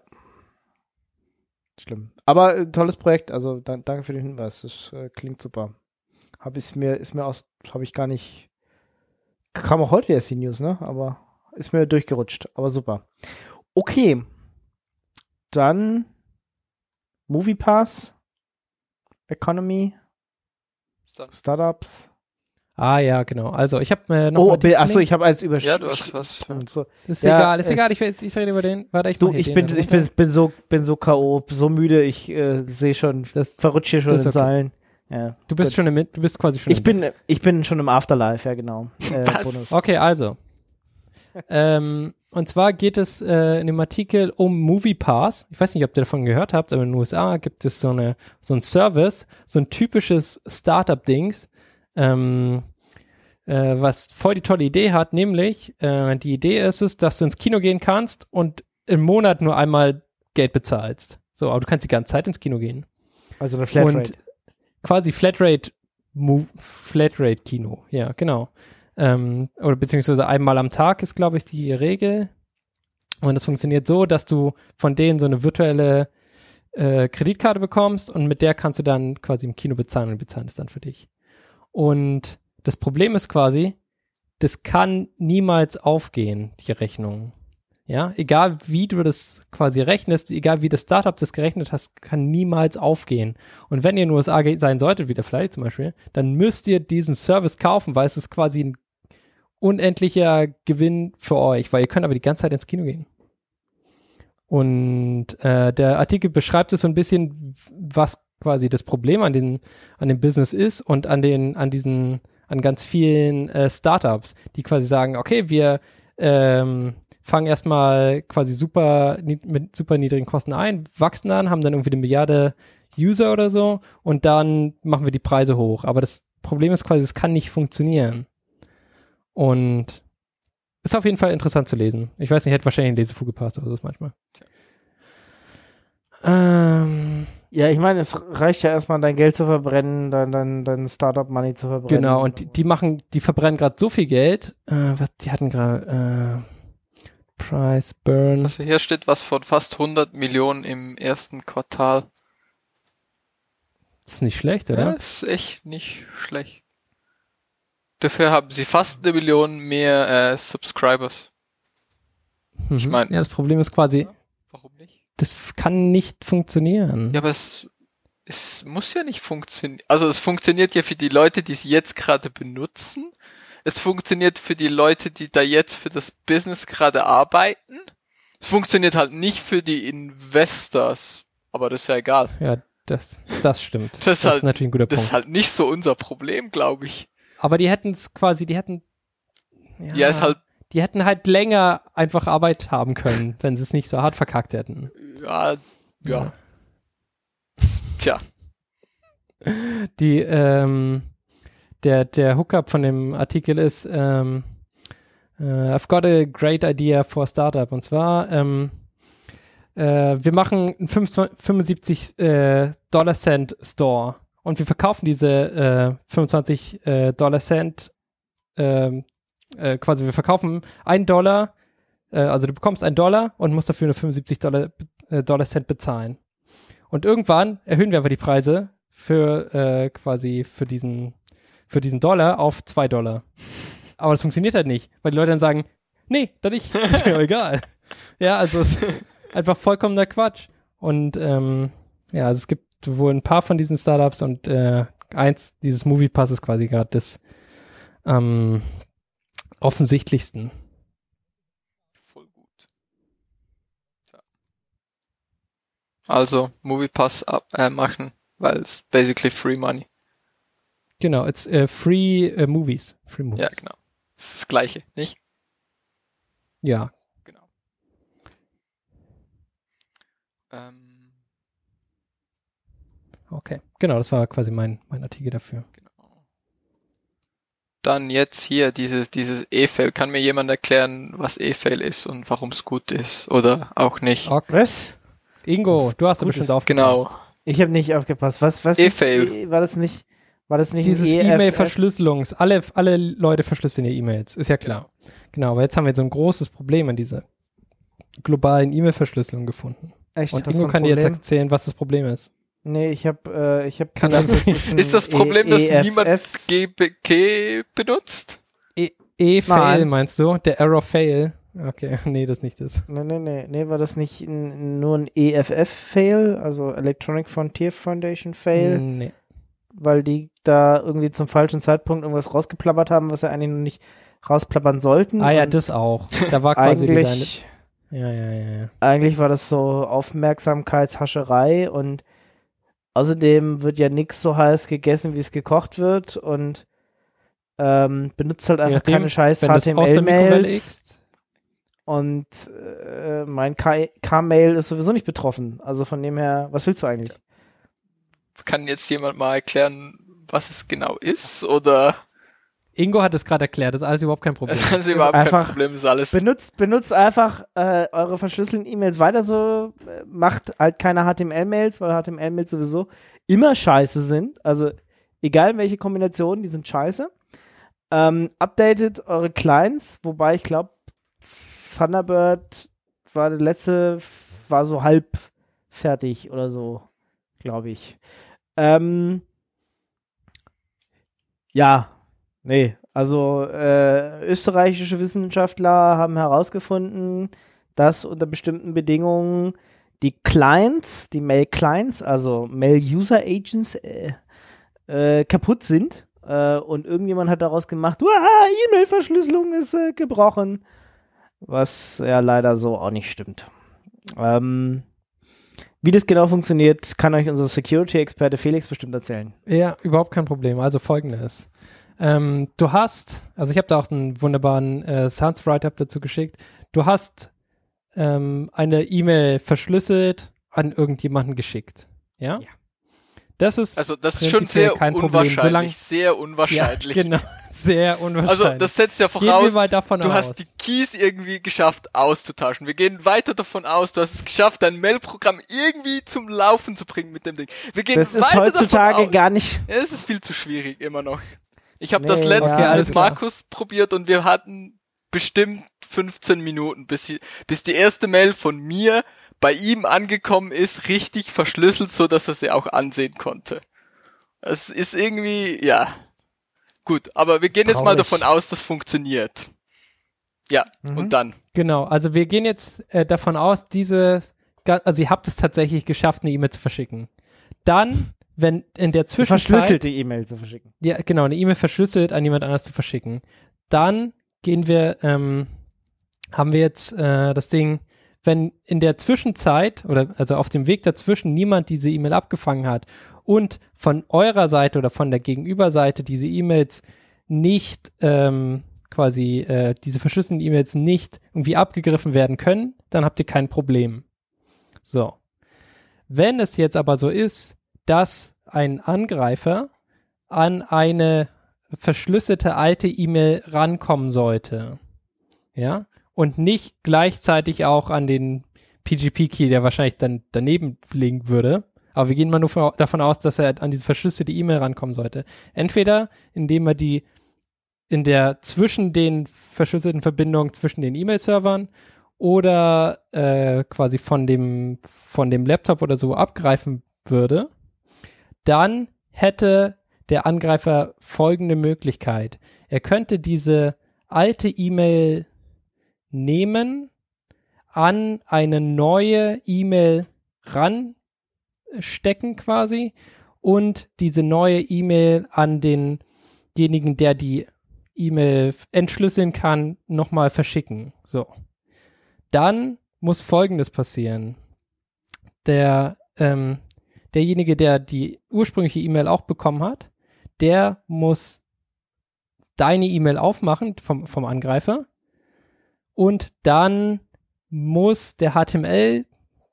[SPEAKER 2] Schlimm. Aber äh, tolles Projekt, also da, danke für den Hinweis. Das äh, klingt super. Hab ich mir, ist mir aus, habe ich gar nicht. Kam auch heute erst die News, ne? Aber ist mir durchgerutscht. Aber super. Okay. Dann Movie Pass, Economy, Startups.
[SPEAKER 3] Ah ja, genau. Also ich habe äh, noch
[SPEAKER 2] Oh,
[SPEAKER 3] mal die
[SPEAKER 2] achso, ich habe als Überschrift.
[SPEAKER 4] Ja, du hast was.
[SPEAKER 2] und so.
[SPEAKER 3] Ist
[SPEAKER 2] Ja,
[SPEAKER 3] egal, ist
[SPEAKER 2] es-
[SPEAKER 3] egal. Ich, will jetzt- ich rede über den. Warte, ich
[SPEAKER 2] Du, ich
[SPEAKER 3] den
[SPEAKER 2] bin, ich bin, bin so, bin so K.O., so müde, ich äh, sehe schon,
[SPEAKER 3] Das-
[SPEAKER 2] verrutsche hier schon
[SPEAKER 3] das
[SPEAKER 2] in
[SPEAKER 3] okay.
[SPEAKER 2] Zeilen. Ja,
[SPEAKER 3] Du bist
[SPEAKER 2] gut.
[SPEAKER 3] schon im, du bist quasi schon.
[SPEAKER 2] Ich
[SPEAKER 3] im-
[SPEAKER 2] bin, ich bin schon im Afterlife, ja genau. Äh.
[SPEAKER 3] Okay, also. ähm, und zwar geht es äh, in dem Artikel um Movie Pass. Ich weiß nicht, ob ihr davon gehört habt, aber in den USA gibt es so eine so ein Service, so ein typisches Startup-Dings, ähm, äh, was voll die tolle Idee hat, nämlich äh, die Idee ist es, dass du ins Kino gehen kannst und im Monat nur einmal Geld bezahlst. So, aber du kannst die ganze Zeit ins Kino gehen.
[SPEAKER 2] Also eine Flatrate.
[SPEAKER 3] Und quasi Flatrate, Flatrate Kino, ja, genau. Ähm, oder beziehungsweise einmal am Tag ist, glaube ich, die Regel. Und das funktioniert so, dass du von denen so eine virtuelle äh, Kreditkarte bekommst und mit der kannst du dann quasi im Kino bezahlen und bezahlen es dann für dich. Und das Problem ist quasi, das kann niemals aufgehen, die Rechnung. Ja, egal wie du das quasi rechnest, egal wie das Startup das gerechnet hast, kann niemals aufgehen. Und wenn ihr in den USA sein solltet, wie der Fly zum Beispiel, dann müsst ihr diesen Service kaufen, weil es ist quasi ein unendlicher Gewinn für euch, weil ihr könnt aber die ganze Zeit ins Kino gehen. Und äh, der Artikel beschreibt es so ein bisschen, was quasi das Problem an, den, an dem Business ist und an den, an diesen, an ganz vielen äh, Startups, die quasi sagen, okay, wir ähm, fangen erstmal quasi super mit super niedrigen Kosten ein, wachsen dann, haben dann irgendwie eine Milliarde User oder so und dann machen wir die Preise hoch. Aber das Problem ist quasi, es kann nicht funktionieren. Und ist auf jeden Fall interessant zu lesen. Ich weiß nicht, hätte wahrscheinlich ein Lesefuge gepasst, aber so ist manchmal. Ähm,
[SPEAKER 2] ja, ich meine, es reicht ja erstmal, dein Geld zu verbrennen, dein, dein, dein Startup-Money zu verbrennen.
[SPEAKER 3] genau, und die, die machen, die verbrennen gerade so viel Geld. Äh, was, die hatten gerade äh, Price Burn.
[SPEAKER 4] Also hier steht was von fast 100 Millionen im ersten Quartal.
[SPEAKER 3] Das ist nicht schlecht,
[SPEAKER 4] Ja,
[SPEAKER 3] oder?
[SPEAKER 4] ist echt nicht schlecht. Dafür haben sie fast eine Million mehr äh, Subscribers. ich
[SPEAKER 3] Mhm.
[SPEAKER 4] mein-
[SPEAKER 3] ja, das Problem ist quasi,
[SPEAKER 4] Warum nicht?
[SPEAKER 3] Das kann nicht funktionieren.
[SPEAKER 4] Ja, aber es, es muss ja nicht funktionieren. Also es funktioniert ja für die Leute, die es jetzt gerade benutzen. Es funktioniert für die Leute, die da jetzt für das Business gerade arbeiten. Es funktioniert halt nicht für die Investors. Aber das ist ja egal.
[SPEAKER 3] Ja, das, das stimmt.
[SPEAKER 4] Das ist halt-
[SPEAKER 3] natürlich ein guter
[SPEAKER 4] Das
[SPEAKER 3] Punkt.
[SPEAKER 4] ist halt nicht so unser Problem, glaube ich.
[SPEAKER 3] Aber die hätten es quasi, die hätten.
[SPEAKER 4] Ja, ist halt,
[SPEAKER 3] Die hätten halt länger einfach Arbeit haben können, wenn sie es nicht so hart verkackt hätten.
[SPEAKER 4] ja, ja. Tja.
[SPEAKER 3] Die, ähm, der, der Hookup von dem Artikel ist, ähm, äh, I've got a great idea for a startup. Und zwar, ähm, äh, wir machen einen 25 75 äh, Dollar Cent Store und wir verkaufen diese äh, 25 äh, Dollar Cent ähm, äh, quasi, wir verkaufen einen Dollar, äh, also du bekommst einen Dollar und musst dafür nur 75 Dollar, äh, Dollar Cent bezahlen. Und irgendwann erhöhen wir aber die Preise für äh, quasi für diesen für diesen Dollar auf zwei Dollar. Aber das funktioniert halt nicht, weil die Leute dann sagen, nee, dann nicht, ist mir egal. Ja, also es ist einfach vollkommener Quatsch. Und ähm, ja, also es gibt wohl ein paar von diesen Startups und äh, eins, dieses Movie Pass ist quasi gerade das ähm, offensichtlichsten.
[SPEAKER 4] Voll gut. Ja. Also, Moviepass ab, äh, machen, weil es basically free money.
[SPEAKER 3] Genau, it's äh, free äh, movies. Free movies.
[SPEAKER 4] Ja, genau. Das ist das Gleiche, nicht?
[SPEAKER 3] Ja,
[SPEAKER 4] Genau. Ähm,
[SPEAKER 3] okay. Genau, das war quasi mein, mein Artikel dafür.
[SPEAKER 4] Dann jetzt hier dieses, dieses E-Fail. Kann mir jemand erklären, was E-Fail ist und warum es gut ist? Oder auch nicht?
[SPEAKER 2] Was?
[SPEAKER 3] Ingo, du hast bestimmt aufgepasst.
[SPEAKER 4] Genau.
[SPEAKER 2] Ich habe nicht aufgepasst. Was, was?
[SPEAKER 4] E-Fail.
[SPEAKER 2] ist- War das nicht, war das nicht
[SPEAKER 3] Dieses
[SPEAKER 2] EFF?
[SPEAKER 3] E-Mail-Verschlüsselungs. Alle, alle Leute verschlüsseln ihr E-Mails, ist ja klar. Genau, aber jetzt haben wir so ein großes Problem an dieser globalen E-Mail-Verschlüsselung gefunden.
[SPEAKER 2] Echt,
[SPEAKER 3] Und Ingo
[SPEAKER 2] ein
[SPEAKER 3] kann dir jetzt erzählen, was das Problem ist.
[SPEAKER 2] Nee, ich habe äh, ich habe ist,
[SPEAKER 4] Ist das Problem, dass
[SPEAKER 2] EFF?
[SPEAKER 4] niemand GBK benutzt?
[SPEAKER 3] E- E-Fail
[SPEAKER 2] Nein.
[SPEAKER 3] meinst du? Der Error Fail? Okay, nee, das ist nicht das.
[SPEAKER 2] Nee, nee, nee, nee, war das nicht ein, nur ein EFF-Fail, also Electronic Frontier Foundation Fail,
[SPEAKER 3] Nee.
[SPEAKER 2] weil die da irgendwie zum falschen Zeitpunkt irgendwas rausgeplappert haben, was sie eigentlich noch nicht rausplappern sollten.
[SPEAKER 3] Ah ja, das auch. Da war quasi
[SPEAKER 2] eigentlich,
[SPEAKER 3] Ja, ja, ja, ja.
[SPEAKER 2] eigentlich war das so Aufmerksamkeitshascherei und außerdem wird ja nichts so heiß gegessen, wie es gekocht wird und ähm, benutzt halt einfach
[SPEAKER 3] nachdem,
[SPEAKER 2] keine scheiß HTML-Mails. Und äh, mein K- K-Mail ist sowieso nicht betroffen. Also von dem her, was willst du eigentlich?
[SPEAKER 4] Kann jetzt jemand mal erklären, was es genau ist? Oder
[SPEAKER 3] Ingo hat es gerade erklärt, das ist alles überhaupt kein Problem.
[SPEAKER 4] das ist überhaupt kein
[SPEAKER 2] einfach-
[SPEAKER 4] Problem, ist alles.
[SPEAKER 2] Benutzt, benutzt einfach äh, eure verschlüsselten E-Mails weiter so, äh, macht halt keine HTML-Mails, weil HTML-Mails sowieso immer scheiße sind. Also egal welche Kombination, die sind scheiße. Ähm, updatet eure Clients, wobei ich glaube, Thunderbird war der letzte, war so halb fertig oder so, glaube ich. Ähm, ja, nee, also äh, österreichische Wissenschaftler haben herausgefunden, dass unter bestimmten Bedingungen die Clients, die Mail-Clients, also Mail-User-Agents, äh, äh, kaputt sind. Äh, und irgendjemand hat daraus gemacht, "Uah, E-Mail-Verschlüsselung ist äh, gebrochen. Was ja leider so auch nicht stimmt. Ähm, wie das genau funktioniert, kann euch unser Security-Experte Felix bestimmt erzählen.
[SPEAKER 3] Ja, überhaupt kein Problem. Also folgendes. Ähm, du hast, also ich habe da auch einen wunderbaren äh, Sounds-Write-Up dazu geschickt. Du hast ähm, eine E-Mail verschlüsselt an irgendjemanden geschickt. Ja?
[SPEAKER 2] Ja.
[SPEAKER 3] Das ist
[SPEAKER 4] Also das ist schon sehr
[SPEAKER 3] kein Problem,
[SPEAKER 4] unwahrscheinlich,
[SPEAKER 3] solange-
[SPEAKER 4] sehr unwahrscheinlich.
[SPEAKER 3] Ja, genau. Sehr unwahrscheinlich.
[SPEAKER 4] Also das setzt ja voraus,
[SPEAKER 3] mal davon
[SPEAKER 4] du
[SPEAKER 3] aus.
[SPEAKER 4] hast die Keys irgendwie geschafft auszutauschen. Wir gehen weiter davon aus, du hast es geschafft, dein Mail-Programm irgendwie zum Laufen zu bringen mit dem Ding. Wir gehen
[SPEAKER 2] Das ist
[SPEAKER 4] weiter
[SPEAKER 2] heutzutage
[SPEAKER 4] davon aus.
[SPEAKER 2] gar nicht.
[SPEAKER 4] Es ist viel zu schwierig immer noch. Ich habe
[SPEAKER 2] Nee,
[SPEAKER 4] das letztens
[SPEAKER 2] okay,
[SPEAKER 4] mit. Markus probiert und wir hatten bestimmt 15 Minuten, bis, bis die erste Mail von mir bei ihm angekommen ist, richtig verschlüsselt, so dass er sie auch ansehen konnte. Es ist irgendwie, ja. Gut, aber wir gehen jetzt mal davon aus, das funktioniert. Ja,
[SPEAKER 2] Mhm.
[SPEAKER 4] und dann.
[SPEAKER 3] Genau, also wir gehen jetzt äh, davon aus, diese, also ihr habt es tatsächlich geschafft, eine E-Mail zu verschicken. Dann, wenn in der Zwischenzeit,
[SPEAKER 2] Verschlüsselte E-Mail zu verschicken.
[SPEAKER 3] ja genau, eine E-Mail verschlüsselt an jemand anders zu verschicken, dann gehen wir, ähm, haben wir jetzt äh, das Ding, wenn in der Zwischenzeit oder also auf dem Weg dazwischen niemand diese E-Mail abgefangen hat und von eurer Seite oder von der Gegenüberseite diese E-Mails nicht ähm, quasi äh, diese verschlüsselten E-Mails nicht irgendwie abgegriffen werden können, dann habt ihr kein Problem. So. Wenn es jetzt aber so ist, dass ein Angreifer an eine verschlüsselte alte E-Mail rankommen sollte, ja, und nicht gleichzeitig auch an den PGP-Key, der wahrscheinlich dann daneben liegen würde, aber wir gehen mal nur von- davon aus, dass er an diese verschlüsselte E-Mail rankommen sollte. Entweder indem er die in der zwischen den verschlüsselten Verbindungen zwischen den E-Mail-Servern oder äh, quasi von dem von dem Laptop oder so abgreifen würde, dann hätte der Angreifer folgende Möglichkeit. Er könnte diese alte E-Mail nehmen, an eine neue E-Mail ranstecken quasi und diese neue E-Mail an denjenigen, der die E-Mail entschlüsseln kann, nochmal verschicken. So. Dann muss Folgendes passieren. Der, ähm, derjenige, der die ursprüngliche E-Mail auch bekommen hat, der muss deine E-Mail aufmachen vom, vom Angreifer und dann muss der HTML,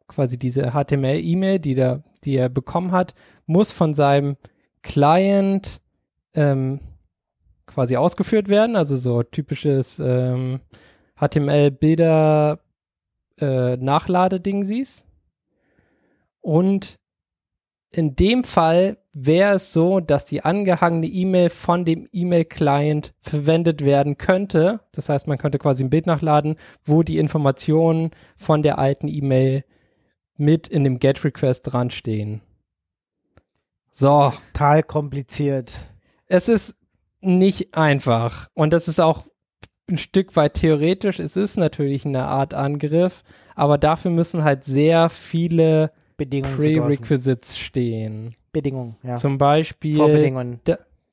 [SPEAKER 3] quasi diese HTML-E-Mail, die, der, die er bekommen hat, muss von seinem Client ähm, quasi ausgeführt werden, also so typisches ähm, HTML-Bilder äh, siehst. Und in dem Fall wäre es so, dass die angehangene E-Mail von dem E-Mail-Client verwendet werden könnte. Das heißt, man könnte quasi ein Bild nachladen, wo die Informationen von der alten E-Mail mit in dem GET-Request dran stehen. So,
[SPEAKER 2] Total kompliziert.
[SPEAKER 3] es ist nicht einfach und das ist auch ein Stück weit theoretisch. Es ist natürlich eine Art Angriff, aber dafür müssen halt sehr viele
[SPEAKER 2] Bedingungen.
[SPEAKER 3] Prerequisites stehen.
[SPEAKER 2] Bedingungen, ja.
[SPEAKER 3] Zum Beispiel
[SPEAKER 2] Vorbedingungen.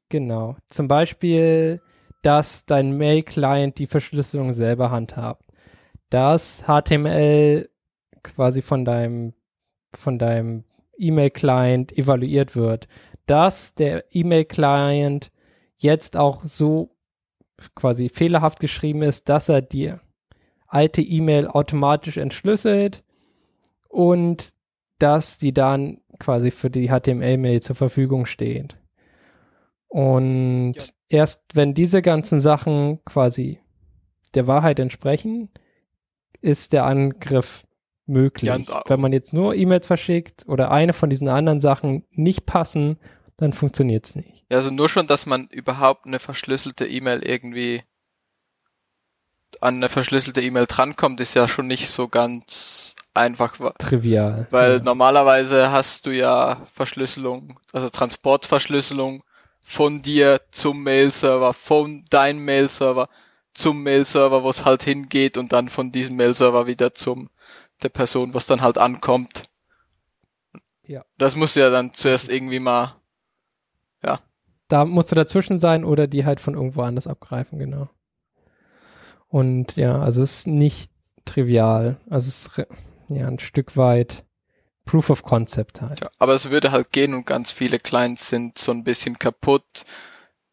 [SPEAKER 3] Genau. Zum Beispiel, dass dein Mail-Client die Verschlüsselung selber handhabt. Dass HTML quasi von deinem, von deinem E-Mail-Client evaluiert wird. Dass der E-Mail-Client jetzt auch so quasi fehlerhaft geschrieben ist, dass er die alte E-Mail automatisch entschlüsselt und dass die dann quasi für die HTML-Mail zur Verfügung steht. Und
[SPEAKER 4] Ja.
[SPEAKER 3] erst wenn diese ganzen Sachen quasi der Wahrheit entsprechen, ist der Angriff möglich.
[SPEAKER 4] Ja, auch-
[SPEAKER 3] wenn man jetzt nur E-Mails verschickt oder eine von diesen anderen Sachen nicht passen, dann funktioniert es nicht.
[SPEAKER 4] Also nur schon, dass man überhaupt eine verschlüsselte E-Mail irgendwie an eine verschlüsselte E-Mail drankommt, ist ja schon nicht so ganz einfach, wa-
[SPEAKER 3] Trivial.
[SPEAKER 4] weil
[SPEAKER 3] ja.
[SPEAKER 4] normalerweise hast du ja Verschlüsselung, also Transportverschlüsselung von dir zum Mail-Server, von deinem Mail-Server zum Mail-Server, wo es halt hingeht und dann von diesem Mail-Server wieder zum der Person, was dann halt ankommt.
[SPEAKER 3] Ja.
[SPEAKER 4] Das muss ja dann zuerst irgendwie mal
[SPEAKER 3] da musst du dazwischen sein oder die halt von irgendwo anders abgreifen, genau. Und ja, also es ist nicht trivial. Also es ist ja ein Stück weit Proof of Concept halt.
[SPEAKER 4] Ja, aber es würde halt gehen und ganz viele Clients sind so ein bisschen kaputt,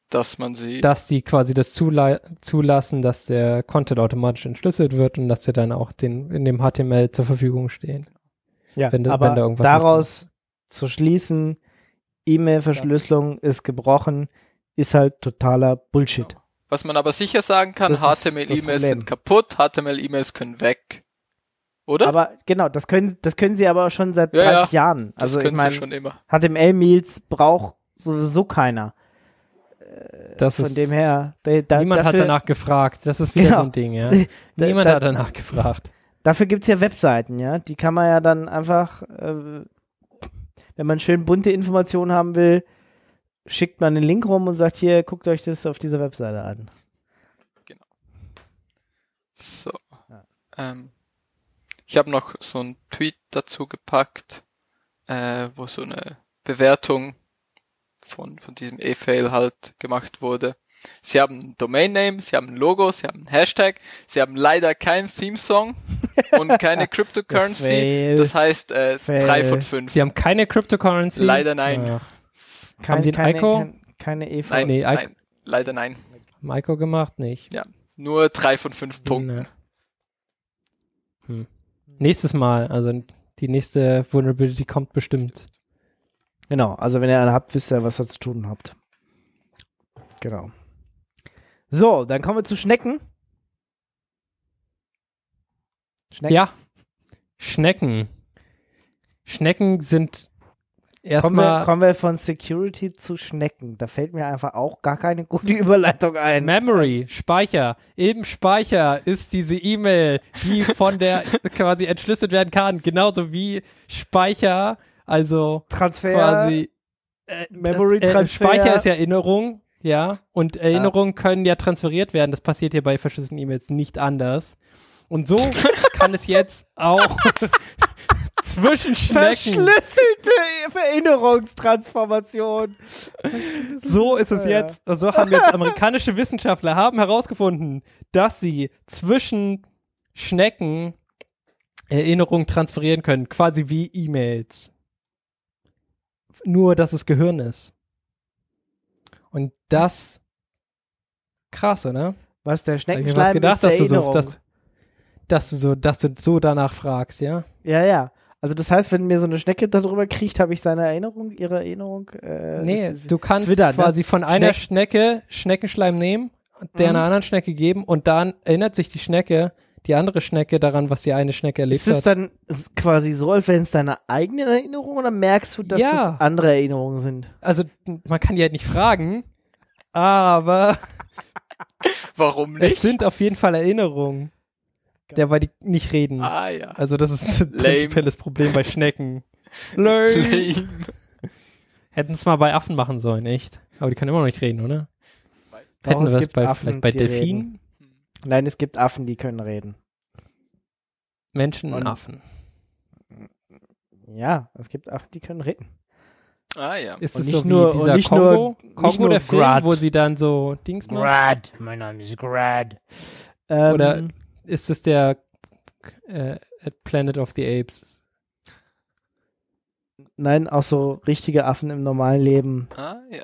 [SPEAKER 4] dass man sie.
[SPEAKER 3] Dass die quasi das zula zulassen, dass der Content automatisch entschlüsselt wird und dass der dann auch den, in dem HTML zur Verfügung stehen.
[SPEAKER 2] Ja,
[SPEAKER 3] wenn da-
[SPEAKER 2] aber
[SPEAKER 3] wenn da irgendwas
[SPEAKER 2] daraus zu schließen, E-Mail-Verschlüsselung ist gebrochen, ist halt totaler Bullshit.
[SPEAKER 4] Was man aber sicher sagen kann, HTML-E-Mails sind kaputt, HTML-E-Mails können weg. Oder?
[SPEAKER 2] Aber genau, das können, das können sie aber schon seit
[SPEAKER 4] Ja,
[SPEAKER 2] 30 Jahren.
[SPEAKER 4] das
[SPEAKER 2] Also ich
[SPEAKER 4] können sie schon immer.
[SPEAKER 2] HTML-Mails braucht sowieso keiner.
[SPEAKER 3] Das
[SPEAKER 2] Von
[SPEAKER 3] ist,
[SPEAKER 2] dem her, da, da,
[SPEAKER 3] niemand
[SPEAKER 2] dafür,
[SPEAKER 3] hat danach gefragt. Das ist wieder
[SPEAKER 2] Genau.
[SPEAKER 3] so ein Ding, ja.
[SPEAKER 2] da-
[SPEAKER 3] Niemand
[SPEAKER 2] da-
[SPEAKER 3] hat danach gefragt.
[SPEAKER 2] Dafür gibt's ja Webseiten, ja. Die kann man ja dann einfach, äh, wenn man schön bunte Informationen haben will, schickt man einen Link rum und sagt, hier, guckt euch das auf dieser Webseite an.
[SPEAKER 4] So.
[SPEAKER 2] Ja.
[SPEAKER 4] Ähm, ich habe noch so einen Tweet dazu gepackt, äh, wo so eine Bewertung von, von diesem E-Fail halt gemacht wurde. Sie haben ein Domain-Name, sie haben ein Logo, sie haben einen Hashtag, sie haben leider keinen Theme-Song und keine Cryptocurrency.
[SPEAKER 2] Fail.
[SPEAKER 4] Das heißt, äh,
[SPEAKER 2] Fail.
[SPEAKER 4] drei von fünf.
[SPEAKER 3] Die haben keine Cryptocurrency.
[SPEAKER 4] Leider nein.
[SPEAKER 3] Ja.
[SPEAKER 2] Kein,
[SPEAKER 3] Haben die ein
[SPEAKER 2] keine,
[SPEAKER 3] Ico?
[SPEAKER 2] kein- keine EV.
[SPEAKER 4] Nein,
[SPEAKER 3] Nee,
[SPEAKER 4] nein, leider nein.
[SPEAKER 3] Maiko gemacht? Nicht.
[SPEAKER 4] Nur drei von fünf Punkten.
[SPEAKER 3] Nee. Hm. Nächstes Mal, also die nächste Vulnerability kommt bestimmt.
[SPEAKER 2] Genau, also wenn ihr eine habt, wisst ihr, was ihr zu tun habt. Genau. So, dann kommen wir zu Schnecken. Schnecken.
[SPEAKER 3] Ja. Schnecken. Schnecken sind erstmal
[SPEAKER 2] kommen wir von Security zu Schnecken. Da fällt mir einfach auch gar keine gute Überleitung ein.
[SPEAKER 3] Memory, Speicher. Im Speicher ist diese E-Mail, die von der quasi entschlüsselt werden kann, genauso wie Speicher, also
[SPEAKER 2] Transfer,
[SPEAKER 3] quasi äh,
[SPEAKER 2] Memory
[SPEAKER 3] äh,
[SPEAKER 2] Transfer.
[SPEAKER 3] Speicher ist ja Erinnerung, ja, und Erinnerungen können ja transferiert werden. Das passiert hier bei verschlüsselten E-Mails nicht anders. Und so kann es jetzt auch zwischen Schnecken.
[SPEAKER 2] verschlüsselte Erinnerungstransformation.
[SPEAKER 3] So ist es jetzt. So haben jetzt amerikanische Wissenschaftler haben herausgefunden, dass sie zwischen Schnecken Erinnerungen transferieren können, quasi wie E-Mails. Nur, dass es Gehirn ist. Und das krass, oder?
[SPEAKER 2] Was der
[SPEAKER 3] ich
[SPEAKER 2] Schneckenschleim
[SPEAKER 3] was gedacht,
[SPEAKER 2] ist
[SPEAKER 3] dass du so, dass, dass du so, dass du so danach fragst, ja?
[SPEAKER 2] Ja, ja. Also das heißt, wenn mir so eine Schnecke darüber kriecht, habe ich seine Erinnerung, ihre Erinnerung. Äh,
[SPEAKER 3] Nee,
[SPEAKER 2] das ist-
[SPEAKER 3] du kannst
[SPEAKER 2] Twitter, ne?
[SPEAKER 3] quasi von einer
[SPEAKER 2] Schneck-
[SPEAKER 3] Schnecke Schneckenschleim nehmen, der
[SPEAKER 2] Mhm.
[SPEAKER 3] einer anderen Schnecke geben und dann erinnert sich die Schnecke, die andere Schnecke daran, was die eine Schnecke erlebt
[SPEAKER 2] Ist es
[SPEAKER 3] hat.
[SPEAKER 2] dann ist quasi so, als wären es deine eigenen Erinnerungen oder merkst du, dass
[SPEAKER 3] Ja.
[SPEAKER 2] es andere Erinnerungen sind?
[SPEAKER 3] Also man kann die halt nicht fragen, aber
[SPEAKER 4] Warum nicht?
[SPEAKER 3] es sind auf jeden Fall Erinnerungen. Der, weil die nicht reden.
[SPEAKER 4] ah ja.
[SPEAKER 3] Also das ist ein
[SPEAKER 4] Lame.
[SPEAKER 3] prinzipielles Problem bei Schnecken. Lame.
[SPEAKER 4] Lame.
[SPEAKER 3] Hätten es mal bei Affen machen sollen, echt. Aber die können immer noch nicht reden, oder?
[SPEAKER 2] Doch,
[SPEAKER 3] Hätten wir es bei,
[SPEAKER 2] Affen,
[SPEAKER 3] vielleicht bei Delfinen?
[SPEAKER 2] Nein, es gibt Affen, die können reden.
[SPEAKER 3] Menschen und
[SPEAKER 2] Und-
[SPEAKER 3] Affen.
[SPEAKER 2] Ja, es gibt Affen, die können reden.
[SPEAKER 4] Ah ja.
[SPEAKER 3] Ist es
[SPEAKER 2] nicht
[SPEAKER 3] so wie
[SPEAKER 2] nur-
[SPEAKER 3] dieser
[SPEAKER 2] und nicht
[SPEAKER 3] Kongo,
[SPEAKER 2] nur- nicht
[SPEAKER 3] Kongo
[SPEAKER 2] nur
[SPEAKER 3] der Film,
[SPEAKER 2] Grad.
[SPEAKER 3] wo sie dann so Dings machen?
[SPEAKER 2] Grad, mein Name ist Grad. Ähm,
[SPEAKER 3] Oder- Ist es der äh, Planet of the Apes?
[SPEAKER 2] Nein, auch so richtige Affen im normalen Leben
[SPEAKER 4] Ah ja.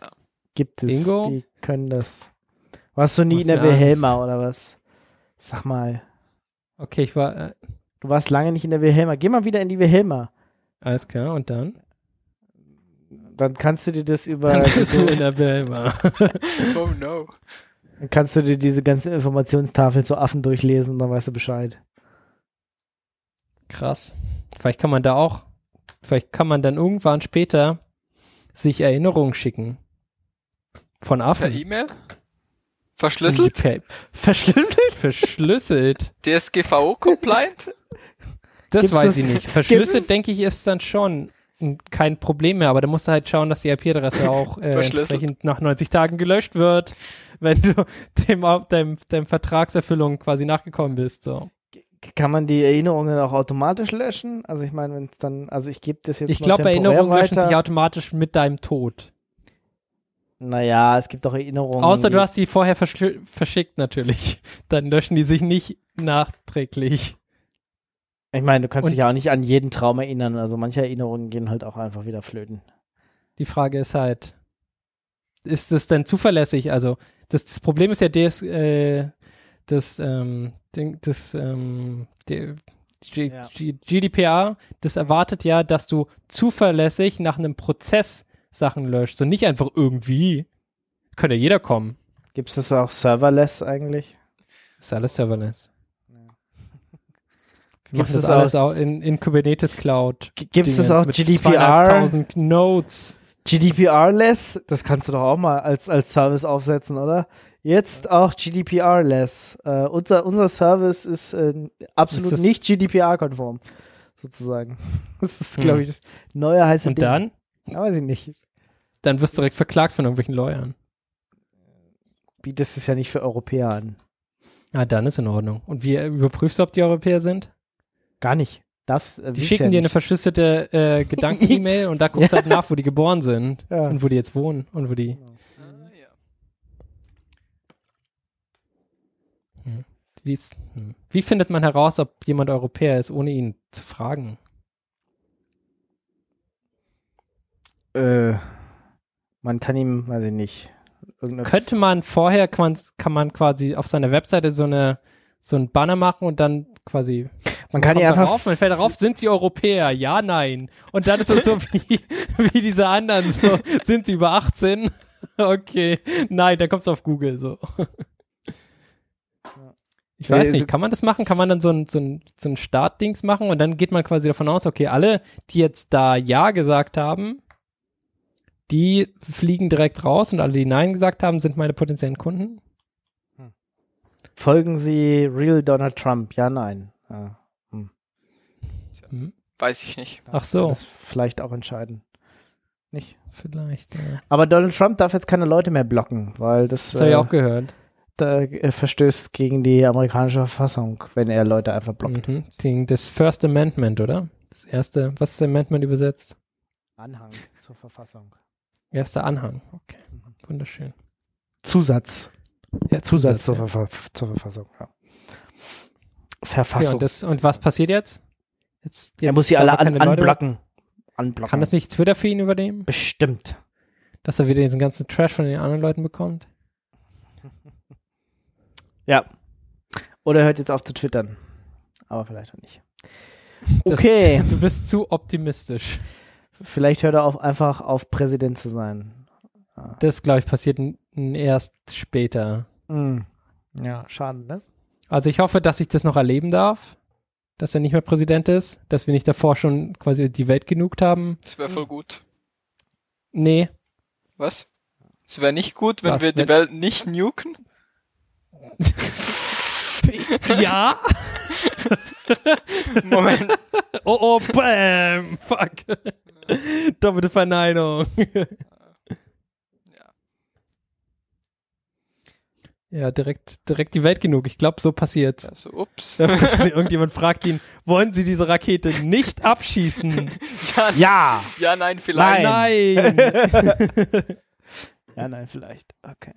[SPEAKER 2] gibt es.
[SPEAKER 3] Bingo.
[SPEAKER 2] Die können das. Warst du nie in der
[SPEAKER 3] mir Angst.
[SPEAKER 2] Wilhelma oder was? Sag mal.
[SPEAKER 3] Okay, ich war, äh,
[SPEAKER 2] Du warst lange nicht in der Wilhelma. Geh mal wieder in die Wilhelma.
[SPEAKER 3] alles klar, und dann?
[SPEAKER 2] Dann kannst du dir das über.
[SPEAKER 3] Dann bist du in der Wilma.
[SPEAKER 4] Oh no.
[SPEAKER 2] Dann kannst du dir diese ganzen Informationstafeln zu Affen durchlesen und dann weißt du Bescheid.
[SPEAKER 3] Krass. Vielleicht kann man da auch, vielleicht kann man dann irgendwann später sich Erinnerungen schicken. Von
[SPEAKER 4] Per
[SPEAKER 3] Affen.
[SPEAKER 4] E-Mail? Verschlüsselt?
[SPEAKER 3] Per,
[SPEAKER 2] Verschlüsselt?
[SPEAKER 3] verschlüsselt.
[SPEAKER 4] DSGVO-compliant?
[SPEAKER 3] Das
[SPEAKER 2] Gibt's
[SPEAKER 3] weiß
[SPEAKER 2] das-
[SPEAKER 3] ich nicht. Verschlüsselt, denke ich, ist dann schon kein Problem mehr, aber da musst du halt schauen, dass die IP-Adresse auch äh, entsprechend nach 90 Tagen gelöscht wird, wenn du dem, deinem, deinem Vertragserfüllung quasi nachgekommen bist. So.
[SPEAKER 2] Kann man die Erinnerungen auch automatisch löschen? Also ich meine, wenn es dann, also ich gebe das jetzt
[SPEAKER 3] Ich glaube, Erinnerungen löschen
[SPEAKER 2] weiter.
[SPEAKER 3] sich automatisch mit deinem Tod.
[SPEAKER 2] Naja, es gibt auch Erinnerungen.
[SPEAKER 3] Außer du
[SPEAKER 2] die-
[SPEAKER 3] hast sie vorher verschickt natürlich. Dann löschen die sich nicht nachträglich.
[SPEAKER 2] Ich meine, du kannst
[SPEAKER 3] Und-
[SPEAKER 2] dich ja auch nicht an jeden Traum erinnern. Also manche Erinnerungen gehen halt auch einfach wieder flöten.
[SPEAKER 3] Die Frage ist halt, ist das denn zuverlässig? Also das, das Problem ist ja das, äh, das, ähm, das, ähm, der, G
[SPEAKER 2] Ja.
[SPEAKER 3] G GDPR, das erwartet ja, dass du zuverlässig nach einem Prozess Sachen löscht. So nicht einfach irgendwie. Könnte ja jeder kommen.
[SPEAKER 2] Gibt es das auch serverless eigentlich?
[SPEAKER 3] Ist alles serverless. Wir
[SPEAKER 2] Gibt
[SPEAKER 3] machen das
[SPEAKER 2] es
[SPEAKER 3] alles auch in, in Kubernetes Cloud.
[SPEAKER 2] Gibt es das auch
[SPEAKER 3] mit
[SPEAKER 2] GDPR?
[SPEAKER 3] 200.000 Nodes.
[SPEAKER 2] GDPR-less? Das kannst du doch auch mal als, als Service aufsetzen, oder? Jetzt auch GDPR-less. Äh, unser, unser Service ist äh, absolut
[SPEAKER 3] Ist
[SPEAKER 2] nicht GDPR-konform, sozusagen. Das ist,
[SPEAKER 3] Hm.
[SPEAKER 2] glaube ich, das neue heiße
[SPEAKER 3] Und
[SPEAKER 2] Ding.
[SPEAKER 3] dann?
[SPEAKER 2] Ja, weiß ich nicht.
[SPEAKER 3] Dann wirst du direkt verklagt von irgendwelchen Lawyern.
[SPEAKER 2] Bietest es ja nicht für Europäer an.
[SPEAKER 3] Ah, dann ist in Ordnung. Und wie überprüfst du, ob die Europäer sind?
[SPEAKER 2] Gar nicht. Das, äh,
[SPEAKER 3] Die schicken
[SPEAKER 2] ja
[SPEAKER 3] dir eine verschlüsselte äh, Gedanken-E-Mail und da guckst du halt nach, wo die geboren sind
[SPEAKER 2] Ja.
[SPEAKER 3] und wo die jetzt wohnen und wo die.
[SPEAKER 4] Ah, ja.
[SPEAKER 3] Wie, ist, hm. wie findet man heraus, ob jemand Europäer ist, ohne ihn zu fragen?
[SPEAKER 2] Äh, man kann ihm, weiß ich nicht.
[SPEAKER 3] Könnte man vorher, kann man, kann man quasi auf seiner Webseite so eine so ein Banner machen und dann quasi
[SPEAKER 2] man kann ihn einfach
[SPEAKER 3] darauf, man fällt darauf, sind sie Europäer? Ja, nein. Und dann ist es so wie, wie diese anderen, so, sind sie über 18? Okay, nein, dann kommst du auf Google, so. Ich weiß
[SPEAKER 2] Ja,
[SPEAKER 3] nicht, kann man das machen? Kann man dann so ein, so ein, so ein Startdings machen und dann geht man quasi davon aus, okay, alle, die jetzt da Ja gesagt haben, die fliegen direkt raus und alle, die Nein gesagt haben, sind meine potenziellen Kunden?
[SPEAKER 2] Folgen Sie Real Donald Trump? Ja, nein. Ja.
[SPEAKER 3] Hm?
[SPEAKER 4] Weiß ich nicht.
[SPEAKER 3] Ach so,
[SPEAKER 2] Das vielleicht auch entscheiden. Nicht.
[SPEAKER 3] vielleicht. Ja.
[SPEAKER 2] Aber Donald Trump darf jetzt keine Leute mehr blocken, weil das,
[SPEAKER 3] Das habe ich
[SPEAKER 2] äh,
[SPEAKER 3] auch gehört.
[SPEAKER 2] da, äh, verstößt gegen die amerikanische Verfassung, wenn er Leute einfach blockt.
[SPEAKER 3] Mhm. Die- Das First Amendment, oder? Das erste, was ist Amendment übersetzt?
[SPEAKER 2] Anhang zur Verfassung.
[SPEAKER 3] Erster Anhang. Okay, wunderschön.
[SPEAKER 2] Zusatz.
[SPEAKER 3] Ja,
[SPEAKER 2] Zusatz, zur,
[SPEAKER 3] ja.
[SPEAKER 2] Ver zur Verfassung. Ja.
[SPEAKER 3] Ja,
[SPEAKER 2] Verfassung.
[SPEAKER 3] und, das, und was passiert jetzt? Jetzt, jetzt
[SPEAKER 2] er muss sie alle an, anblocken. Anblocken.
[SPEAKER 3] Kann das nicht Twitter für ihn übernehmen?
[SPEAKER 2] Bestimmt.
[SPEAKER 3] Dass er wieder diesen ganzen Trash von den anderen Leuten bekommt?
[SPEAKER 2] Ja. Oder er hört jetzt auf zu twittern. Aber vielleicht auch nicht.
[SPEAKER 3] Das,
[SPEAKER 2] Okay.
[SPEAKER 3] Du bist zu optimistisch.
[SPEAKER 2] Vielleicht hört er auf, einfach auf Präsident zu sein.
[SPEAKER 3] Das, glaube ich, passiert erst später.
[SPEAKER 2] Hm. Ja, schade, ne?
[SPEAKER 3] Also ich hoffe, dass ich das noch erleben darf, dass er nicht mehr Präsident ist, dass wir nicht davor schon quasi die Welt genugt haben.
[SPEAKER 4] Das wäre voll gut.
[SPEAKER 3] Nee.
[SPEAKER 4] Was? Es wäre nicht gut, wenn
[SPEAKER 3] Was,
[SPEAKER 4] wir die Welt nicht nuken?
[SPEAKER 3] ja.
[SPEAKER 4] Moment.
[SPEAKER 3] Oh, oh, bam. Fuck. Doppelte Verneinung. Ja, direkt, direkt die Welt genug. Ich glaube, so passiert.
[SPEAKER 4] Also, ups.
[SPEAKER 3] Irgendjemand fragt ihn, wollen Sie diese Rakete nicht abschießen?
[SPEAKER 2] Ja!
[SPEAKER 4] Ja, nein, vielleicht.
[SPEAKER 3] Nein.
[SPEAKER 2] Ja, nein, vielleicht. Okay.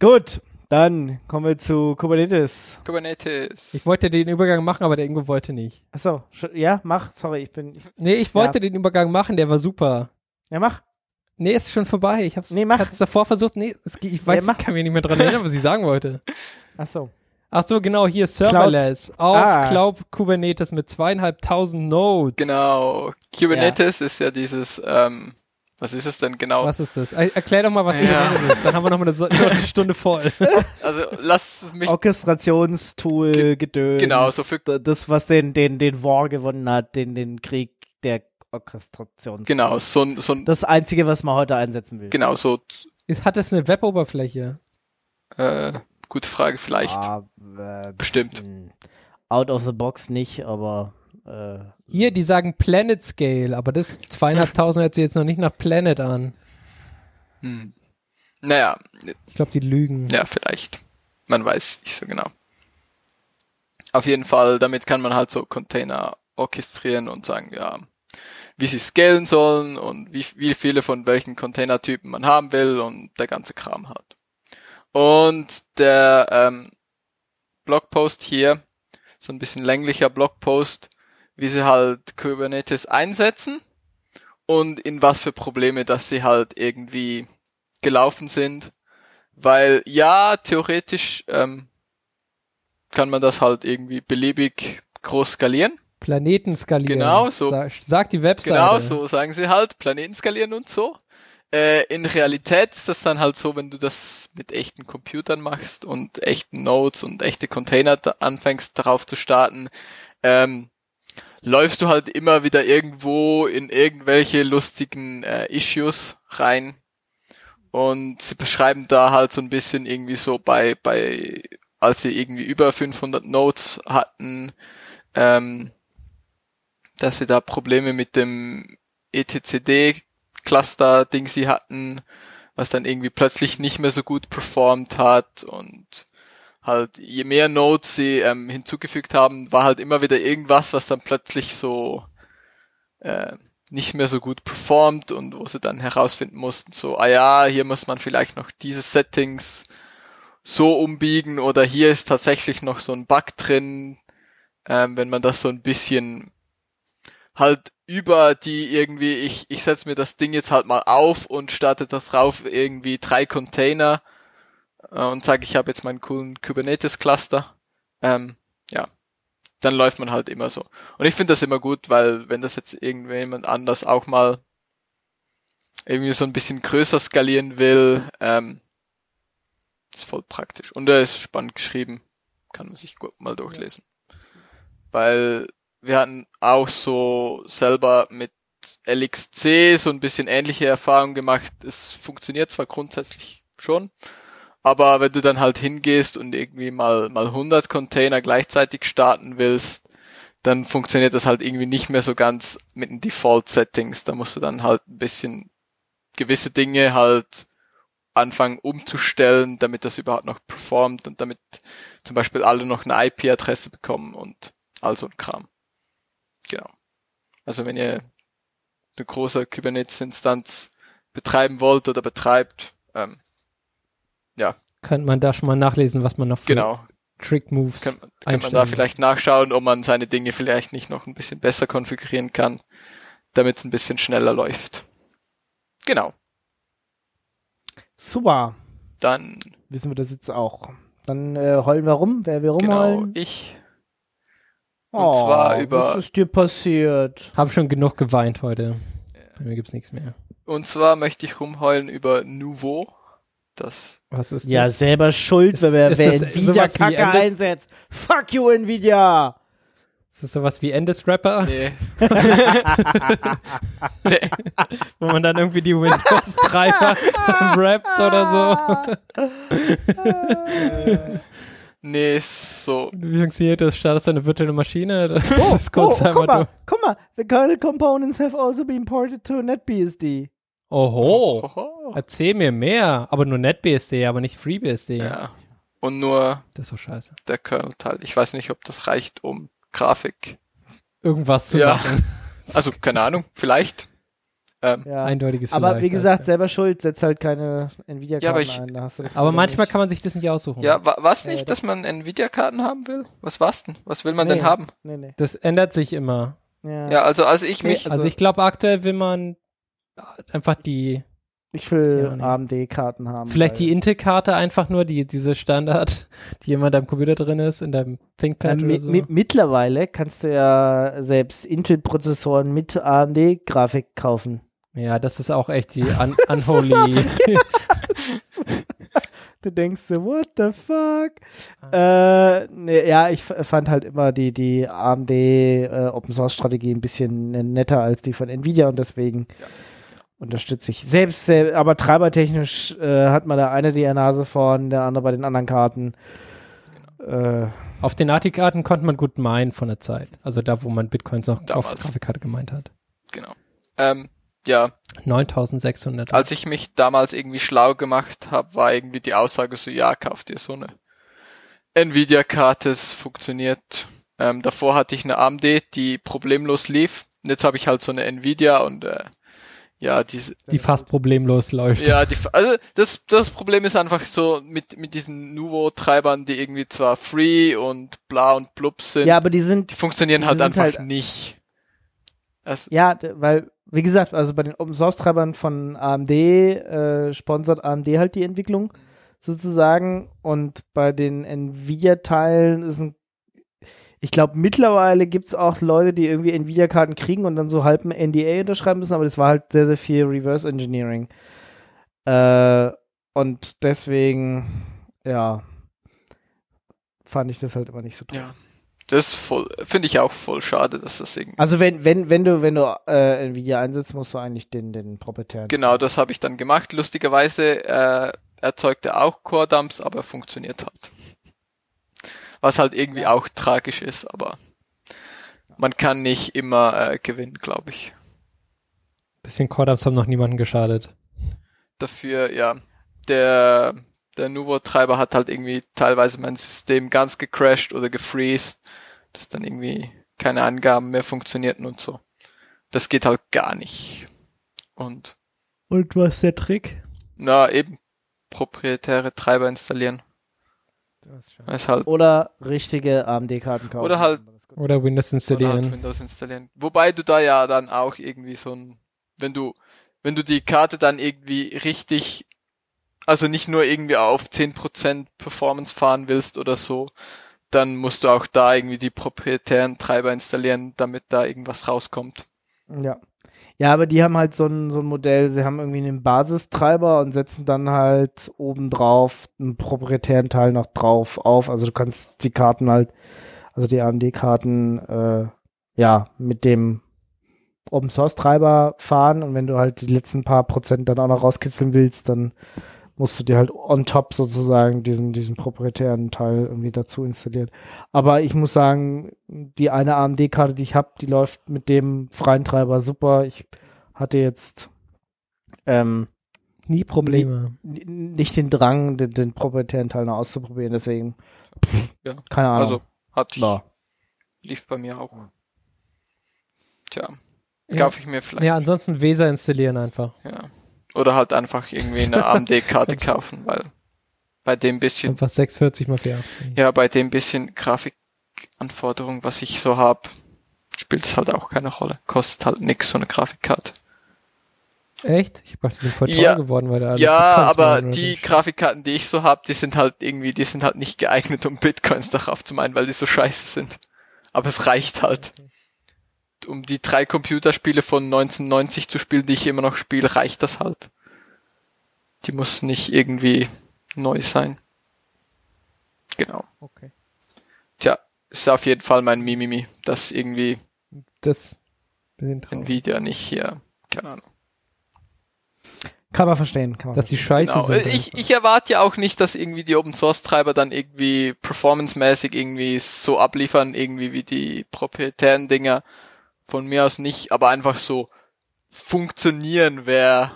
[SPEAKER 2] Gut, dann kommen wir zu Kubernetes.
[SPEAKER 4] Kubernetes.
[SPEAKER 3] Ich wollte den Übergang machen, aber der Ingo wollte nicht.
[SPEAKER 2] Achso, ja, mach. Sorry, ich bin. Ich,
[SPEAKER 3] Nee, ich wollte den Übergang machen, der war super.
[SPEAKER 2] ja, mach.
[SPEAKER 3] Nee, ist schon vorbei. Ich hab's,
[SPEAKER 2] Nee, mach.
[SPEAKER 3] hab's davor versucht. Nee, es, ich weiß,
[SPEAKER 2] Ja, mach.
[SPEAKER 3] ich kann mich nicht mehr dran erinnern, was ich sagen wollte.
[SPEAKER 2] Achso.
[SPEAKER 3] Ach so, genau, hier Serverless auf
[SPEAKER 2] Ah.
[SPEAKER 3] Cloud Kubernetes mit zweieinhalbtausend Nodes.
[SPEAKER 4] Genau. Kubernetes ist ja dieses, ähm, was ist es denn genau?
[SPEAKER 3] Was ist das? Er, erklär doch mal, was
[SPEAKER 4] Ja.
[SPEAKER 3] Kubernetes ist. Dann haben wir noch mal eine, so- eine Stunde voll.
[SPEAKER 4] Also, lass mich
[SPEAKER 2] Orchestrationstool,
[SPEAKER 4] Ge-
[SPEAKER 2] Gedöns.
[SPEAKER 4] genau, so für-
[SPEAKER 2] Das, was den, den, den War gewonnen hat, den, den Krieg der Orchestrations.
[SPEAKER 4] Genau, so ein, so ein,
[SPEAKER 2] Das Einzige, was man heute einsetzen will.
[SPEAKER 4] genau, so,
[SPEAKER 3] Ist, hat das eine Web-Oberfläche?
[SPEAKER 4] äh, gute Frage, vielleicht.
[SPEAKER 2] Ah, äh,
[SPEAKER 4] Bestimmt.
[SPEAKER 2] mh, out of the box nicht, aber äh,
[SPEAKER 3] Hier, die sagen Planet Scale, aber das zweieinhalbtausend hört sich jetzt noch nicht nach Planet an.
[SPEAKER 4] Hm. Naja,
[SPEAKER 3] Ich glaube, die lügen.
[SPEAKER 4] ja, vielleicht. Man weiß nicht so genau. Auf jeden Fall, damit kann man halt so Container orchestrieren und sagen, ja, wie sie scalen sollen und wie, wie viele von welchen Containertypen man haben will und der ganze Kram halt. Und der ähm, Blogpost hier, so ein bisschen länglicher Blogpost, wie sie halt Kubernetes einsetzen und in was für Probleme, dass sie halt irgendwie gelaufen sind. Weil ja, theoretisch ähm, kann man das halt irgendwie beliebig groß skalieren.
[SPEAKER 3] Planeten skalieren.
[SPEAKER 4] Genau, so.
[SPEAKER 3] Sa sagt die Webseite.
[SPEAKER 4] Genau, so sagen sie halt, Planeten skalieren und so. Äh, in Realität ist das dann halt so, wenn du das mit echten Computern machst und echten Nodes und echte Container anfängst darauf zu starten, ähm, läufst du halt immer wieder irgendwo in irgendwelche lustigen äh, Issues rein. Und sie beschreiben da halt so ein bisschen irgendwie so bei, bei, als sie irgendwie über 500 Nodes hatten, ähm, dass sie da Probleme mit dem etcd-Cluster-Ding sie hatten, was dann irgendwie plötzlich nicht mehr so gut performt hat und halt je mehr Nodes sie ähm, hinzugefügt haben, war halt immer wieder irgendwas, was dann plötzlich so äh, nicht mehr so gut performt und wo sie dann herausfinden mussten, so, ah ja, hier muss man vielleicht noch diese Settings so umbiegen oder hier ist tatsächlich noch so ein Bug drin, ähm, wenn man das so ein bisschen halt über die irgendwie, ich, ich setze mir das Ding jetzt halt mal auf und starte da drauf irgendwie drei Container äh, und sage, ich habe jetzt meinen coolen Kubernetes-Cluster. Ähm, ja, dann läuft man halt immer so. Und ich finde das immer gut, weil wenn das jetzt irgendjemand anders auch mal irgendwie so ein bisschen größer skalieren will, ähm, ist voll praktisch. Und er ist spannend geschrieben. Kann man sich gut mal durchlesen. Weil wir hatten auch so selber mit LXC so ein bisschen ähnliche Erfahrungen gemacht. Es funktioniert zwar grundsätzlich schon, aber wenn du dann halt hingehst und irgendwie mal, mal 100 Container gleichzeitig starten willst, dann funktioniert das halt irgendwie nicht mehr so ganz mit den Default-Settings. Da musst du dann halt ein bisschen gewisse Dinge halt anfangen umzustellen, damit das überhaupt noch performt und damit zum Beispiel alle noch eine IP-Adresse bekommen und all so ein Kram. Genau. Also wenn ihr eine große Kubernetes-Instanz betreiben wollt oder betreibt, ähm,
[SPEAKER 3] Könnte man da schon mal nachlesen, was man noch für
[SPEAKER 4] genau,
[SPEAKER 3] Trick-Moves
[SPEAKER 4] kann, kann man da vielleicht nachschauen, ob man seine Dinge vielleicht nicht noch ein bisschen besser konfigurieren kann, damit es ein bisschen schneller läuft. Genau.
[SPEAKER 2] super.
[SPEAKER 4] Dann,
[SPEAKER 2] Wissen wir das jetzt auch. Dann äh, heulen wir rum, wer wir
[SPEAKER 4] genau,
[SPEAKER 2] rumheulen.
[SPEAKER 4] Ich.
[SPEAKER 2] oh,
[SPEAKER 4] zwar über-
[SPEAKER 2] Was ist dir passiert?
[SPEAKER 3] Hab schon genug geweint heute. Bei mir gibt's nichts mehr.
[SPEAKER 4] Und zwar möchte ich rumheulen über Nouveau. das.
[SPEAKER 3] Was ist
[SPEAKER 2] Ja,
[SPEAKER 3] das?
[SPEAKER 2] selber schuld,
[SPEAKER 3] Ist-
[SPEAKER 2] wer wer
[SPEAKER 3] das
[SPEAKER 2] Nvidia Kacke
[SPEAKER 3] Endless-
[SPEAKER 2] einsetzt. Fuck you, Nvidia!
[SPEAKER 3] Ist das sowas wie Endless Rapper,
[SPEAKER 4] Nee.
[SPEAKER 3] wo man dann irgendwie die Windows-Treiber rappt oder so?
[SPEAKER 4] Nee, so.
[SPEAKER 3] Wie funktioniert das? Startest du eine virtuelle Maschine? Das
[SPEAKER 2] Oh,
[SPEAKER 3] ist
[SPEAKER 2] oh,
[SPEAKER 3] kurz
[SPEAKER 2] guck
[SPEAKER 3] einmal
[SPEAKER 2] mal,
[SPEAKER 3] du.
[SPEAKER 2] guck mal. The kernel components have also been ported to NetBSD.
[SPEAKER 3] Oho.
[SPEAKER 4] Oho.
[SPEAKER 3] Erzähl mir mehr. Aber nur NetBSD, aber nicht FreeBSD.
[SPEAKER 4] Ja. Und nur
[SPEAKER 3] Das ist so scheiße.
[SPEAKER 4] der Kernel-Teil. Ich weiß nicht, ob das reicht, um Grafik.
[SPEAKER 3] Irgendwas zu
[SPEAKER 4] Ja.
[SPEAKER 3] machen.
[SPEAKER 4] Also, keine Ahnung, vielleicht. Ähm,
[SPEAKER 2] Ja.
[SPEAKER 3] Eindeutiges
[SPEAKER 2] Aber wie gesagt,
[SPEAKER 3] weiß
[SPEAKER 2] selber schuld, setz halt keine Nvidia-Karten
[SPEAKER 4] Ja, aber
[SPEAKER 2] ein. Da hast du das
[SPEAKER 3] ich. aber
[SPEAKER 2] Problem
[SPEAKER 3] manchmal
[SPEAKER 2] nicht.
[SPEAKER 3] kann man sich das nicht aussuchen.
[SPEAKER 4] ja, wa was
[SPEAKER 2] Ja,
[SPEAKER 4] nicht,
[SPEAKER 2] das-
[SPEAKER 4] dass man Nvidia-Karten haben will? Was war's denn? Was will man
[SPEAKER 2] Nee.
[SPEAKER 4] denn haben?
[SPEAKER 2] Nee, nee.
[SPEAKER 3] Das ändert sich immer.
[SPEAKER 2] Ja.
[SPEAKER 4] Ja, also, als ich mich,
[SPEAKER 3] Also ich glaube, aktuell will man einfach die,
[SPEAKER 2] ich will. AMD-Karten haben.
[SPEAKER 3] vielleicht die Intel-Karte einfach nur, die, diese Standard, die immer in deinem Computer drin ist, in deinem ThinkPad
[SPEAKER 2] Ja,
[SPEAKER 3] oder so.
[SPEAKER 2] mi mittlerweile kannst du ja selbst Intel-Prozessoren mit AMD-Grafik kaufen.
[SPEAKER 3] Ja, das ist auch echt die un unholy.
[SPEAKER 2] Du denkst so, what the fuck?
[SPEAKER 3] Ah.
[SPEAKER 2] Äh, nee, ja, ich fand halt immer die, die AMD äh, Open Source Strategie ein bisschen netter als die von Nvidia und deswegen
[SPEAKER 4] Ja,
[SPEAKER 2] unterstütze ich. Selbst, sel- aber treibertechnisch äh, hat man da eine die Nase vorn, der andere bei den anderen Karten. Äh,
[SPEAKER 3] Auf den ATI-Karten konnte man gut meinen von der Zeit. Also da, wo man Bitcoins noch auf
[SPEAKER 4] Damals.
[SPEAKER 3] Grafikkarte gemeint hat.
[SPEAKER 4] genau. Ähm, ja,
[SPEAKER 3] 9600.
[SPEAKER 4] als ich mich damals irgendwie schlau gemacht habe, war irgendwie die Aussage so, ja, kauf dir so eine Nvidia-Karte, es funktioniert. Ähm, davor hatte ich eine AMD, die problemlos lief. Und jetzt habe ich halt so eine Nvidia und äh, ja, diese,
[SPEAKER 3] die fast problemlos läuft.
[SPEAKER 4] ja, die, also das, das Problem ist einfach so mit, mit diesen Nuvo-Treibern, die irgendwie zwar free und bla und blub sind,
[SPEAKER 2] ja, aber die sind
[SPEAKER 4] die funktionieren
[SPEAKER 2] die
[SPEAKER 4] halt
[SPEAKER 2] sind
[SPEAKER 4] einfach
[SPEAKER 2] halt-
[SPEAKER 4] nicht. Das,
[SPEAKER 2] Ja, weil, wie gesagt, also bei den Open Source Treibern von AMD äh, sponsert AMD halt die Entwicklung sozusagen und bei den Nvidia-Teilen ist ein ich glaube, mittlerweile gibt es auch Leute, die irgendwie Nvidia-Karten kriegen und dann so halb ein NDA unterschreiben müssen, aber das war halt sehr, sehr viel Reverse Engineering. Äh, und deswegen, ja, fand ich das halt immer nicht so toll.
[SPEAKER 4] ja, das ist voll, finde ich auch voll schade, dass das irgendwie
[SPEAKER 2] Also wenn, wenn, wenn du, wenn du äh, Nvidia einsetzt, musst du eigentlich den, den proprietären.
[SPEAKER 4] Genau, das habe ich dann gemacht. Lustigerweise äh, erzeugt er auch Core Dumps, aber funktioniert halt. Was halt irgendwie auch tragisch ist, aber man kann nicht immer äh, gewinnen, glaube ich.
[SPEAKER 3] Bisschen Core-Ups haben noch niemanden geschadet.
[SPEAKER 4] Dafür, ja, der, der Nuvo-Treiber hat halt irgendwie teilweise mein System ganz gecrashed oder gefreezed, dass dann irgendwie keine Angaben mehr funktionierten und so. Das geht halt gar nicht. Und
[SPEAKER 3] Und was ist der Trick?
[SPEAKER 4] na, eben proprietäre Treiber installieren. Ist halt
[SPEAKER 2] Oder richtige AMD-Karten kaufen.
[SPEAKER 4] Oder halt-
[SPEAKER 3] Oder Windows
[SPEAKER 4] Oder halt
[SPEAKER 3] installieren.
[SPEAKER 4] Windows installieren. Wobei du da ja dann auch irgendwie so ein, wenn du, wenn du die Karte dann irgendwie richtig, also nicht nur irgendwie auf 10% Performance fahren willst oder so, dann musst du auch da irgendwie die proprietären Treiber installieren, damit da irgendwas rauskommt.
[SPEAKER 2] Ja. Ja, aber die haben halt so ein, so ein Modell, sie haben irgendwie einen Basistreiber und setzen dann halt obendrauf einen proprietären Teil noch drauf auf. Also du kannst die Karten halt, also die AMD-Karten, äh, ja, mit dem Open Source Treiber fahren und wenn du halt die letzten paar Prozent dann auch noch rauskitzeln willst, dann musst du dir halt on top sozusagen diesen, diesen proprietären Teil irgendwie dazu installieren. Aber ich muss sagen, die eine AMD-Karte, die ich habe, die läuft mit dem freien Treiber super. Ich hatte jetzt ähm,
[SPEAKER 3] Nie Probleme.
[SPEAKER 2] n- nicht den Drang, den, den proprietären Teil noch auszuprobieren, deswegen.
[SPEAKER 4] Ja.
[SPEAKER 2] Keine Ahnung.
[SPEAKER 4] Also hat
[SPEAKER 2] Ja.
[SPEAKER 4] lief bei mir auch. Tja,
[SPEAKER 3] Ja.
[SPEAKER 4] kaufe ich mir vielleicht.
[SPEAKER 3] Ja, ansonsten Weser installieren einfach.
[SPEAKER 4] Ja. Oder halt einfach irgendwie eine AMD-Karte kaufen, weil bei dem bisschen
[SPEAKER 3] Einfach 640 mal 480.
[SPEAKER 4] Ja, bei dem bisschen Grafikanforderung, was ich so hab, spielt es halt auch keine Rolle. Kostet halt nix, so eine Grafikkarte.
[SPEAKER 3] Echt? Ich die sind voll teuer
[SPEAKER 4] Ja.
[SPEAKER 3] geworden, weil da
[SPEAKER 4] ja, aber die. Grafikkarten, die ich so hab, die sind halt irgendwie, die sind halt nicht geeignet, um Bitcoins darauf zu meinen, weil die so scheiße sind. Aber es reicht halt. Um die drei Computerspiele von 1990 zu spielen, die ich immer noch spiele, reicht das halt. Die muss nicht irgendwie neu sein. Genau.
[SPEAKER 3] Okay.
[SPEAKER 4] Tja, ist auf jeden Fall mein Mimimi, dass irgendwie
[SPEAKER 3] Das bisschen traurig.
[SPEAKER 4] Nvidia nicht hier, keine Ahnung.
[SPEAKER 2] Kann man verstehen. Kann man
[SPEAKER 3] Dass die scheiße
[SPEAKER 4] Genau.
[SPEAKER 3] sind.
[SPEAKER 4] Ich, ich erwarte ja auch nicht, dass irgendwie die Open Source Treiber dann irgendwie performancemäßig irgendwie so abliefern, irgendwie wie die proprietären Dinger. Von mir aus nicht, aber einfach so funktionieren wäre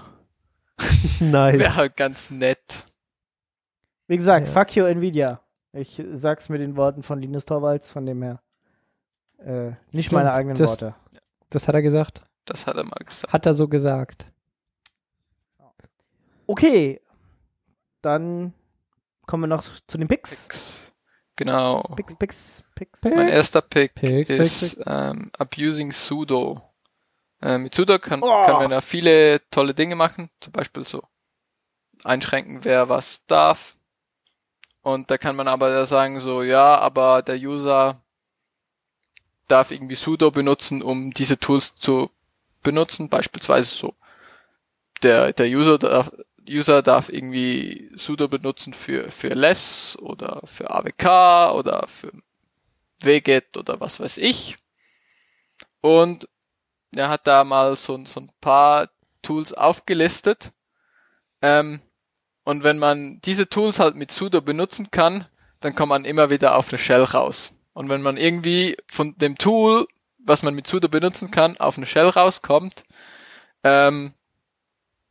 [SPEAKER 3] nice.
[SPEAKER 4] wär halt ganz nett.
[SPEAKER 2] Wie gesagt,
[SPEAKER 3] Ja.
[SPEAKER 2] fuck you Nvidia. Ich sag's mit den Worten von Linus Torvalds, von dem her. Äh, nicht
[SPEAKER 3] Stimmt,
[SPEAKER 2] meine eigenen
[SPEAKER 3] das-
[SPEAKER 2] Worte.
[SPEAKER 3] Das hat er gesagt.
[SPEAKER 4] Das hat er mal gesagt.
[SPEAKER 3] Hat er so gesagt.
[SPEAKER 2] Okay. Dann kommen wir noch zu den Picks.
[SPEAKER 4] Picks. Genau.
[SPEAKER 2] Picks, Picks, Picks.
[SPEAKER 3] Pick.
[SPEAKER 4] Mein erster Pick,
[SPEAKER 3] Pick, pick,
[SPEAKER 4] ist Ähm, Abusing Sudo. Äh, mit Sudo kann,
[SPEAKER 2] Oh.
[SPEAKER 4] kann man ja viele tolle Dinge machen, zum Beispiel so einschränken, wer was darf. Und da kann man aber sagen so, ja, aber der User darf irgendwie Sudo benutzen, um diese Tools zu benutzen, beispielsweise so. Der, der User darf, User darf irgendwie Sudo benutzen für, für less oder für AWK oder für Wget oder was weiß ich. Und er hat da mal so, so ein paar Tools aufgelistet. Ähm, und wenn man diese Tools halt mit sudo benutzen kann, dann kommt man immer wieder auf eine Shell raus. Und wenn man irgendwie von dem Tool, was man mit sudo benutzen kann, auf eine Shell rauskommt, ähm,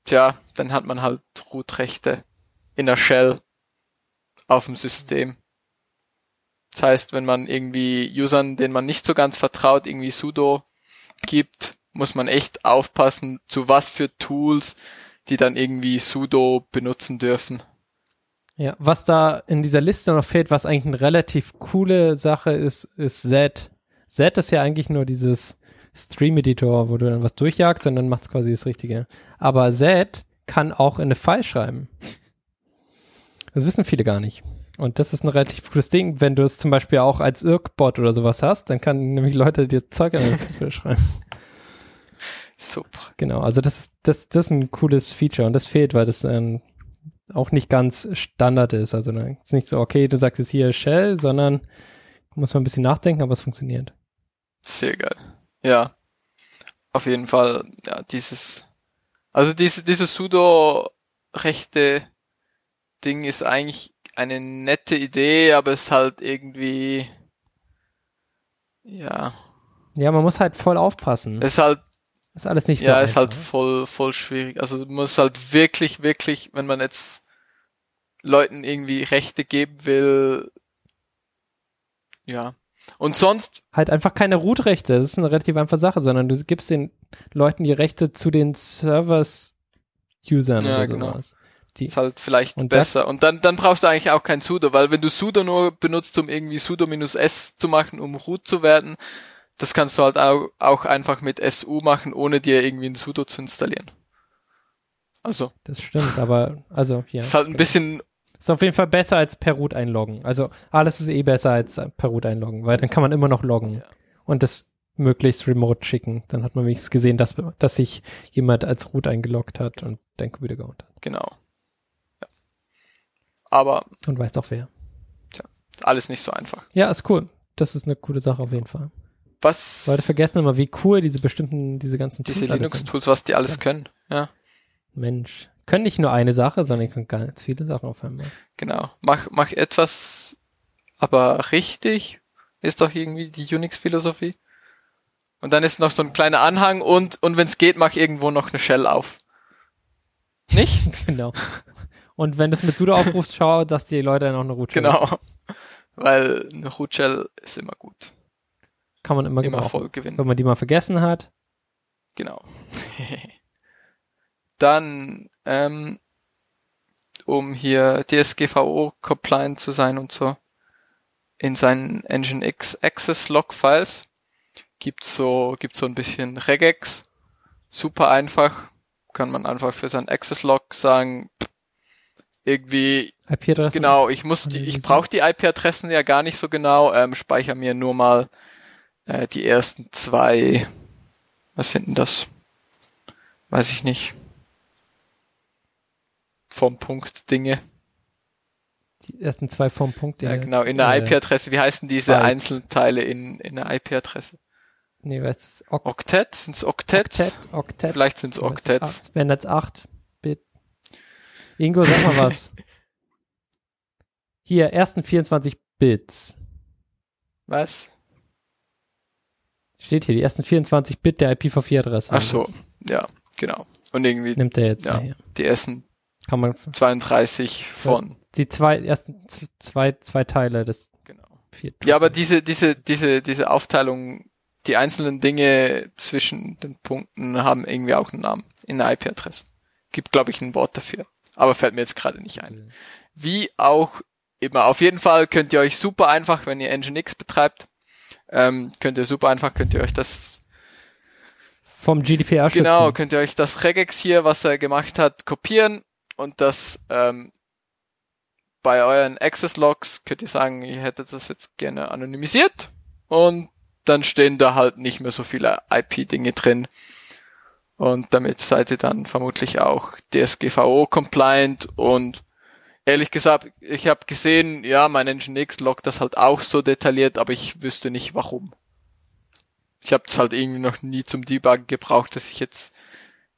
[SPEAKER 4] tja, dann hat man halt Root-Rechte in der Shell auf dem System. Das heißt, wenn man irgendwie Usern, denen man nicht so ganz vertraut, irgendwie sudo gibt, muss man echt aufpassen, zu was für Tools die dann irgendwie sudo benutzen dürfen.
[SPEAKER 3] Ja, was da in dieser Liste noch fehlt, was eigentlich eine relativ coole Sache ist, ist Z. Z ist ja eigentlich nur dieses Stream-Editor, wo du dann was durchjagst und dann macht's quasi das Richtige. Aber Z kann auch in eine File schreiben. Das wissen viele gar nicht. Und das ist ein relativ cooles Ding, wenn du es zum Beispiel auch als Irk-Bot oder sowas hast, dann kann nämlich Leute dir Zeug an den Festplatte schreiben.
[SPEAKER 4] Super.
[SPEAKER 3] Genau, also das ist, das, das ist ein cooles Feature und das fehlt, weil das ähm, auch nicht ganz Standard ist. Also ne, ist nicht so, okay, du sagst jetzt hier Shell, sondern muss man ein bisschen nachdenken, aber es funktioniert.
[SPEAKER 4] Sehr geil. Ja. Auf jeden Fall, ja, dieses, also diese, dieses sudo-rechte Ding ist eigentlich eine nette Idee, aber es ist halt irgendwie, ja,
[SPEAKER 3] Ja, man muss halt voll aufpassen.
[SPEAKER 4] es ist halt
[SPEAKER 3] ist alles nicht so
[SPEAKER 4] ja, ist halt
[SPEAKER 3] einfach.
[SPEAKER 4] voll, voll schwierig. Also du musst halt wirklich, wirklich, wenn man jetzt Leuten irgendwie Rechte geben will, ja. Und sonst,
[SPEAKER 3] Halt einfach keine Root-Rechte, das ist eine relativ einfache Sache, sondern du gibst den Leuten die Rechte zu den Servers-Usern
[SPEAKER 4] Ja,
[SPEAKER 3] oder
[SPEAKER 4] genau.
[SPEAKER 3] sowas. Die,
[SPEAKER 4] ist halt vielleicht
[SPEAKER 3] Und
[SPEAKER 4] besser. Und dann, dann brauchst du eigentlich auch kein sudo, weil wenn du sudo nur benutzt, um irgendwie sudo-s zu machen, um root zu werden, das kannst du halt auch, auch einfach mit su machen, ohne dir irgendwie ein sudo zu installieren. Also,
[SPEAKER 3] das stimmt, aber also ja.
[SPEAKER 4] ist halt ein
[SPEAKER 3] genau.
[SPEAKER 4] bisschen,
[SPEAKER 3] Ist auf jeden Fall besser als per Root einloggen. Also alles ist eh besser als per Root einloggen, weil dann kann man immer noch loggen
[SPEAKER 4] Ja.
[SPEAKER 3] und das möglichst remote schicken. Dann hat man wenigstens gesehen, dass, dass sich jemand als Root eingeloggt hat und dein Computer gehauen hat.
[SPEAKER 4] genau. Ja. Aber
[SPEAKER 3] Und weiß auch wer.
[SPEAKER 4] alles nicht so einfach.
[SPEAKER 3] Ja, ist cool. Das ist eine coole Sache auf jeden Fall.
[SPEAKER 4] Was
[SPEAKER 3] Leute vergessen immer, wie cool diese bestimmten, diese ganzen
[SPEAKER 4] diese
[SPEAKER 3] Tools sind.
[SPEAKER 4] Linux-Tools, was die alles können. Ja,
[SPEAKER 3] Mensch. Können nicht nur eine Sache, sondern die können ganz viele Sachen auf einmal.
[SPEAKER 4] genau. Mach, mach etwas, aber richtig ist doch irgendwie die Unix-Philosophie. Und dann ist noch so ein kleiner Anhang und, und wenn es geht, mach irgendwo noch eine Shell auf. Nicht?
[SPEAKER 3] Genau. Und wenn du es mit sudo aufrufst, schau, dass die Leute dann auch eine Root
[SPEAKER 4] Genau. Weil eine Root Shell ist immer gut.
[SPEAKER 3] Kann man immer,
[SPEAKER 4] Immer voll gewinnen.
[SPEAKER 3] Wenn man die mal vergessen hat.
[SPEAKER 4] Genau. Dann, ähm, um hier DSGVO-compliant zu sein und so, in seinen Nginx Access Log Files gibt's so, gibt's so ein bisschen Regex. Super einfach. Kann man einfach für sein Access Log sagen, irgendwie,
[SPEAKER 3] IP-Adressen.
[SPEAKER 4] genau, ich muss, die, ich brauche die IP-Adressen ja gar nicht so genau, ähm, speicher mir nur mal äh, die ersten zwei, was sind denn das? Weiß ich nicht. Vom Punkt Dinge.
[SPEAKER 3] Die ersten zwei vom Punkt.
[SPEAKER 4] Ja, genau, in der
[SPEAKER 3] äh,
[SPEAKER 4] IP-Adresse. Wie heißen diese
[SPEAKER 3] Bytes.
[SPEAKER 4] Einzelteile in, in der IP-Adresse?
[SPEAKER 3] Nee, was ist Okt
[SPEAKER 4] Oktet? Sind's Oktets?
[SPEAKER 3] Oktet? Oktet.
[SPEAKER 4] Vielleicht sind's Oktets.
[SPEAKER 3] Wären jetzt acht Bit. Ingo, sag mal was. Hier, ersten 24 Bits.
[SPEAKER 4] Was?
[SPEAKER 3] Steht hier, die ersten 24 Bit der IPv4-Adresse.
[SPEAKER 4] Ach so, ja, genau. Und irgendwie
[SPEAKER 3] Nimmt er jetzt
[SPEAKER 4] Ja.
[SPEAKER 3] ja. hier.
[SPEAKER 4] die ersten
[SPEAKER 3] Kann man,
[SPEAKER 4] 32 von,
[SPEAKER 3] die zwei, ersten zwei, zwei Teile des
[SPEAKER 4] genau.
[SPEAKER 3] vier.
[SPEAKER 4] Ja, aber diese, diese, diese, diese Aufteilung, die einzelnen Dinge zwischen den Punkten haben irgendwie auch einen Namen in der IP-Adresse. Gibt, glaube ich, ein Wort dafür. Aber fällt mir jetzt gerade nicht ein. Wie auch immer. Auf jeden Fall könnt ihr euch super einfach, wenn ihr Nginx betreibt, ähm, könnt ihr super einfach, könnt ihr euch das,
[SPEAKER 3] Vom GDPR
[SPEAKER 4] genau,
[SPEAKER 3] schützen.
[SPEAKER 4] könnt ihr euch das Regex hier, was er gemacht hat, kopieren und das, ähm, bei euren Access Logs könnt ihr sagen, ihr hättet das jetzt gerne anonymisiert und dann stehen da halt nicht mehr so viele IP-Dinge drin. Und damit seid ihr dann vermutlich auch DSGVO-compliant und ehrlich gesagt, ich habe gesehen, ja, mein Nginx loggt das halt auch so detailliert, aber ich wüsste nicht warum. Ich habe das halt irgendwie noch nie zum Debuggen gebraucht, dass ich jetzt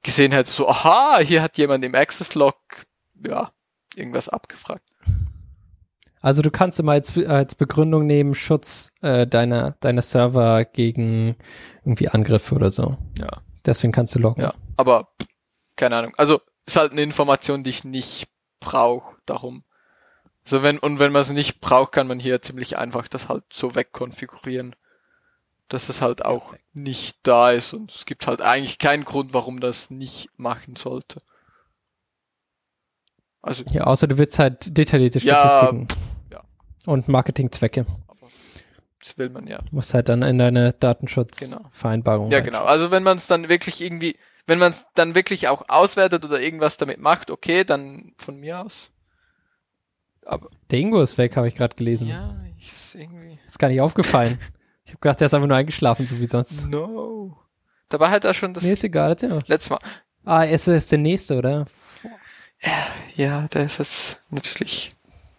[SPEAKER 4] gesehen hätte, so, aha, hier hat jemand im Access-Log, ja, irgendwas abgefragt.
[SPEAKER 3] Also du kannst immer als, als Begründung nehmen, Schutz äh, deiner, deiner Server gegen irgendwie Angriffe oder so.
[SPEAKER 4] Ja.
[SPEAKER 3] Deswegen kannst du loggen.
[SPEAKER 4] Ja, aber keine Ahnung. Also ist halt eine Information, die ich nicht brauche. Darum. So wenn und wenn man es nicht braucht, kann man hier ziemlich einfach das halt so wegkonfigurieren, dass es halt auch nicht da ist und es gibt halt eigentlich keinen Grund, warum das nicht machen sollte. Also
[SPEAKER 3] Ja, außer du willst halt detaillierte
[SPEAKER 4] Ja,
[SPEAKER 3] Statistiken.
[SPEAKER 4] ja.
[SPEAKER 3] Und Marketingzwecke.
[SPEAKER 4] das will man ja.
[SPEAKER 3] Du musst halt dann in deine Datenschutzvereinbarung.
[SPEAKER 4] Ja, genau. Also wenn man es dann wirklich irgendwie, wenn man es dann wirklich auch auswertet oder irgendwas damit macht, okay, dann von mir aus. Aber
[SPEAKER 3] Der Ingo ist weg, habe ich gerade gelesen.
[SPEAKER 4] ja, ich ist irgendwie.
[SPEAKER 3] Ist gar nicht aufgefallen. ich habe gedacht, der ist einfach nur eingeschlafen, so wie sonst.
[SPEAKER 4] No. Dabei hat er schon das
[SPEAKER 3] Nee, ist egal. erzähl mal.
[SPEAKER 4] letzte Mal.
[SPEAKER 3] Ah, es ist der nächste, oder?
[SPEAKER 4] Ja, der ist jetzt natürlich.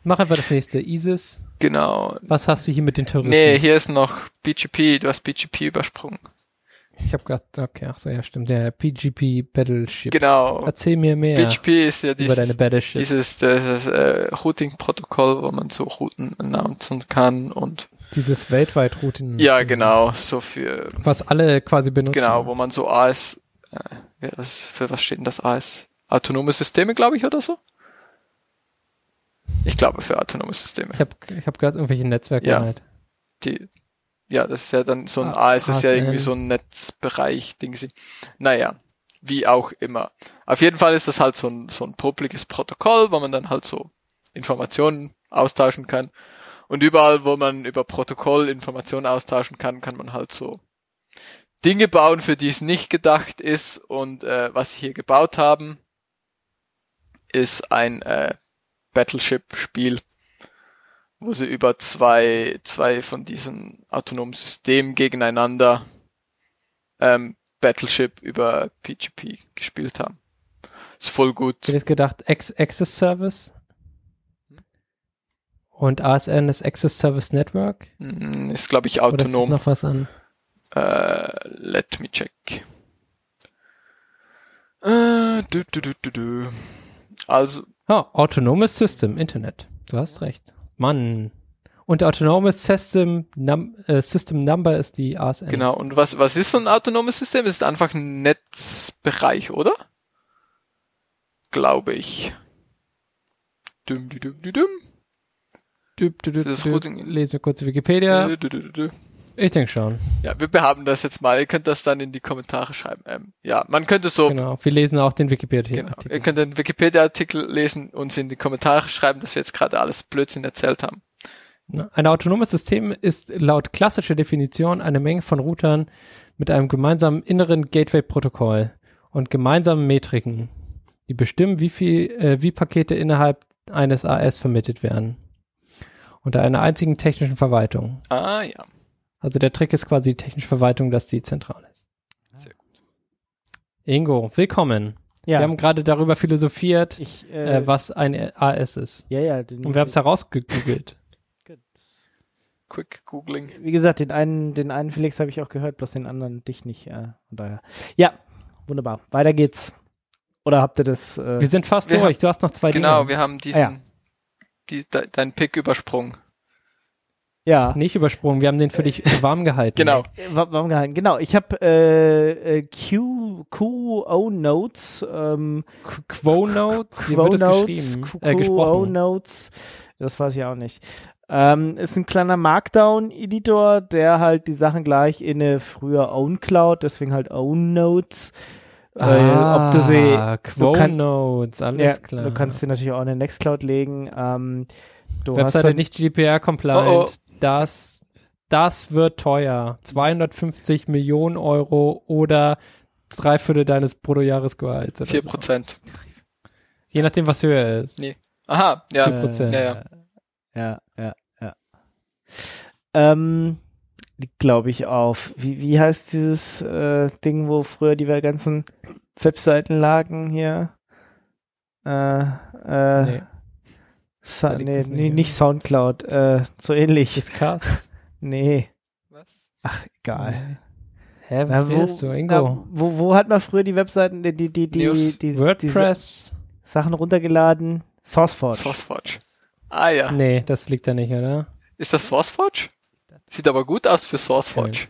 [SPEAKER 3] Mach einfach das nächste. ISIS.
[SPEAKER 4] Genau.
[SPEAKER 3] Was hast du hier mit den Terroristen?
[SPEAKER 4] Nee, hier ist noch BGP. Du hast BGP übersprungen.
[SPEAKER 3] Ich habe gedacht, okay, ach so, ja, stimmt. Der PGP Battleships.
[SPEAKER 4] Genau.
[SPEAKER 3] Erzähl mir mehr
[SPEAKER 4] BGP ist ja
[SPEAKER 3] über deine
[SPEAKER 4] dieses,
[SPEAKER 3] Battleships.
[SPEAKER 4] dieses, dieses äh, Routing-Protokoll, wo man so Routen announcen kann und
[SPEAKER 3] Dieses weltweit Routen.
[SPEAKER 4] ja, genau, so für
[SPEAKER 3] Was alle quasi benutzen.
[SPEAKER 4] Genau, wo man so AS, äh, was, für was steht denn das AS? Autonome Systeme, glaube ich, oder so? Ich glaube für autonome Systeme.
[SPEAKER 3] Ich habe ich hab gerade irgendwelche Netzwerke
[SPEAKER 4] Ja.
[SPEAKER 3] halt.
[SPEAKER 4] Die, ja, das ist ja dann so ein
[SPEAKER 3] Ah,
[SPEAKER 4] AS, ist ja irgendwie so ein Netzbereich, Ding. Naja, wie auch immer. Auf jeden Fall ist das halt so ein, so ein publikes Protokoll, wo man dann halt so Informationen austauschen kann. Und überall, wo man über Protokoll Informationen austauschen kann, kann man halt so Dinge bauen, für die es nicht gedacht ist. Und äh, was sie hier gebaut haben, ist ein äh, Battleship-Spiel, wo sie über zwei, zwei von diesen autonomen Systemen gegeneinander ähm, Battleship über PGP gespielt haben. Ist voll gut.
[SPEAKER 3] Ich hätte gedacht, Access Service. Und ASN ist Access Service Network.
[SPEAKER 4] Mm, Ist, glaube ich,
[SPEAKER 3] Oder ist
[SPEAKER 4] autonom.
[SPEAKER 3] noch was an?
[SPEAKER 4] Äh, let me check. Äh, du, du, du. Also,
[SPEAKER 3] Oh, Autonomous System, Internet. Du hast recht. Mann. Und Autonomous System, Num äh, System Number ist die ASN.
[SPEAKER 4] genau. Und was, was ist so ein autonomes System? Es ist einfach ein Netzbereich, oder? Glaube ich. Dum, dum, dum, dum, Das
[SPEAKER 3] Lesen wir kurz Wikipedia.
[SPEAKER 4] Dum.
[SPEAKER 3] Ich denke schon.
[SPEAKER 4] Ja, wir behaben das jetzt mal. Ihr könnt das dann in die Kommentare schreiben. Ähm, ja, man könnte so
[SPEAKER 3] Genau. Wir lesen auch den Wikipedia.
[SPEAKER 4] Genau. Ihr könnt den Wikipedia-Artikel lesen und in die Kommentare schreiben, dass wir jetzt gerade alles Blödsinn erzählt haben.
[SPEAKER 3] Ein autonomes System ist laut klassischer Definition eine Menge von Routern mit einem gemeinsamen inneren Gateway-Protokoll und gemeinsamen Metriken, die bestimmen, wie viel, äh, wie Pakete innerhalb eines AS vermittelt werden. Unter einer einzigen technischen Verwaltung.
[SPEAKER 4] Ah ja.
[SPEAKER 3] Also der Trick ist quasi die technische Verwaltung, dass die zentral ist.
[SPEAKER 4] Sehr gut.
[SPEAKER 3] Ingo, willkommen.
[SPEAKER 2] Ja.
[SPEAKER 3] Wir haben gerade darüber philosophiert,
[SPEAKER 2] Ich, äh,
[SPEAKER 3] äh, was ein AS ist.
[SPEAKER 2] ja, ja. Den,
[SPEAKER 3] Und wir haben es herausgegoogelt.
[SPEAKER 4] Quick Googling.
[SPEAKER 2] Wie gesagt, den einen, den einen Felix habe ich auch gehört, bloß den anderen dich nicht. Äh, von daher. Ja, wunderbar. Weiter geht's. Oder habt ihr das? Äh,
[SPEAKER 3] Wir sind fast
[SPEAKER 4] Wir
[SPEAKER 3] durch. Du hast noch zwei
[SPEAKER 4] Genau,
[SPEAKER 3] Dinge.
[SPEAKER 4] wir haben diesen,
[SPEAKER 2] Ah, ja.
[SPEAKER 4] Die, de, deinen Pick übersprungen.
[SPEAKER 2] ja.
[SPEAKER 3] Nicht übersprungen, wir haben den für dich warm gehalten.
[SPEAKER 4] Genau.
[SPEAKER 2] Äh, wa- Warum gehalten? Genau, ich habe äh, äh, Q, QO Notes, ähm,
[SPEAKER 3] Qu- Quo Notes, wie
[SPEAKER 2] Quo
[SPEAKER 3] wird es
[SPEAKER 2] Notes,
[SPEAKER 3] geschrieben?
[SPEAKER 2] Q-
[SPEAKER 3] Äh,
[SPEAKER 2] QO. Notes, das weiß ich auch nicht. Ähm, ist ein kleiner Markdown-Editor, der halt die Sachen gleich in eine früher Own Cloud, deswegen halt Own Notes.
[SPEAKER 3] Ah,
[SPEAKER 2] ob du sie,
[SPEAKER 3] Quo
[SPEAKER 2] kann-
[SPEAKER 3] Notes, alles
[SPEAKER 2] ja,
[SPEAKER 3] klar.
[SPEAKER 2] du kannst sie natürlich auch in eine Nextcloud legen. Ähm, du hast
[SPEAKER 3] Webseite
[SPEAKER 2] dann,
[SPEAKER 3] nicht GDPR-compliant.
[SPEAKER 4] Oh, oh.
[SPEAKER 3] Das, das wird teuer. 250 Millionen Euro oder drei Viertel deines Bruttojahresgehalts.
[SPEAKER 4] Vier
[SPEAKER 3] so.
[SPEAKER 4] Prozent.
[SPEAKER 3] Je nachdem, was höher ist.
[SPEAKER 4] Aha, ja.
[SPEAKER 3] Vier Prozent.
[SPEAKER 4] Ja, ja.
[SPEAKER 2] Ja, ja, ja. Ähm, liegt, glaube ich, auf. Wie, wie heißt dieses äh, Ding, wo früher die ganzen Webseiten lagen hier? Äh, äh,
[SPEAKER 3] Nee.
[SPEAKER 2] Sa nee,
[SPEAKER 3] nicht,
[SPEAKER 2] nee, nicht Soundcloud, äh, so ähnlich.
[SPEAKER 3] Discuss.
[SPEAKER 2] Nee,
[SPEAKER 4] Was?
[SPEAKER 2] ach, egal.
[SPEAKER 3] Hä, was
[SPEAKER 2] Na,
[SPEAKER 3] willst du,
[SPEAKER 2] na,
[SPEAKER 3] Ingo?
[SPEAKER 2] wo, wo hat man früher die Webseiten, die, die, die, die, die,
[SPEAKER 3] WordPress?
[SPEAKER 2] Sachen runtergeladen? SourceForge.
[SPEAKER 4] SourceForge. Ah ja.
[SPEAKER 3] Nee, das liegt da nicht, oder?
[SPEAKER 4] Ist das SourceForge? Sieht aber gut aus für SourceForge.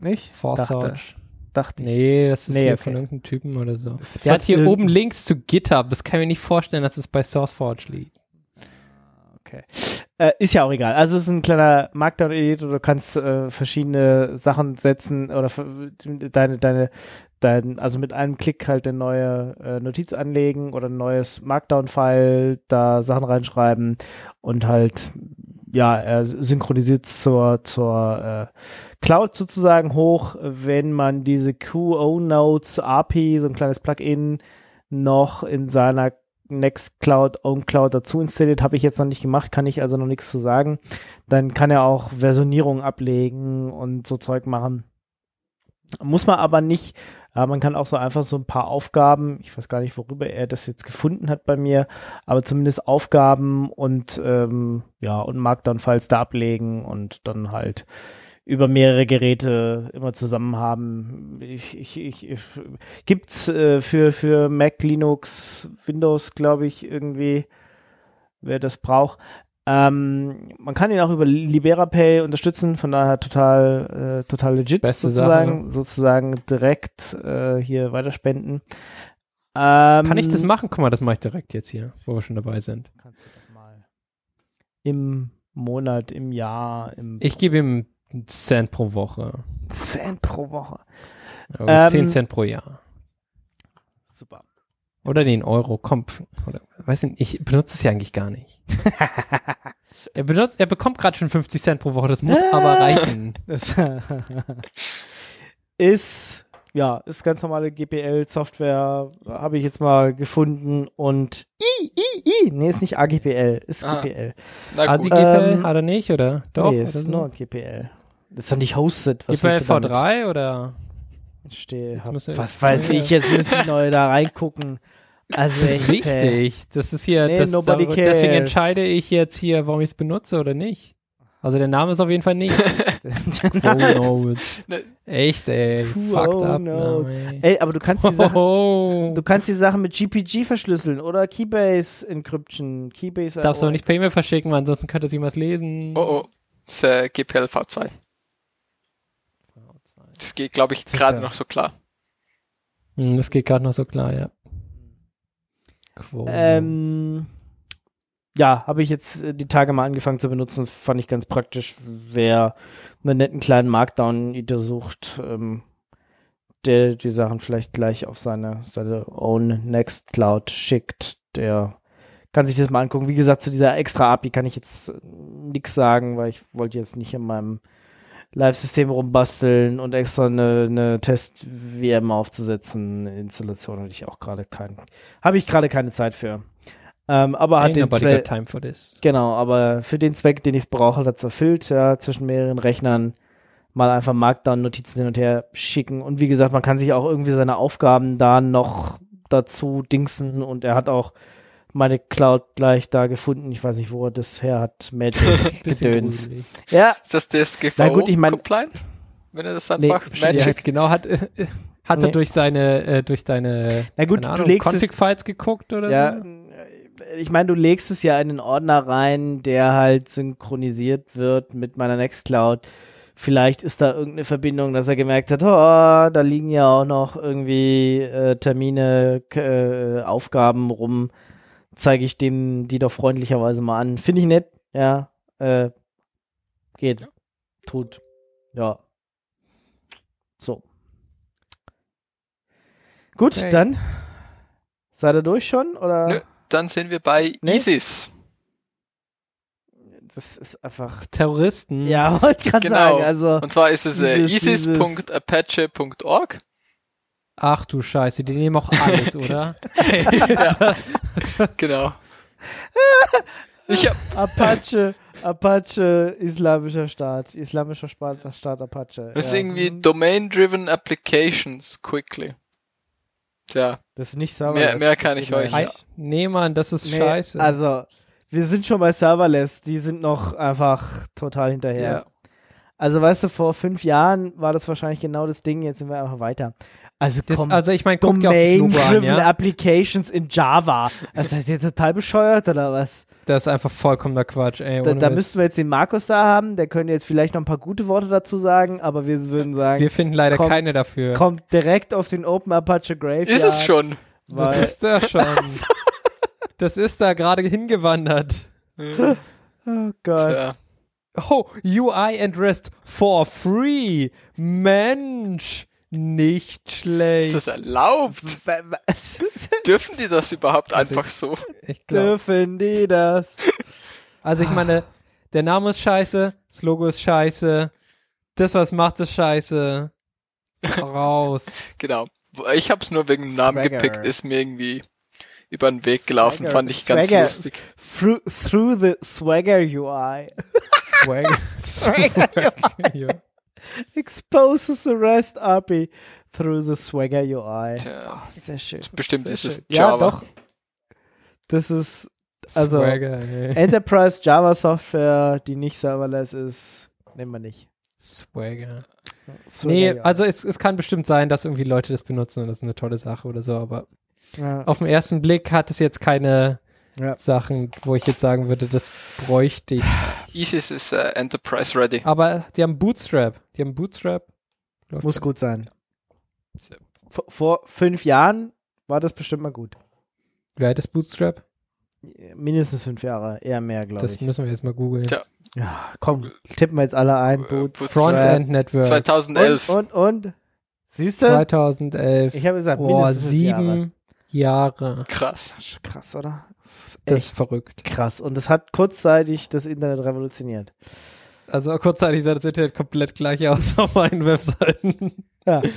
[SPEAKER 2] Nicht?
[SPEAKER 3] Forceforge.
[SPEAKER 2] Dachte, dachte ich.
[SPEAKER 3] Nee, das ist
[SPEAKER 2] Nee,
[SPEAKER 3] hier
[SPEAKER 2] okay.
[SPEAKER 3] von irgendeinem Typen oder so.
[SPEAKER 2] Das
[SPEAKER 3] Der hat hier oben Links zu GitHub. Das kann ich mir nicht vorstellen, dass es bei SourceForge liegt.
[SPEAKER 2] Okay. Äh, ist ja auch egal. Also es ist ein kleiner Markdown-Editor. Du kannst äh, verschiedene Sachen setzen oder deine, deine, dein, also mit einem Klick halt eine neue äh, Notiz anlegen oder ein neues Markdown-File, da Sachen reinschreiben und halt ja, er synchronisiert zur, zur äh, Cloud sozusagen hoch, wenn man diese QO-Notes API, so ein kleines Plugin, noch in seiner Nextcloud, OwnCloud dazu installiert, habe ich jetzt noch nicht gemacht, kann ich also noch nichts zu sagen. Dann kann er auch Versionierung ablegen und so Zeug machen. Muss man aber nicht. Äh, man kann auch so einfach so ein paar Aufgaben, ich weiß gar nicht, worüber er das jetzt gefunden hat bei mir, aber zumindest Aufgaben und ähm, ja, und Markdown-Files da ablegen und dann halt über mehrere Geräte immer zusammen haben. Ich, ich, ich, ich gibt's äh, für für Mac, Linux, Windows, glaube ich, irgendwie, wer das braucht. Ähm, man kann ihn auch über LiberaPay unterstützen, von daher total, äh, total legit
[SPEAKER 3] Beste
[SPEAKER 2] sozusagen, sozusagen direkt äh, hier weiterspenden. Ähm,
[SPEAKER 3] Kann ich das machen? Guck mal, das mache ich direkt jetzt hier, wo wir schon dabei sind.
[SPEAKER 2] Kannst du doch mal im Monat, im Jahr, im
[SPEAKER 3] Ich gebe ihm einen Cent pro Woche.
[SPEAKER 2] Cent pro Woche.
[SPEAKER 3] Oder
[SPEAKER 2] Ähm,
[SPEAKER 3] 10 Cent pro Jahr.
[SPEAKER 2] Super.
[SPEAKER 3] Oder den Euro. Komm, oder, weiß nicht, ich benutze es ja eigentlich gar nicht. er, benutzt, er bekommt gerade schon 50 Cent pro Woche, das muss aber reichen.
[SPEAKER 2] Das ist, ja, ist ganz normale GPL-Software, habe ich jetzt mal gefunden und I, I, I, nee, ist nicht AGPL, ist
[SPEAKER 4] Ah.
[SPEAKER 2] GPL.
[SPEAKER 4] Gut.
[SPEAKER 3] GPL
[SPEAKER 2] Ähm,
[SPEAKER 3] hat er nicht, oder? Doch,
[SPEAKER 2] nee, ist
[SPEAKER 3] so?
[SPEAKER 2] nur GPL. Das ist doch nicht hosted. Was
[SPEAKER 3] GPL
[SPEAKER 2] willst du damit?
[SPEAKER 3] V3 oder?
[SPEAKER 2] Steh,
[SPEAKER 3] Jetzt
[SPEAKER 2] hab,
[SPEAKER 3] müssen wir-
[SPEAKER 2] was weiß ich, jetzt müssen ich neu da reingucken. Also
[SPEAKER 3] Das ist wichtig. Das ist hier,
[SPEAKER 2] Nee,
[SPEAKER 3] das,
[SPEAKER 2] nobody
[SPEAKER 3] darüber- deswegen entscheide ich jetzt hier, warum ich es benutze oder nicht. Also der Name ist auf jeden Fall nicht. Quo Notes.
[SPEAKER 4] Ne.
[SPEAKER 3] Echt, ey.
[SPEAKER 2] Quo
[SPEAKER 3] Fucked up.
[SPEAKER 2] Notes.
[SPEAKER 3] Name.
[SPEAKER 2] Ey, aber du kannst die Sachen,
[SPEAKER 3] Oh.
[SPEAKER 2] du kannst die Sachen mit GPG verschlüsseln oder Keybase Encryption, Keybase.
[SPEAKER 3] Darfst du aber nicht per E-Mail verschicken, weil ansonsten könnte es jemand lesen.
[SPEAKER 4] Oh oh. Das ist äh, GPL V2. Das geht, glaube ich, gerade
[SPEAKER 2] ja-
[SPEAKER 4] noch so klar.
[SPEAKER 3] Hm, das geht gerade noch so klar, ja.
[SPEAKER 2] Ähm, ja, habe ich jetzt äh, die Tage mal angefangen zu benutzen. Fand ich ganz praktisch. Wer einen netten kleinen Markdown-Editor sucht, ähm, der die Sachen vielleicht gleich auf seine, seine own Nextcloud schickt, der kann sich das mal angucken. Wie gesagt, zu dieser extra API kann ich jetzt nichts sagen, weil ich wollte jetzt nicht in meinem Live-System rumbasteln und extra eine, eine Test-VM aufzusetzen. Installation hatte ich auch gerade keinen, habe ich gerade keine Zeit für. Ähm, aber hat den Zweck,
[SPEAKER 3] time for this.
[SPEAKER 2] genau, aber für den Zweck, den ich es brauche, hat es erfüllt, ja, zwischen mehreren Rechnern mal einfach Markdown-Notizen hin und her schicken. Und wie gesagt, man kann sich auch irgendwie seine Aufgaben da noch dazu dingsen und er hat auch meine Cloud gleich da gefunden. Ich weiß nicht, wo er das her hat. Magic Gedöns.
[SPEAKER 3] gruselig.
[SPEAKER 2] Ja,
[SPEAKER 4] Ist das DSGVO
[SPEAKER 2] Na gut, ich mein-
[SPEAKER 4] compliant? Wenn er das
[SPEAKER 2] Nee,
[SPEAKER 4] einfach
[SPEAKER 2] bestimmt,
[SPEAKER 3] Ja,
[SPEAKER 4] Magic.
[SPEAKER 3] genau, hat, äh, hat er
[SPEAKER 2] Nee.
[SPEAKER 3] durch seine, äh, durch deine,
[SPEAKER 2] Na gut,
[SPEAKER 3] keine
[SPEAKER 2] du
[SPEAKER 3] Ahnung,
[SPEAKER 2] legst es-
[SPEAKER 3] Config-Files geguckt oder
[SPEAKER 2] ja.
[SPEAKER 3] so?
[SPEAKER 2] Ich meine, du legst es ja in den Ordner rein, der halt synchronisiert wird mit meiner Nextcloud. Vielleicht ist da irgendeine Verbindung, dass er gemerkt hat, oh, da liegen ja auch noch irgendwie äh, Termine, äh, Aufgaben rum. Zeige ich dem die doch freundlicherweise mal an. Finde ich nett, ja. Äh, geht.
[SPEAKER 4] Ja.
[SPEAKER 2] Tut. Ja. So. Gut,
[SPEAKER 3] Okay.
[SPEAKER 2] dann. Seid ihr durch schon? Oder?
[SPEAKER 4] Nö. Dann sind wir bei
[SPEAKER 2] Nee.
[SPEAKER 4] ISIS.
[SPEAKER 2] Das ist einfach.
[SPEAKER 3] Terroristen.
[SPEAKER 2] Ja, wollte ich gerade
[SPEAKER 4] Genau.
[SPEAKER 2] sagen. Also,
[SPEAKER 4] Und zwar ist es äh, isis.apache.org.
[SPEAKER 3] Ach du Scheiße, die nehmen auch alles, oder?
[SPEAKER 4] Genau. Ich hab,
[SPEAKER 2] Apache, Apache, islamischer Staat. Islamischer Staat, Staat Apache.
[SPEAKER 4] das ist
[SPEAKER 2] ja.
[SPEAKER 4] irgendwie Domain-Driven Applications quickly. Tja,
[SPEAKER 2] Das ist nicht Serverless.
[SPEAKER 4] Mehr- mehr kann
[SPEAKER 2] Das
[SPEAKER 4] ich euch-
[SPEAKER 2] nicht.
[SPEAKER 3] Nee, Mann, das ist
[SPEAKER 2] Nee,
[SPEAKER 3] scheiße.
[SPEAKER 2] Also, wir sind schon bei Serverless. Die sind noch einfach total hinterher.
[SPEAKER 3] ja.
[SPEAKER 2] Also, weißt du, vor fünf Jahren war das wahrscheinlich genau das Ding. Jetzt sind wir einfach weiter. Also,
[SPEAKER 3] Das,
[SPEAKER 2] komm.
[SPEAKER 3] also ich meine, guck dir auch das Logo an, ja?
[SPEAKER 2] Applications in Java. Also, seid ihr total bescheuert oder was?
[SPEAKER 3] Das ist einfach vollkommener Quatsch, ey.
[SPEAKER 2] Da, da müssten wir jetzt den Markus da haben. Der könnte jetzt vielleicht noch ein paar gute Worte dazu sagen, aber wir würden sagen,
[SPEAKER 3] Wir finden leider
[SPEAKER 2] Kommt-
[SPEAKER 3] keine dafür.
[SPEAKER 2] kommt direkt auf den Open Apache Graveyard.
[SPEAKER 4] ist es schon.
[SPEAKER 3] das ist da schon. das ist da gerade hingewandert.
[SPEAKER 2] oh Gott.
[SPEAKER 4] Tja.
[SPEAKER 3] Oh, UI and REST for free. Mensch, nicht schlecht.
[SPEAKER 4] Ist das erlaubt?
[SPEAKER 2] Was?
[SPEAKER 4] Dürfen die das überhaupt einfach so?
[SPEAKER 3] ich glaub.
[SPEAKER 2] Dürfen die das?
[SPEAKER 3] Also ich meine, der Name ist scheiße, das Logo ist scheiße, das, was macht, ist scheiße. Raus.
[SPEAKER 4] Genau. Ich habe es nur wegen dem Namen
[SPEAKER 2] Swagger.
[SPEAKER 4] gepickt, ist mir irgendwie über den Weg gelaufen,
[SPEAKER 2] Swagger.
[SPEAKER 4] fand ich ganz
[SPEAKER 2] Swagger.
[SPEAKER 4] lustig.
[SPEAKER 2] Through, through the Swagger UI.
[SPEAKER 3] Swag. Swag. ja.
[SPEAKER 2] Exposes the REST API through the Swagger UI.
[SPEAKER 4] Tja,
[SPEAKER 2] Sehr schön.
[SPEAKER 4] bestimmt
[SPEAKER 2] Sehr
[SPEAKER 4] ist es
[SPEAKER 2] schön. Ja,
[SPEAKER 4] Java.
[SPEAKER 2] doch. Das ist Also,
[SPEAKER 3] Swagger, ey.
[SPEAKER 2] Enterprise Java Software, die nicht serverless ist, nehmen wir nicht.
[SPEAKER 3] Swagger.
[SPEAKER 2] Swagger
[SPEAKER 3] Nee,
[SPEAKER 2] UI.
[SPEAKER 3] also es, es kann bestimmt sein, dass irgendwie Leute das benutzen und das ist eine tolle Sache oder so, aber
[SPEAKER 2] ja,
[SPEAKER 3] auf den ersten Blick hat es jetzt keine
[SPEAKER 2] Ja.
[SPEAKER 3] Sachen, wo ich jetzt sagen würde, das bräuchte ich.
[SPEAKER 4] ISIS ist äh, Enterprise Ready.
[SPEAKER 3] Aber die haben Bootstrap. Die haben Bootstrap. Läuft
[SPEAKER 2] muss
[SPEAKER 3] ja.
[SPEAKER 2] gut sein. Vor, vor fünf Jahren war das bestimmt mal gut.
[SPEAKER 3] Wer hat das Bootstrap?
[SPEAKER 2] Mindestens fünf Jahre, eher mehr, glaube
[SPEAKER 3] Das
[SPEAKER 2] ich.
[SPEAKER 3] müssen wir jetzt mal googeln.
[SPEAKER 4] Tja.
[SPEAKER 2] Ja, komm, tippen wir jetzt alle ein.
[SPEAKER 4] Äh,
[SPEAKER 2] Boot.
[SPEAKER 3] Frontend Network.
[SPEAKER 4] 2011.
[SPEAKER 2] Und, und, und? Siehst du?
[SPEAKER 3] 2011.
[SPEAKER 2] Ich habe gesagt,
[SPEAKER 3] Boah,
[SPEAKER 2] mindestens fünf Jahre.
[SPEAKER 3] Jahre.
[SPEAKER 4] Krass.
[SPEAKER 2] Krass, oder? Das ist
[SPEAKER 3] Das ist verrückt.
[SPEAKER 2] krass. Und es hat kurzzeitig das Internet revolutioniert.
[SPEAKER 3] Also kurzzeitig sah das Internet komplett gleich aus auf meinen Webseiten.
[SPEAKER 2] Ja.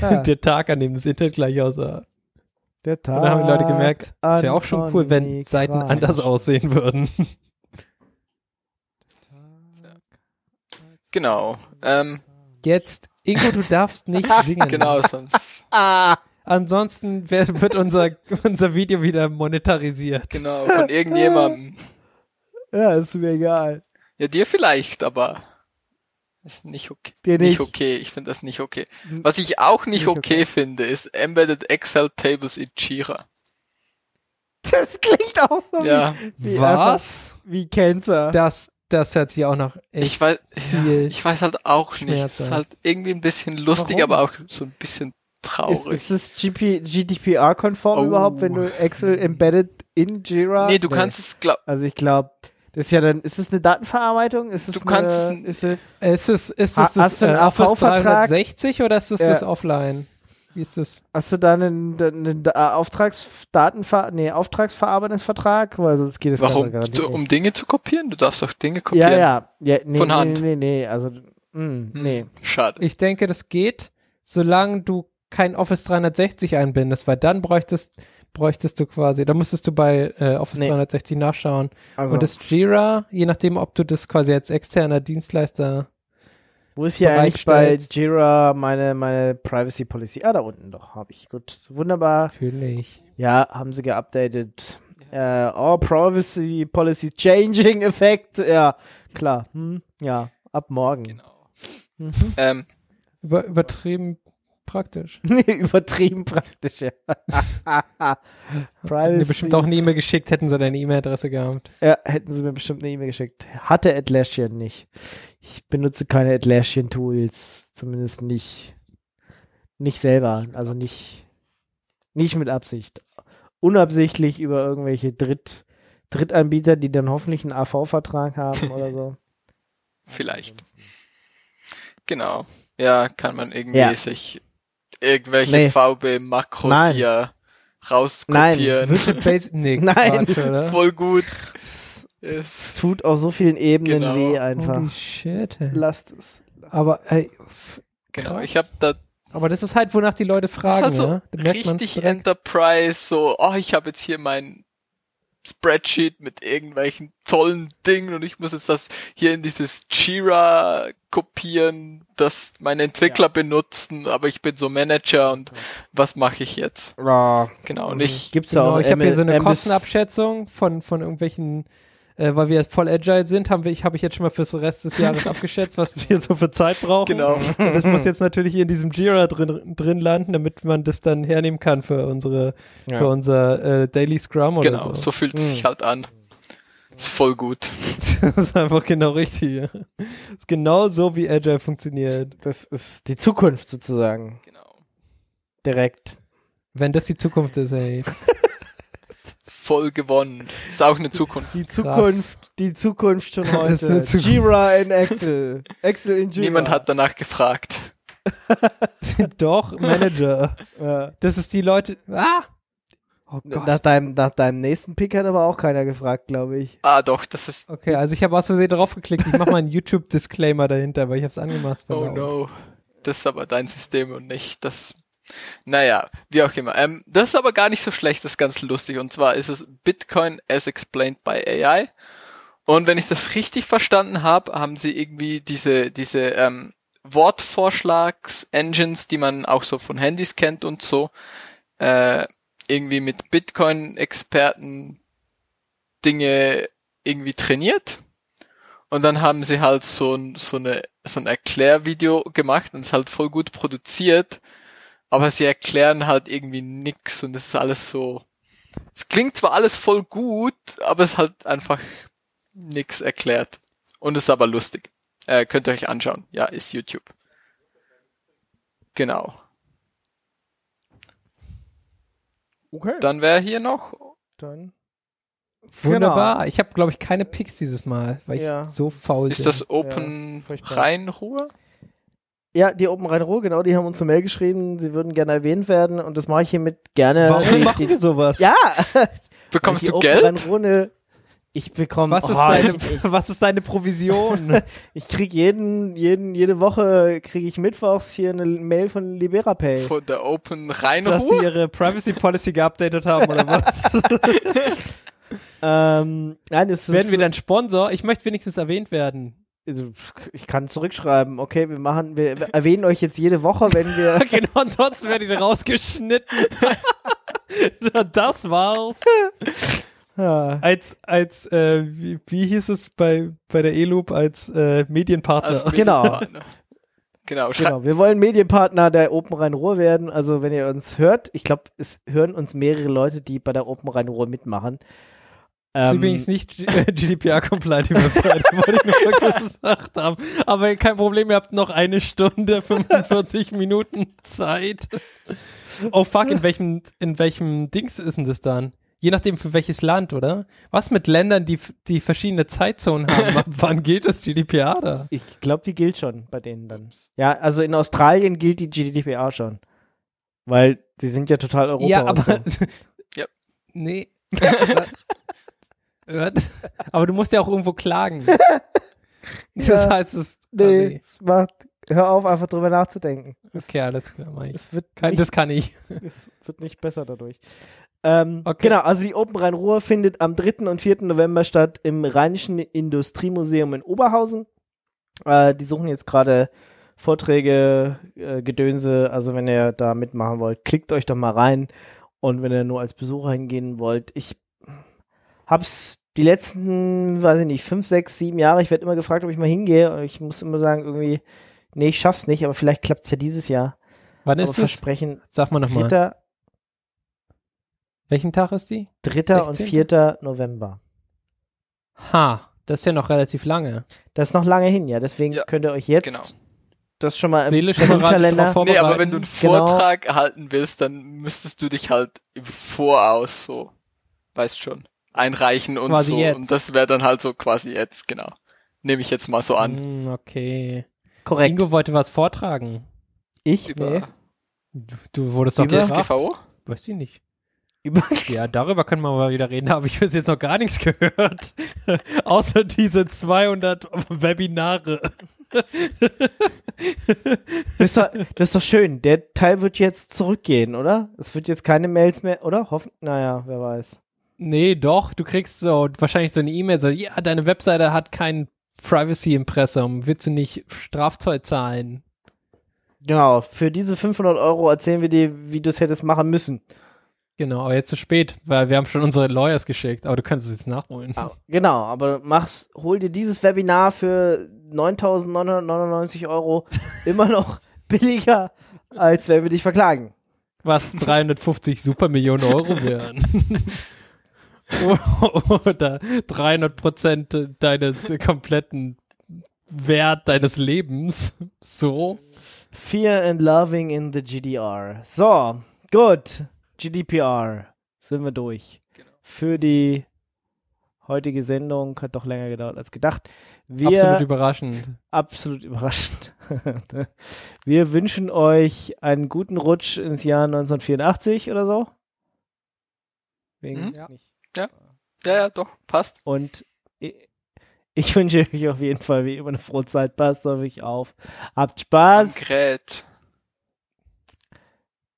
[SPEAKER 2] Ja.
[SPEAKER 3] Der Tag, an dem das Internet gleich aussah.
[SPEAKER 2] Der Tag.
[SPEAKER 3] Und dann haben die Leute gemerkt, es wäre auch schon cool, wenn Seiten anders aussehen würden.
[SPEAKER 4] Genau. Ähm,
[SPEAKER 3] Jetzt, Ingo, du darfst nicht singen.
[SPEAKER 4] genau, sonst.
[SPEAKER 2] Ah,
[SPEAKER 3] Ansonsten wird unser, unser Video wieder monetarisiert.
[SPEAKER 4] Genau, von irgendjemandem.
[SPEAKER 2] ja, ist mir egal.
[SPEAKER 4] Ja, dir vielleicht, aber ist nicht okay.
[SPEAKER 2] Dir
[SPEAKER 4] Nicht
[SPEAKER 2] nicht.
[SPEAKER 4] okay, ich finde das nicht okay. Was ich auch nicht,
[SPEAKER 2] Nicht
[SPEAKER 4] okay,
[SPEAKER 2] okay.
[SPEAKER 4] finde, ist Embedded Excel Tables in Jira.
[SPEAKER 2] Das klingt auch so
[SPEAKER 4] Ja,
[SPEAKER 2] wie, wie
[SPEAKER 3] Was?
[SPEAKER 2] Einfach, wie Cancer.
[SPEAKER 3] Das, das hört sich auch noch echt.
[SPEAKER 4] ich weiß, ja, ich weiß halt auch nicht. Es ist halt irgendwie ein bisschen lustig,
[SPEAKER 2] Warum?
[SPEAKER 4] aber auch so ein bisschen traurig.
[SPEAKER 2] ist das GP, GDPR-konform
[SPEAKER 4] Oh.
[SPEAKER 2] überhaupt, wenn du Excel embedded in Jira?
[SPEAKER 4] nee, du kannst es, glaub,
[SPEAKER 2] Also ich glaube, das ist ja dann, ist es eine Datenverarbeitung? Ist es
[SPEAKER 4] Du kannst
[SPEAKER 2] eine,
[SPEAKER 4] es-
[SPEAKER 2] ist es,
[SPEAKER 3] ist es, ist es das
[SPEAKER 2] hast du einen
[SPEAKER 3] äh, Office
[SPEAKER 2] AV-Vertrag?
[SPEAKER 3] 360 oder ist es
[SPEAKER 2] Ja.
[SPEAKER 3] das offline? Wie ist das?
[SPEAKER 2] hast du da einen, einen Da- Auftragsdatenver nee, Auftragsverarbeitungsvertrag? Weil sonst geht es
[SPEAKER 4] warum? Du, um Dinge zu kopieren? Du darfst doch Dinge kopieren.
[SPEAKER 2] Ja, ja. ja nee,
[SPEAKER 4] Von
[SPEAKER 2] nee,
[SPEAKER 4] Hand.
[SPEAKER 2] Nee, nee, nee. Also, mh, nee.
[SPEAKER 4] Schade.
[SPEAKER 3] Ich denke, das geht, solange du kein Office 360 einbindest, weil dann bräuchtest, bräuchtest du quasi, da müsstest du bei äh, Office
[SPEAKER 2] Nee.
[SPEAKER 3] 360 nachschauen.
[SPEAKER 2] Also,
[SPEAKER 3] Und das Jira, je nachdem, ob du das quasi als externer Dienstleister
[SPEAKER 2] Wo ist hier eigentlich bei. Jira meine, meine Privacy Policy? Ah, da unten doch, habe ich. Gut, wunderbar.
[SPEAKER 3] Natürlich.
[SPEAKER 2] Ja, haben sie geupdatet. Äh, oh, Privacy Policy Changing Effekt. Ja, klar. Hm, ja, ab morgen.
[SPEAKER 4] Genau.
[SPEAKER 2] Mhm.
[SPEAKER 4] Ähm,
[SPEAKER 3] Über, übertrieben praktisch.
[SPEAKER 2] Übertrieben praktisch, ja.
[SPEAKER 3] Hätten dir bestimmt auch eine E-Mail geschickt, hätten sie deine E-Mail-Adresse gehabt.
[SPEAKER 2] Ja, hätten sie mir bestimmt eine E-Mail geschickt. Hatte Atlassian nicht. Ich benutze keine Atlassian-Tools, zumindest nicht, nicht selber, also nicht, nicht mit Absicht. Unabsichtlich über irgendwelche Dritt, Drittanbieter, die dann hoffentlich einen AV-Vertrag haben oder so.
[SPEAKER 4] vielleicht. Genau. Ja, kann man irgendwie
[SPEAKER 2] Ja.
[SPEAKER 4] sich irgendwelche
[SPEAKER 2] Nee.
[SPEAKER 4] VB-Makros
[SPEAKER 2] Nein.
[SPEAKER 4] hier rauskopieren.
[SPEAKER 3] Visual Basic, nee,
[SPEAKER 2] Nein.
[SPEAKER 3] Quatsch, oder?
[SPEAKER 4] Voll gut.
[SPEAKER 2] Es, tut auf so vielen Ebenen
[SPEAKER 4] Genau.
[SPEAKER 2] weh einfach.
[SPEAKER 3] Holy shit. ey.
[SPEAKER 2] Lasst es.
[SPEAKER 3] Aber, ey, f-
[SPEAKER 4] genau.
[SPEAKER 3] krass.
[SPEAKER 4] Ich habe da
[SPEAKER 3] aber das ist halt, wonach die Leute
[SPEAKER 4] das ist
[SPEAKER 3] fragen,
[SPEAKER 4] halt so
[SPEAKER 3] ne?
[SPEAKER 4] Richtig. Enterprise, so, oh, ich habe jetzt hier mein Spreadsheet mit irgendwelchen tollen Dingen und ich muss jetzt das hier in dieses Jira kopieren, das meine Entwickler benutzen, aber ich bin so Manager und was mache ich jetzt?
[SPEAKER 2] Ja,
[SPEAKER 4] Genau, und ich,
[SPEAKER 2] gibt's
[SPEAKER 3] Genau,
[SPEAKER 2] auch
[SPEAKER 3] ich habe hier so eine Kostenabschätzung von, von irgendwelchen, äh, weil wir voll agile sind, haben wir, ich habe ich jetzt schon mal fürs Rest des Jahres abgeschätzt, was wir so für Zeit brauchen.
[SPEAKER 4] genau,
[SPEAKER 3] Und das muss jetzt natürlich hier in diesem Jira drin, drin landen, damit man das dann hernehmen kann für unsere,
[SPEAKER 2] Ja.
[SPEAKER 3] für unser äh, Daily Scrum oder
[SPEAKER 4] genau, so,
[SPEAKER 3] so.
[SPEAKER 4] fühlt es sich
[SPEAKER 2] Hm.
[SPEAKER 4] halt an. Ist voll gut.
[SPEAKER 3] Das ist einfach genau richtig. ja. Das ist genau so, wie Agile funktioniert.
[SPEAKER 2] Das ist die Zukunft sozusagen.
[SPEAKER 4] Genau.
[SPEAKER 2] Direkt.
[SPEAKER 3] Wenn das die Zukunft ist, ey.
[SPEAKER 4] Voll gewonnen. Ist auch eine Zukunft.
[SPEAKER 2] Die Zukunft, die Zukunft schon heute.
[SPEAKER 3] Zukunft.
[SPEAKER 2] Jira in Excel. Excel in Jira.
[SPEAKER 4] Niemand hat danach gefragt.
[SPEAKER 3] Doch, Manager.
[SPEAKER 2] Ja.
[SPEAKER 3] Das ist die Leute. Ah! Oh Gott.
[SPEAKER 2] Nach deinem, nach deinem nächsten Pick hat aber auch keiner gefragt, glaube ich.
[SPEAKER 4] Ah, doch, das ist,
[SPEAKER 3] Okay, also ich habe aus Versehen draufgeklickt. Ich mache mal einen YouTube-Disclaimer dahinter, weil ich habe es angemacht.
[SPEAKER 4] oh no. Das ist aber dein System und nicht das. Naja, wie auch immer. Ähm, das ist aber gar nicht so schlecht, das ist ganz lustig. Und zwar ist es Bitcoin as explained by AI. Und wenn ich das richtig verstanden habe, haben sie irgendwie diese, diese ähm, Wortvorschlags-Engines, die man auch so von Handys kennt und so, äh, irgendwie mit Bitcoin-Experten Dinge irgendwie trainiert. Und dann haben sie halt so ein, so eine, so ein Erklärvideo gemacht und es halt voll gut produziert. Aber sie erklären halt irgendwie nix und es ist alles so, es klingt zwar alles voll gut, aber es ist halt einfach nix erklärt. Und es ist aber lustig. Äh, könnt ihr euch anschauen. Ja, ist YouTube. Genau.
[SPEAKER 2] Okay.
[SPEAKER 4] Dann wäre hier noch,
[SPEAKER 2] Dann.
[SPEAKER 3] Wunderbar. Ich habe, glaube ich, keine Picks dieses Mal, weil
[SPEAKER 2] Ja.
[SPEAKER 3] ich so faul
[SPEAKER 4] ist
[SPEAKER 3] bin.
[SPEAKER 4] das Open
[SPEAKER 2] furchtbar.
[SPEAKER 4] Rhein-Ruhe?
[SPEAKER 2] Ja, die Open Rhein-Ruhr, genau, die haben uns eine Mail geschrieben, sie würden gerne erwähnt werden und das mache ich hiermit gerne.
[SPEAKER 3] Warum
[SPEAKER 2] Die-
[SPEAKER 3] machen
[SPEAKER 2] die-
[SPEAKER 3] wir sowas?
[SPEAKER 2] Ja!
[SPEAKER 4] Bekommst
[SPEAKER 2] die
[SPEAKER 4] du
[SPEAKER 2] Open
[SPEAKER 4] Geld?
[SPEAKER 2] Rhein-Ruhr eine- Ich bekomme,
[SPEAKER 3] Was ist,
[SPEAKER 2] oh,
[SPEAKER 3] deine,
[SPEAKER 2] ich,
[SPEAKER 3] was ist deine Provision?
[SPEAKER 2] ich krieg jeden, jeden, jede Woche kriege ich mittwochs hier eine Mail von Liberapay.
[SPEAKER 4] Von der Open
[SPEAKER 3] dass
[SPEAKER 4] Rhein-Ruhe?
[SPEAKER 3] die ihre Privacy Policy geupdatet haben oder was?
[SPEAKER 2] Ähm, nein, es ist,
[SPEAKER 3] Werden wir dann Sponsor? Ich möchte wenigstens erwähnt werden.
[SPEAKER 2] Also, ich kann zurückschreiben, okay, wir machen, wir erwähnen euch jetzt jede Woche, wenn wir,
[SPEAKER 3] genau, und sonst werden die rausgeschnitten. Das war's.
[SPEAKER 2] ja,
[SPEAKER 3] Als, als, äh, wie, wie hieß es bei, bei der E-Loop als äh, Medienpartner?
[SPEAKER 4] Als
[SPEAKER 2] Genau.
[SPEAKER 4] Medienpartner. Genau, schrei
[SPEAKER 2] genau, wir wollen Medienpartner der Open Rhein-Ruhr werden, also wenn ihr uns hört, ich glaube, es hören uns mehrere Leute, die bei der Open Rhein-Ruhr mitmachen.
[SPEAKER 3] Das ist
[SPEAKER 2] Ähm,
[SPEAKER 3] übrigens nicht GDPR-compliant, die Webseite, wollte ich nur gesagt haben. Aber kein Problem, ihr habt noch eine Stunde, 45 Minuten Zeit. Oh fuck, in welchem, in welchem Dings ist denn das dann? Je nachdem für welches Land, oder? Was mit Ländern, die, die verschiedene Zeitzonen haben? Ab wann geht das GDPR da?
[SPEAKER 2] Ich glaube, die gilt schon bei denen dann. Ja, also in Australien gilt die GDPR schon. Weil sie sind ja total Europa.
[SPEAKER 3] ja, aber.
[SPEAKER 2] So.
[SPEAKER 4] Ja.
[SPEAKER 3] Nee. Aber du musst ja auch irgendwo klagen. Das
[SPEAKER 2] Ja.
[SPEAKER 3] heißt, es.
[SPEAKER 2] Nee, es macht, hör auf, einfach drüber nachzudenken.
[SPEAKER 3] Okay, alles klar, mach ich.
[SPEAKER 2] Es wird,
[SPEAKER 3] Kann,
[SPEAKER 2] nicht,
[SPEAKER 3] das kann ich.
[SPEAKER 2] es wird nicht besser dadurch. Ähm,
[SPEAKER 3] Okay.
[SPEAKER 2] Genau, also die Open Rhein-Ruhr findet am 3. und 4. November statt im Rheinischen Industriemuseum in Oberhausen. Äh, die suchen jetzt gerade Vorträge, äh, Gedönse. Also wenn ihr da mitmachen wollt, klickt euch doch mal rein. Und wenn ihr nur als Besucher hingehen wollt, ich hab's die letzten, weiß ich nicht, fünf, sechs, sieben Jahre, ich werde immer gefragt, ob ich mal hingehe. Und ich muss immer sagen, irgendwie, nee, ich schaff's nicht, aber vielleicht klappt's ja dieses Jahr.
[SPEAKER 3] Wann
[SPEAKER 2] aber
[SPEAKER 3] ist es?
[SPEAKER 2] Versprechen,
[SPEAKER 3] Sag mal nochmal.
[SPEAKER 2] 3.
[SPEAKER 3] Welchen Tag ist die?
[SPEAKER 2] 3. und
[SPEAKER 3] 16.?
[SPEAKER 2] 4. November.
[SPEAKER 3] Ha, das ist ja noch relativ lange.
[SPEAKER 2] Das ist noch lange hin, ja. Deswegen
[SPEAKER 4] Ja,
[SPEAKER 2] könnt ihr euch jetzt
[SPEAKER 4] genau.
[SPEAKER 2] das schon mal im
[SPEAKER 3] Seelisch
[SPEAKER 2] Terminkalender.
[SPEAKER 4] Nee, aber wenn du einen
[SPEAKER 2] Genau.
[SPEAKER 4] Vortrag halten willst, dann müsstest du dich halt im Voraus so, weißt schon, einreichen und
[SPEAKER 3] Quasi
[SPEAKER 4] so.
[SPEAKER 3] jetzt.
[SPEAKER 4] Und das wäre dann halt so quasi jetzt, genau. Nehme ich jetzt mal so an.
[SPEAKER 3] Hm, okay.
[SPEAKER 2] Korrekt.
[SPEAKER 3] Ingo wollte was vortragen.
[SPEAKER 2] Ich?
[SPEAKER 4] Über
[SPEAKER 2] Nee.
[SPEAKER 3] Du, du wurdest doch
[SPEAKER 2] Über-.
[SPEAKER 4] DSGVO?
[SPEAKER 3] Weiß ich nicht.
[SPEAKER 2] Über
[SPEAKER 3] Ja, darüber können wir mal wieder reden. Da habe ich bis jetzt noch gar nichts gehört. Außer diese 200 Webinare.
[SPEAKER 2] das, ist doch, das ist doch schön. Der Teil wird jetzt zurückgehen, oder? Es wird jetzt keine Mails mehr, oder? Hoffen, naja, wer weiß.
[SPEAKER 3] Nee, doch, du kriegst so wahrscheinlich so eine E-Mail, so, ja, deine Webseite hat kein Privacy-Impressum. Willst du nicht Strafzoll zahlen?
[SPEAKER 2] Genau, für diese 500 Euro erzählen wir dir, wie du es hättest machen müssen.
[SPEAKER 3] Genau, aber jetzt zu spät, weil wir haben schon unsere Lawyers geschickt, aber du kannst es jetzt nachholen.
[SPEAKER 2] Ah, Genau, aber mach's, hol dir dieses Webinar für 9.999 Euro immer noch billiger, als wenn wir dich verklagen.
[SPEAKER 3] Was 350 Supermillionen Euro wären. Oder 300 Prozent deines kompletten Wert deines Lebens. So.
[SPEAKER 2] Fear and Loving in the GDR. So, gut. GDPR. Sind wir durch.
[SPEAKER 4] Genau.
[SPEAKER 2] Für die heutige Sendung hat doch länger gedauert als gedacht. Wir,
[SPEAKER 3] Absolut überraschend.
[SPEAKER 2] absolut überraschend. wir wünschen euch einen guten Rutsch ins Jahr 1984 oder so. Wegen
[SPEAKER 4] Mhm.
[SPEAKER 2] nicht.
[SPEAKER 4] Ja, ja, doch, passt.
[SPEAKER 2] Und ich, wünsche euch auf jeden Fall wie immer eine frohe Zeit. Passt auf euch auf. Habt Spaß.
[SPEAKER 4] Gerät.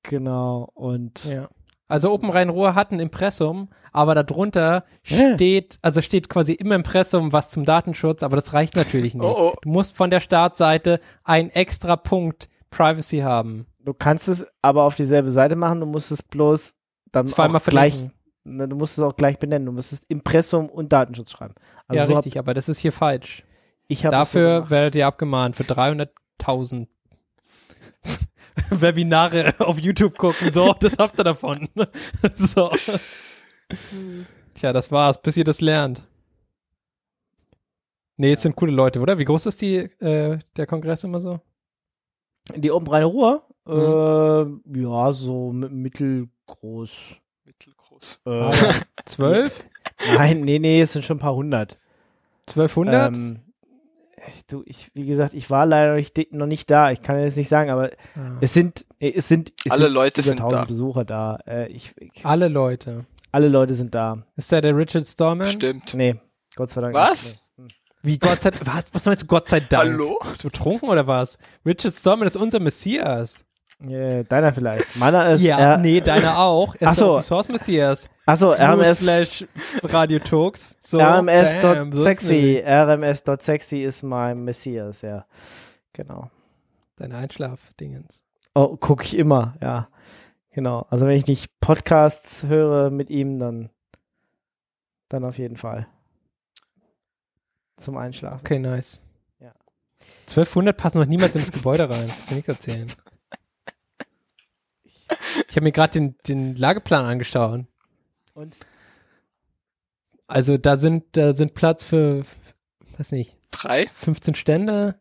[SPEAKER 2] Genau. Und
[SPEAKER 3] Ja. Also Open Rhein-Ruhr hat ein Impressum, aber darunter
[SPEAKER 2] Ja.
[SPEAKER 3] steht, also steht quasi im Impressum was zum Datenschutz, aber das reicht natürlich nicht.
[SPEAKER 4] Oh, oh.
[SPEAKER 3] Du musst von der Startseite einen extra Punkt Privacy haben.
[SPEAKER 2] Du kannst es aber auf dieselbe Seite machen, du musst es bloß dann
[SPEAKER 3] Zweimal
[SPEAKER 2] auch gleich,
[SPEAKER 3] verlinken.
[SPEAKER 2] Na, du musst es auch gleich benennen, du musstest Impressum und Datenschutz schreiben. Also
[SPEAKER 3] ja,
[SPEAKER 2] so
[SPEAKER 3] richtig, aber das ist hier falsch.
[SPEAKER 2] Hab, hab so
[SPEAKER 3] Dafür
[SPEAKER 2] gemacht.
[SPEAKER 3] werdet ihr abgemahnt für 300.000 Webinare auf YouTube gucken. So, das habt ihr davon. so. Tja, das war's, bis ihr das lernt. Nee, jetzt sind coole Leute, oder? Wie groß ist die, äh, der Kongress immer so?
[SPEAKER 2] die Open Rhein Ruhr,
[SPEAKER 3] Mhm.
[SPEAKER 2] äh, ja, so mi- mittelgroß. Äh,
[SPEAKER 3] Ah. Zwölf?
[SPEAKER 2] Nein, nee, nee, es sind schon ein paar hundert.
[SPEAKER 3] 1200?
[SPEAKER 2] Ähm, du, ich, wie gesagt, ich war leider noch nicht, noch nicht da. Ich kann jetzt nicht sagen, aber
[SPEAKER 3] Ah.
[SPEAKER 2] es sind, es sind, es
[SPEAKER 4] Alle
[SPEAKER 2] sind
[SPEAKER 4] Leute
[SPEAKER 2] über
[SPEAKER 4] sind
[SPEAKER 2] 1000
[SPEAKER 4] da.
[SPEAKER 2] Besucher da. Äh, ich, ich,
[SPEAKER 3] Alle Leute.
[SPEAKER 2] alle Leute sind da.
[SPEAKER 3] Ist da der Richard Stallman?
[SPEAKER 4] Stimmt.
[SPEAKER 2] Nee, Gott sei Dank.
[SPEAKER 4] Was?
[SPEAKER 2] Nicht.
[SPEAKER 3] Wie Gott sei was, was meinst du Gott sei Dank?
[SPEAKER 4] Hallo?
[SPEAKER 3] Bist du betrunken oder was? Richard Stallman ist unser Messias.
[SPEAKER 2] Yeah, deiner vielleicht. Meiner ist.
[SPEAKER 3] Ja,
[SPEAKER 2] äh,
[SPEAKER 3] nee, deiner auch. Er
[SPEAKER 2] Ach
[SPEAKER 3] ist
[SPEAKER 2] so.
[SPEAKER 3] der Open Source Messias.
[SPEAKER 2] Achso, RMS.
[SPEAKER 3] slash Radio Talks. So, bam, so
[SPEAKER 2] RMS.sexy. RMS.sexy ist mein Messias, ja. Genau.
[SPEAKER 3] Deine Einschlafdingens.
[SPEAKER 2] Oh, gucke ich immer, ja. Genau. Also wenn ich nicht Podcasts höre mit ihm, dann, dann auf jeden Fall. Zum Einschlafen.
[SPEAKER 3] Okay, nice.
[SPEAKER 2] Ja.
[SPEAKER 3] 1200 passen noch niemals ins Gebäude rein. Das kann ich nichts erzählen. Ich habe mir gerade den, den Lageplan angeschaut.
[SPEAKER 2] Und?
[SPEAKER 3] Also da sind, da sind Platz für, weiß nicht,
[SPEAKER 4] Drei?
[SPEAKER 3] 15 Stände.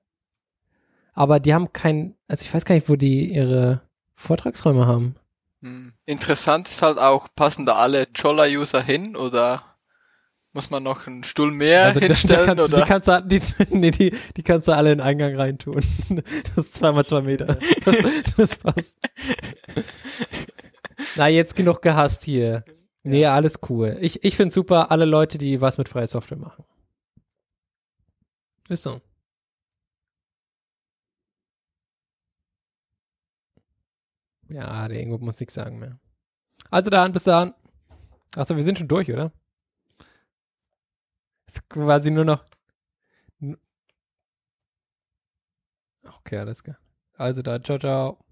[SPEAKER 3] Aber die haben kein, also ich weiß gar nicht, wo die ihre Vortragsräume haben.
[SPEAKER 4] Hm. Interessant ist halt auch, passen da alle Jolla-User hin oder muss man noch einen Stuhl mehr
[SPEAKER 3] Also da, da
[SPEAKER 4] hinstellen
[SPEAKER 3] kannst,
[SPEAKER 4] oder?
[SPEAKER 3] die, kannst du, die, nee, die, die kannst du alle in den Eingang reintun. Das ist zweimal zwei Meter. Das, das passt. Na, jetzt genug gehasst hier. Nee, alles cool. Ich, ich finde super, alle Leute, die was mit freier Software machen. Ist so. Ja, der Ingo muss nichts sagen mehr. Also dann, bis dann. Achso, wir sind schon durch, oder? Ist quasi nur noch. Okay, alles klar. Also da, ciao, ciao.